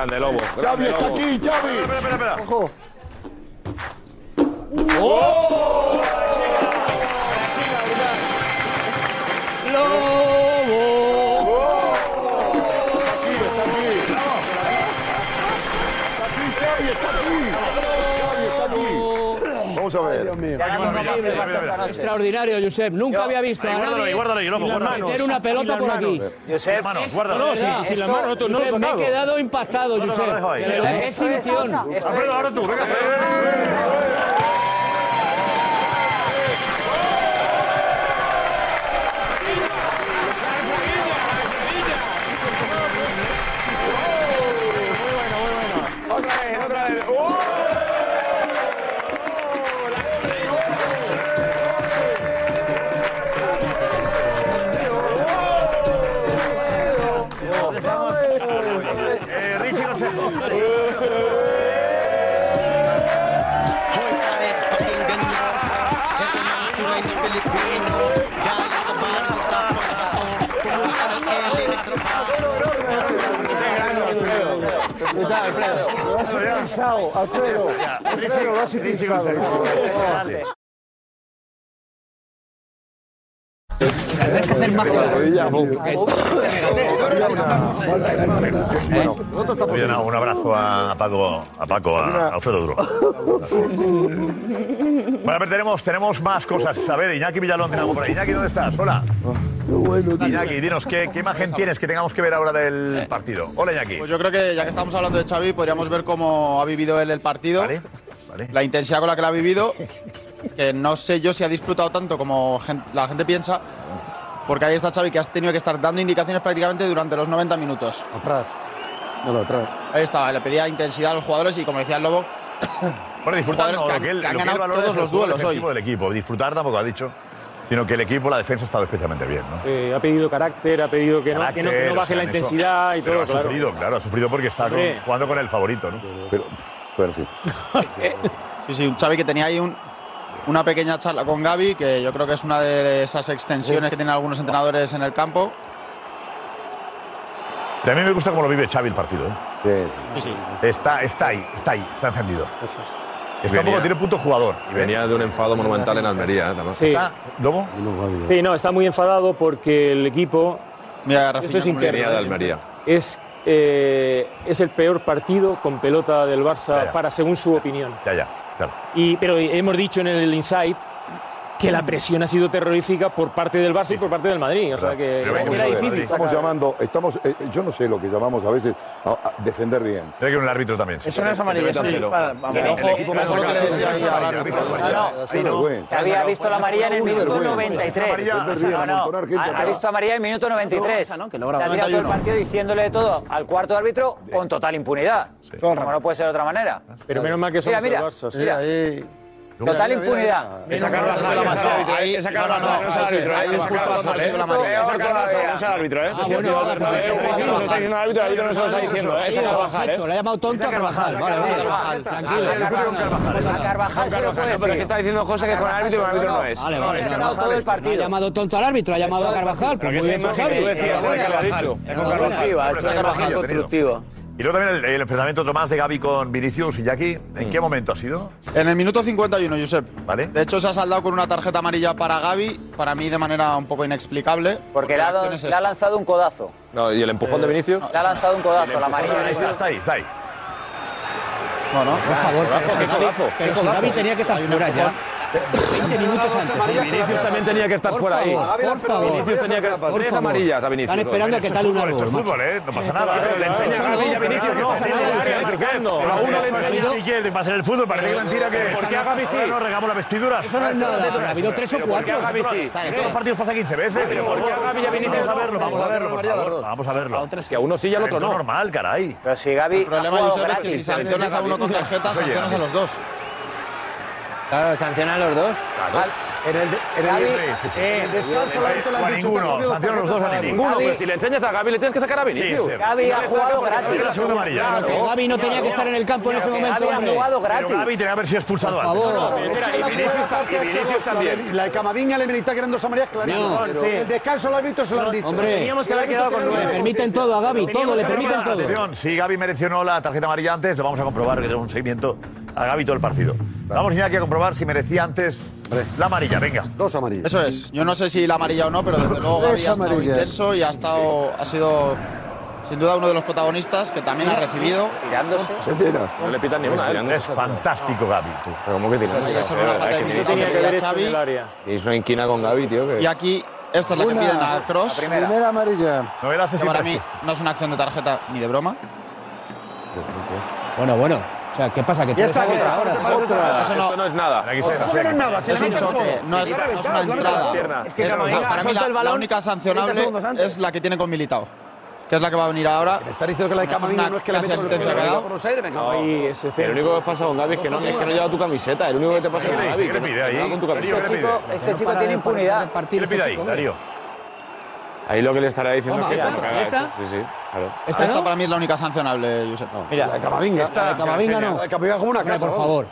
Grande Lobo. Xavi grande está Lobo. aquí, Xavi. Espera, espera, espera. Ojo. Xavi a ver. Extraordinario, Josep. Nunca había visto a guárdalo nadie guárdalo meter una pelota por aquí. Josep, Manos, guárdalo. No, no, lo me he quedado impactado, No, no, no, deja ahí. Josep. Exhibición. Ahora tú, venga. Alfredo. Alfredo. Alfredo, lo has utilizado. Tienes que hacer más Un abrazo a Paco, a Paco, a Alfredo Duro. Bueno, a ver, tenemos, tenemos más cosas. A ver, Iñaki Villalón tiene algo por ahí. Iñaki, ¿dónde estás? Hola. Iñaki, dinos, ¿qué, qué imagen tienes que tengamos que ver ahora del partido? Hola, Iñaki. Pues yo creo que ya que estamos hablando de Xavi, podríamos ver cómo ha vivido él el partido. La intensidad con la que lo ha vivido. Que no sé yo si ha disfrutado tanto como la gente piensa. Porque ahí está Xavi que has tenido que estar dando indicaciones prácticamente durante los 90 minutos. Atrás. No, atrás. Ahí estaba, le pedía intensidad a los jugadores y como decía el Lobo, Bueno, disfrutar no, que que él, que han lo que él ganado valora todos los duelos hoy. del equipo. Disfrutar tampoco ha dicho, sino que el equipo, la defensa ha estado especialmente bien, ¿no? Eh, ha pedido carácter, ha pedido que, no, que, no, que baje o sea, la eso- intensidad y pero todo. ha claro. sufrido, claro, ha sufrido porque está con- jugando con el favorito, ¿no? Pero, pero en fin. <laughs> Sí, sí, un Xavi que tenía ahí un- una pequeña charla con Gaby, que yo creo que es una de esas extensiones que tienen algunos entrenadores en el campo. Pero a mí me gusta cómo lo vive Xavi el partido, ¿eh? Sí, sí. Está, está ahí, está ahí, está encendido. Y Está poco, tiene punto jugador. Y venía de un enfado monumental en Almería, ¿eh? Sí. ¿Está, Lobo? Sí, no, está muy enfadado porque el equipo. Mira, esto es interno. venía de Almería. Es, eh, es el peor partido con pelota del Barça para según su opinión. Ya, ya, claro. Y, pero hemos dicho en el Insight que la presión ha sido terrorífica por parte del Barça y por parte del Madrid. O sea que era difícil. Estamos llamando, estamos, eh, yo no sé lo que llamamos a veces a, a defender bien. Creo que un árbitro también. Eso no es amarilla, sí, metan para- cero. vamos. El- Ojo, el equipo me ha ojo lo que sacado le decía cosas ahí al amarillas, árbitro. árbitro. No, no, Sí, no. vergüenza. Xavi ha visto la amarilla en el minuto vergüenza. 93. Amarilla, No, no, amontonar gente ha, visto amarilla en el minuto 93. Se ha tirado todo el 91. partido diciéndole todo al cuarto árbitro con total impunidad. Como no puede ser de otra manera. Pero menos mal que somos el Barça. sí. mira. Total impunidad. Esa Carvajal, Ahí- esa- esa Carvajal, no es el árbitro, ahí ¿eh? es Esa justo Carvajal, cuando ¿eh? recibe la es el árbitro, ¿eh? El está diciendo árbitro, el árbitro no se lo está diciendo, ¿eh? Esa Carvajal, ¿eh? Le ha llamado tonto a Carvajal. Vale, vale, Carvajal, tranquilo. A Carvajal se lo puede No, pero es que está diciendo cosas que con el árbitro y con el árbitro no es. Vale, es Ha estado todo el Ha partido. llamado tonto al árbitro, ha llamado a Carvajal. Pero que esa imagen que tú decías, ¿eh? que ha. Es Carvajal. Carvajal, Y luego también el, el enfrentamiento otro más de Gaby con Vinicius y Jackie. ¿En qué momento ha sido? En el minuto 51, Josep. Vale. De hecho, se ha saldado con una tarjeta amarilla para Gaby, para mí de manera un poco inexplicable. Porque le ha, la dado- acción es le ha esta. lanzado un codazo. No, ¿Y el empujón de Vinicius? Le ha lanzado un codazo, la amarilla. Ahí está, está ahí, está ahí. No, no. Por favor, pero si Qué Gavi- codazo, pero qué si codazo. Gavi tenía que estar fuera ya. 20 minutos antes. Vinicius también tenía que estar Por fuera ahí. favor, por favor. Vinicius tenía que Por Tres favor. amarillas a Vinicius. Están esperando a que tal un fútbol, esto árbol. es fútbol, ¿eh? No pasa nada. Pero le enseña a no, a Vinicius, no. no pasa nada, no. A uno le enseña. ¿Y qué? ¿Pasa en el fútbol? Parece que mentira que... ¿Por qué a Gavi sí? Ahora nos regamos las vestiduras. Eso no es nada, ha habido tres o Pero ¿por qué cuatro. a Gavi sí? En todos los partidos pasa 15 veces. Pero ¿por qué a Gavi y a Vinicius? Vamos a verlo, vamos a verlo, por favor. Vamos a verlo. Que a uno sí y al otro no. normal, caray. Pero si Gavi El problema, Josep, es que si sancionas a uno con tarjeta, sancionas a los dos. Claro, sancionan los dos. En el, eh, El descanso, el árbitro le han dicho, ninguno, "Cambio las sancionan los dos a Ninguno, pero si le enseñas a Gavi le tienes que sacar a Vinicius. Sí, sí. Gavi ha jugado gratis. la segunda amarilla. Que Gavi no tenía que estar en el campo en ese momento, Gavi ha jugado Pero gratis. Gaby tenía que haber sido expulsado Por antes. favor. Que y la Vinicius la de- también. La de Camavinga, la militar, que eran dos amarillas clarísimas. El descanso al árbitro se lo han dicho. Hombre, Teníamos que haber quedado con Le permiten todo a Gavi, todo, le permiten todo. Atención, si Gaby mereció la tarjeta amarilla antes, lo vamos a comprobar, que es un seguimiento a Gaby todo el partido. Vamos, Iñaki, a comprobar si merecía antes la amarilla, venga. Dos amarillas. Eso es. Yo no sé si la amarilla o no, pero desde luego Gavi ha estado intenso y ha estado, ha sido sin duda uno de los protagonistas que también ha recibido. Tirándose. Se tira. No le pitan ni una, ¿eh? Es fantástico, Gaby. Tú. Pero ¿Cómo que tiene? Ahí es una falta de Xavi. inquina con Gavi, tío. que- Y aquí, esta es la que piden a Cross. Primera amarilla. No, él hace Que para mí no es una acción de tarjeta ni de broma. Bueno, bueno. O sea, ¿qué pasa? Que Ya está, árbitro otra, ahora. otra. Eso Esto no, no es nada. Se- no no es nada, si es un choque, no es, no es una entrada. Es que para mí la, la única sancionable es la que tiene con Militao, que es la que va a venir ahora. Está diciendo que la de Camavinga no es que mete asistencia que ha dado. El único que pasa con Gavi es que no, es que no lleva tu camiseta. El único que te pasa es ¿Qué Gavi. le que no- pide ahí? no. ¿qué le Chico, este chico tiene impunidad. ¿Qué le pide ahí, Darío? Ahí lo que le estará diciendo es que ¿esta? Sí, sí, claro. ¿Esta Esta no? para mí es la única sancionable, Josep. Mira, la de Camavinga. La de Camavinga no. La de Camavinga como una casa. por favor.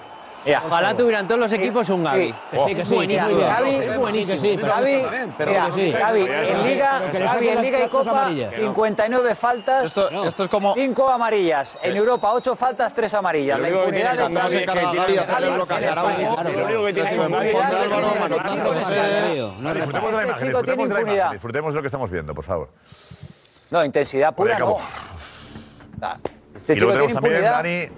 Ojalá tuvieran todos los equipos un Gaby. Que sí, que sí, Buenísimo. que buenísimo. sí, pero Gaby, Pero mira, que sí. Gaby, en Liga, saquen en Liga y Copa, amarillas. 59 faltas, Esto, esto es como. 5 amarillas. En Europa, 8 faltas, 3 amarillas. La impunidad de Xavi. Lo único que tiene este no disfrutemos de la imagen, disfrutemos de lo que estamos viendo, por favor. No, intensidad pura, no. Ah, Este y luego chico tiene tenemos también impunidad. Dani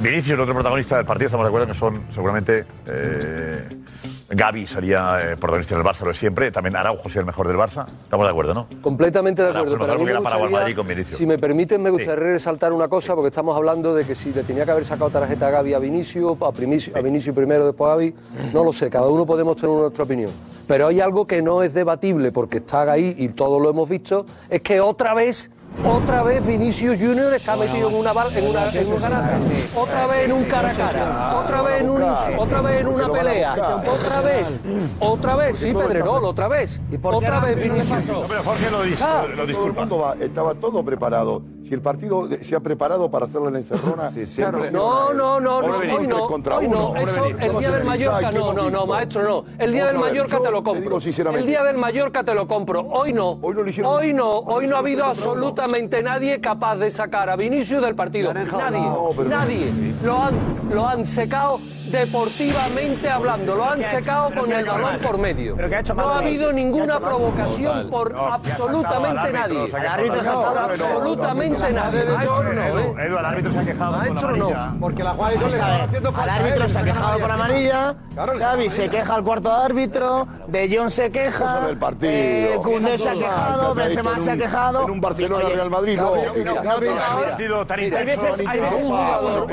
Vinicius, el otro protagonista del partido, estamos de acuerdo que son seguramente eh, Gaby sería eh, protagonista del Barça, lo es siempre. También Araujo sería el mejor del Barça. Estamos de acuerdo, ¿no? Completamente de Para acuerdo. conocer Pero a mí me para gustaría, con si me permiten, me Sí. gustaría resaltar una cosa, porque estamos hablando de que si le tenía que haber sacado tarjeta a Gaby a Vinicius, a, Primicio- a Vinicius primero, después a Gaby, no lo sé, cada uno podemos tener nuestra opinión. Pero hay algo que no es debatible, porque está ahí y todos lo hemos visto, es que otra vez... Otra vez Vinicius Junior está metido en una en una, en un garata. Otra vez en un cara a cara. Otra vez en un otra vez en una pelea. Otra vez. Otra vez, sí, Pedrerol, otra vez. Otra vez Vinicius. pero Jorge lo, dis- Ah. lo disculpa. Todo el mundo va- estaba todo preparado. Si el partido se ha preparado para hacerlo en la encerrona, siempre- No, no, no, no, hoy no, hoy no, eso, el día del Mallorca, no, no, no, maestro, no, el día del Mallorca te lo compro, el día del Mallorca te lo compro, hoy no, hoy no, hoy no. Ha habido absolutamente nadie capaz de sacar a Vinicius del partido, nadie, nadie, lo han, lo han secado deportivamente hablando, lo han secado con el balón por medio, no ha habido ninguna provocación por absolutamente nadie, absolutamente nadie, no, ¿eh? Edu, el árbitro se ha quejado con Maestro, no. amarilla. Porque la jugada de le están haciendo Al árbitro se ha quejado con amarilla, Xavi se queja al cuarto árbitro, De Jong se queja, partido. eh, se ha quejado, Benzema se ha quejado. En un Barcelona Oye, Real Madrid, no. No, Hay intenso. veces, hay veces, un jugador,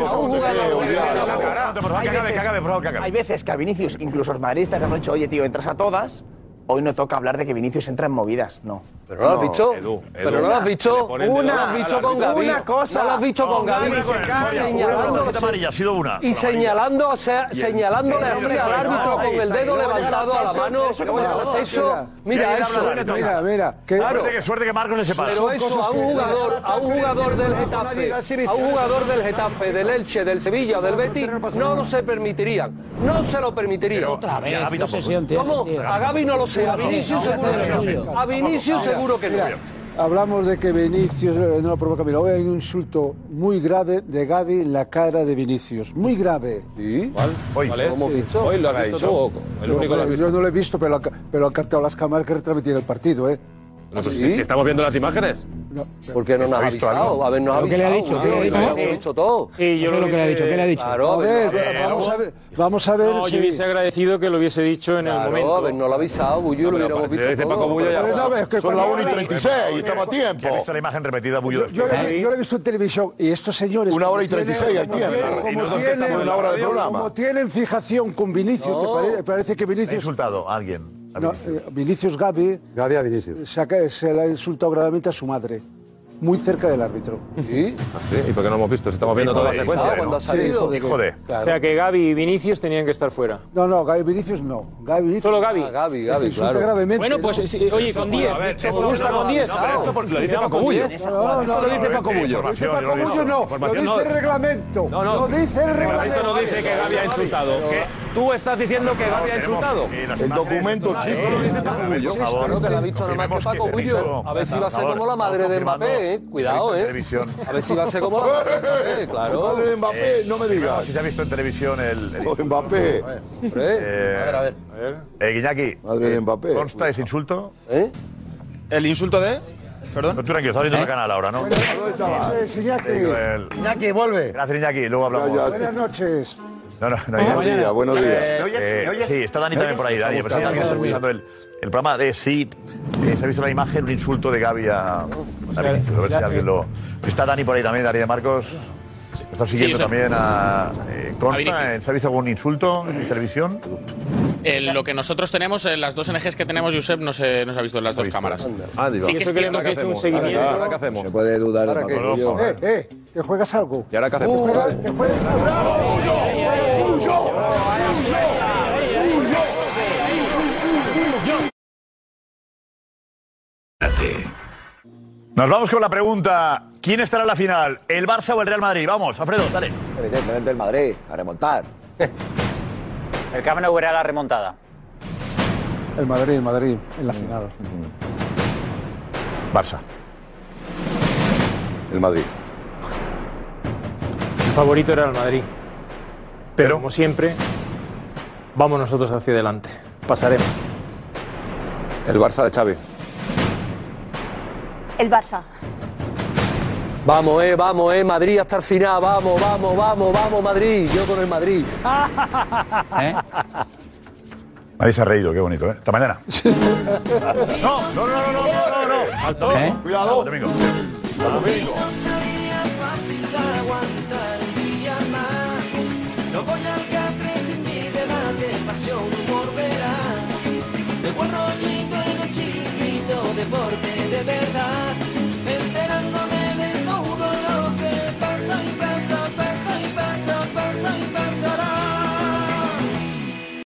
Hay veces que a Vinicius, incluso los madridistas han dicho, oye tío, entras a todas. Hoy no toca hablar de que Vinicius entra en movidas, no. Pero no lo has visto. Pero no lo has visto. Una- No lo has visto con Gaby. Una cosa. No lo has visto con Gaby. Señalando. Ha sido una. Y señalando, o sea, señalándole así al árbitro con el dedo levantado a la mano. Eso, mira eso. Mira, mira. Claro. Suerte que, Marcos le sepa. Pero eso a un jugador, a un jugador del Getafe, a un jugador del Getafe, del Elche, del Sevilla o del Betis, no se permitirían. No se lo permitirían. Otra vez, ¿Cómo? A Gaby no lo sé, a Vinicius seguro que no. A Vinicius seguro que no. Mira, Hablamos de que Vinicius eh, no lo provoca. Mira, hoy hay un insulto muy grave de Gaby en la cara de Vinicius. Muy grave. ¿Sí? Hoy, ¿Vale? ¿Cómo Sí. visto? Hoy lo has visto tú. El Yo- único que lo has Yo no lo he visto, pero, pero han captado las cámaras que retransmitían el partido, ¿eh? No, pues si, si estamos viendo las imágenes. ¿Por qué no nos ha avisado? A ver, nos ha ¿Pero qué le ha avisado. dicho? ¿Qué le ha dicho? Lo hemos visto todo. Sí, yo es lo que le ha dicho. ¿Qué le ha dicho? Claro, A ver, vamos a avisado. ver, vamos a ver No, si... yo hubiese agradecido que lo hubiese dicho en el momento. a ver, no lo ha avisado, Bullo, lo hubiéramos visto dice Paco todo. Bullo ya- Pero no, ves que Son las 1 y 36 y estamos a tiempo. Ha visto la imagen repetida, Bullo. Yo, lo he- yo lo he visto en televisión y estos señores. Una hora y como 36 hay como tiempo. Como tienen, fijación con Vinicius, parece que ¿Ha Vinicius. insultado a alguien? No, Vinicius. eh, Vinicius Gaby Gaby a Vinicius. se, ha- se le ha insultado gravemente a su madre, muy cerca del árbitro. ¿Sí? Ah, sí, ¿Y por qué no hemos visto? Si estamos viendo toda la secuencia. cuando ha Sí, salido. hijo de- Hijo de. Claro. O sea que Gaby y Vinicius tenían que estar fuera. No, no, Gaby Vinicius no. Gaby Vinicius Solo Gaby. Ah, Gaby, Gaby, insulta claro. gravemente. Bueno, pues ¿no? sí, oye, con 10. A ver, ¿Te esto- gusta no, con 10? no, pero esto por- lo dice Paco Bullo. 10. No, no, no, lo dice Paco Bullo. Dice Paco. Bullo no, lo dice el no. reglamento. No, no. Lo dice el El reglamento no dice que Gaby ha insultado. Tú estás diciendo que Gaby ha insultado. El documento chiste. Por favor. Que lo ha visto nada más que Confirmemos Paco Bullo. A ver si va a ser como la madre de Mbappé, eh. Cuidado, eh. televisión. A ver si va a ser como la madre de Mbappé, claro. Madre de Mbappé, no me Confirmemos digas. Si se ha visto en televisión el. el- O Mbappé. Hombre, Eh, a ver, a ver. Eh, Guiñaki, Madre de Mbappé. ¿consta ese insulto? ¿Eh? ¿El insulto de? Perdón. No, tú tranquilo, estás viendo el canal ahora, ¿no? ¿Dónde es Iñaki? Te digo, el- Iñaki, vuelve. Gracias, Iñaki, luego hablamos. Ya, ya. Buenas noches. No, no, no. Buenos días, buenos días. Eh, sí, está Dani también por ahí, Dani. Pero sí, Dani está escuchando el, el programa de sí. eh, se ha visto la imagen, un insulto de Gaby a, a Vinicius. A ver si alguien lo. Está Dani por ahí también, Dani de Marcos. Está siguiendo Sí, o sea, también a. eh, consta, eh, ¿se ha visto algún insulto en televisión? Eh, lo que nosotros tenemos, en las dos NGs que tenemos, Josep, no se, no se ha visto en las dos cámaras. Ah, digo. Sí que es que hemos que hecho un ¿Ahora seguimiento. ahora qué hacemos? Se puede dudar de ¿Ahora qué? Eh, eh, que juegas algo. ¿Y ahora qué Que hacemos? que juegas algo. Nos vamos con la pregunta: ¿quién estará en la final? ¿El Barça o el Real Madrid? Vamos, Alfredo, dale. Evidentemente el Madrid, a remontar. El Camp Nou verá la remontada. El Madrid, el Madrid, en la final. Barça. El Madrid. El favorito era el Madrid. Pero, como siempre, vamos nosotros hacia adelante. Pasaremos. El Barça de Xavi. El Barça. Vamos, eh, vamos, eh, Madrid hasta el final, vamos, vamos, vamos, vamos, Madrid, yo con el Madrid. <laughs> ¿Eh? Ahí se ha reído, qué bonito, ¿eh? Hasta mañana. <laughs> no, no, no, no, no, no, no. Al domingo, ¿Eh? cuidado. Domingo. Domingo. No voy al catre sin mi debate, pasión, humor, verás. De buen rollito en el chiquito, deporte de verdad.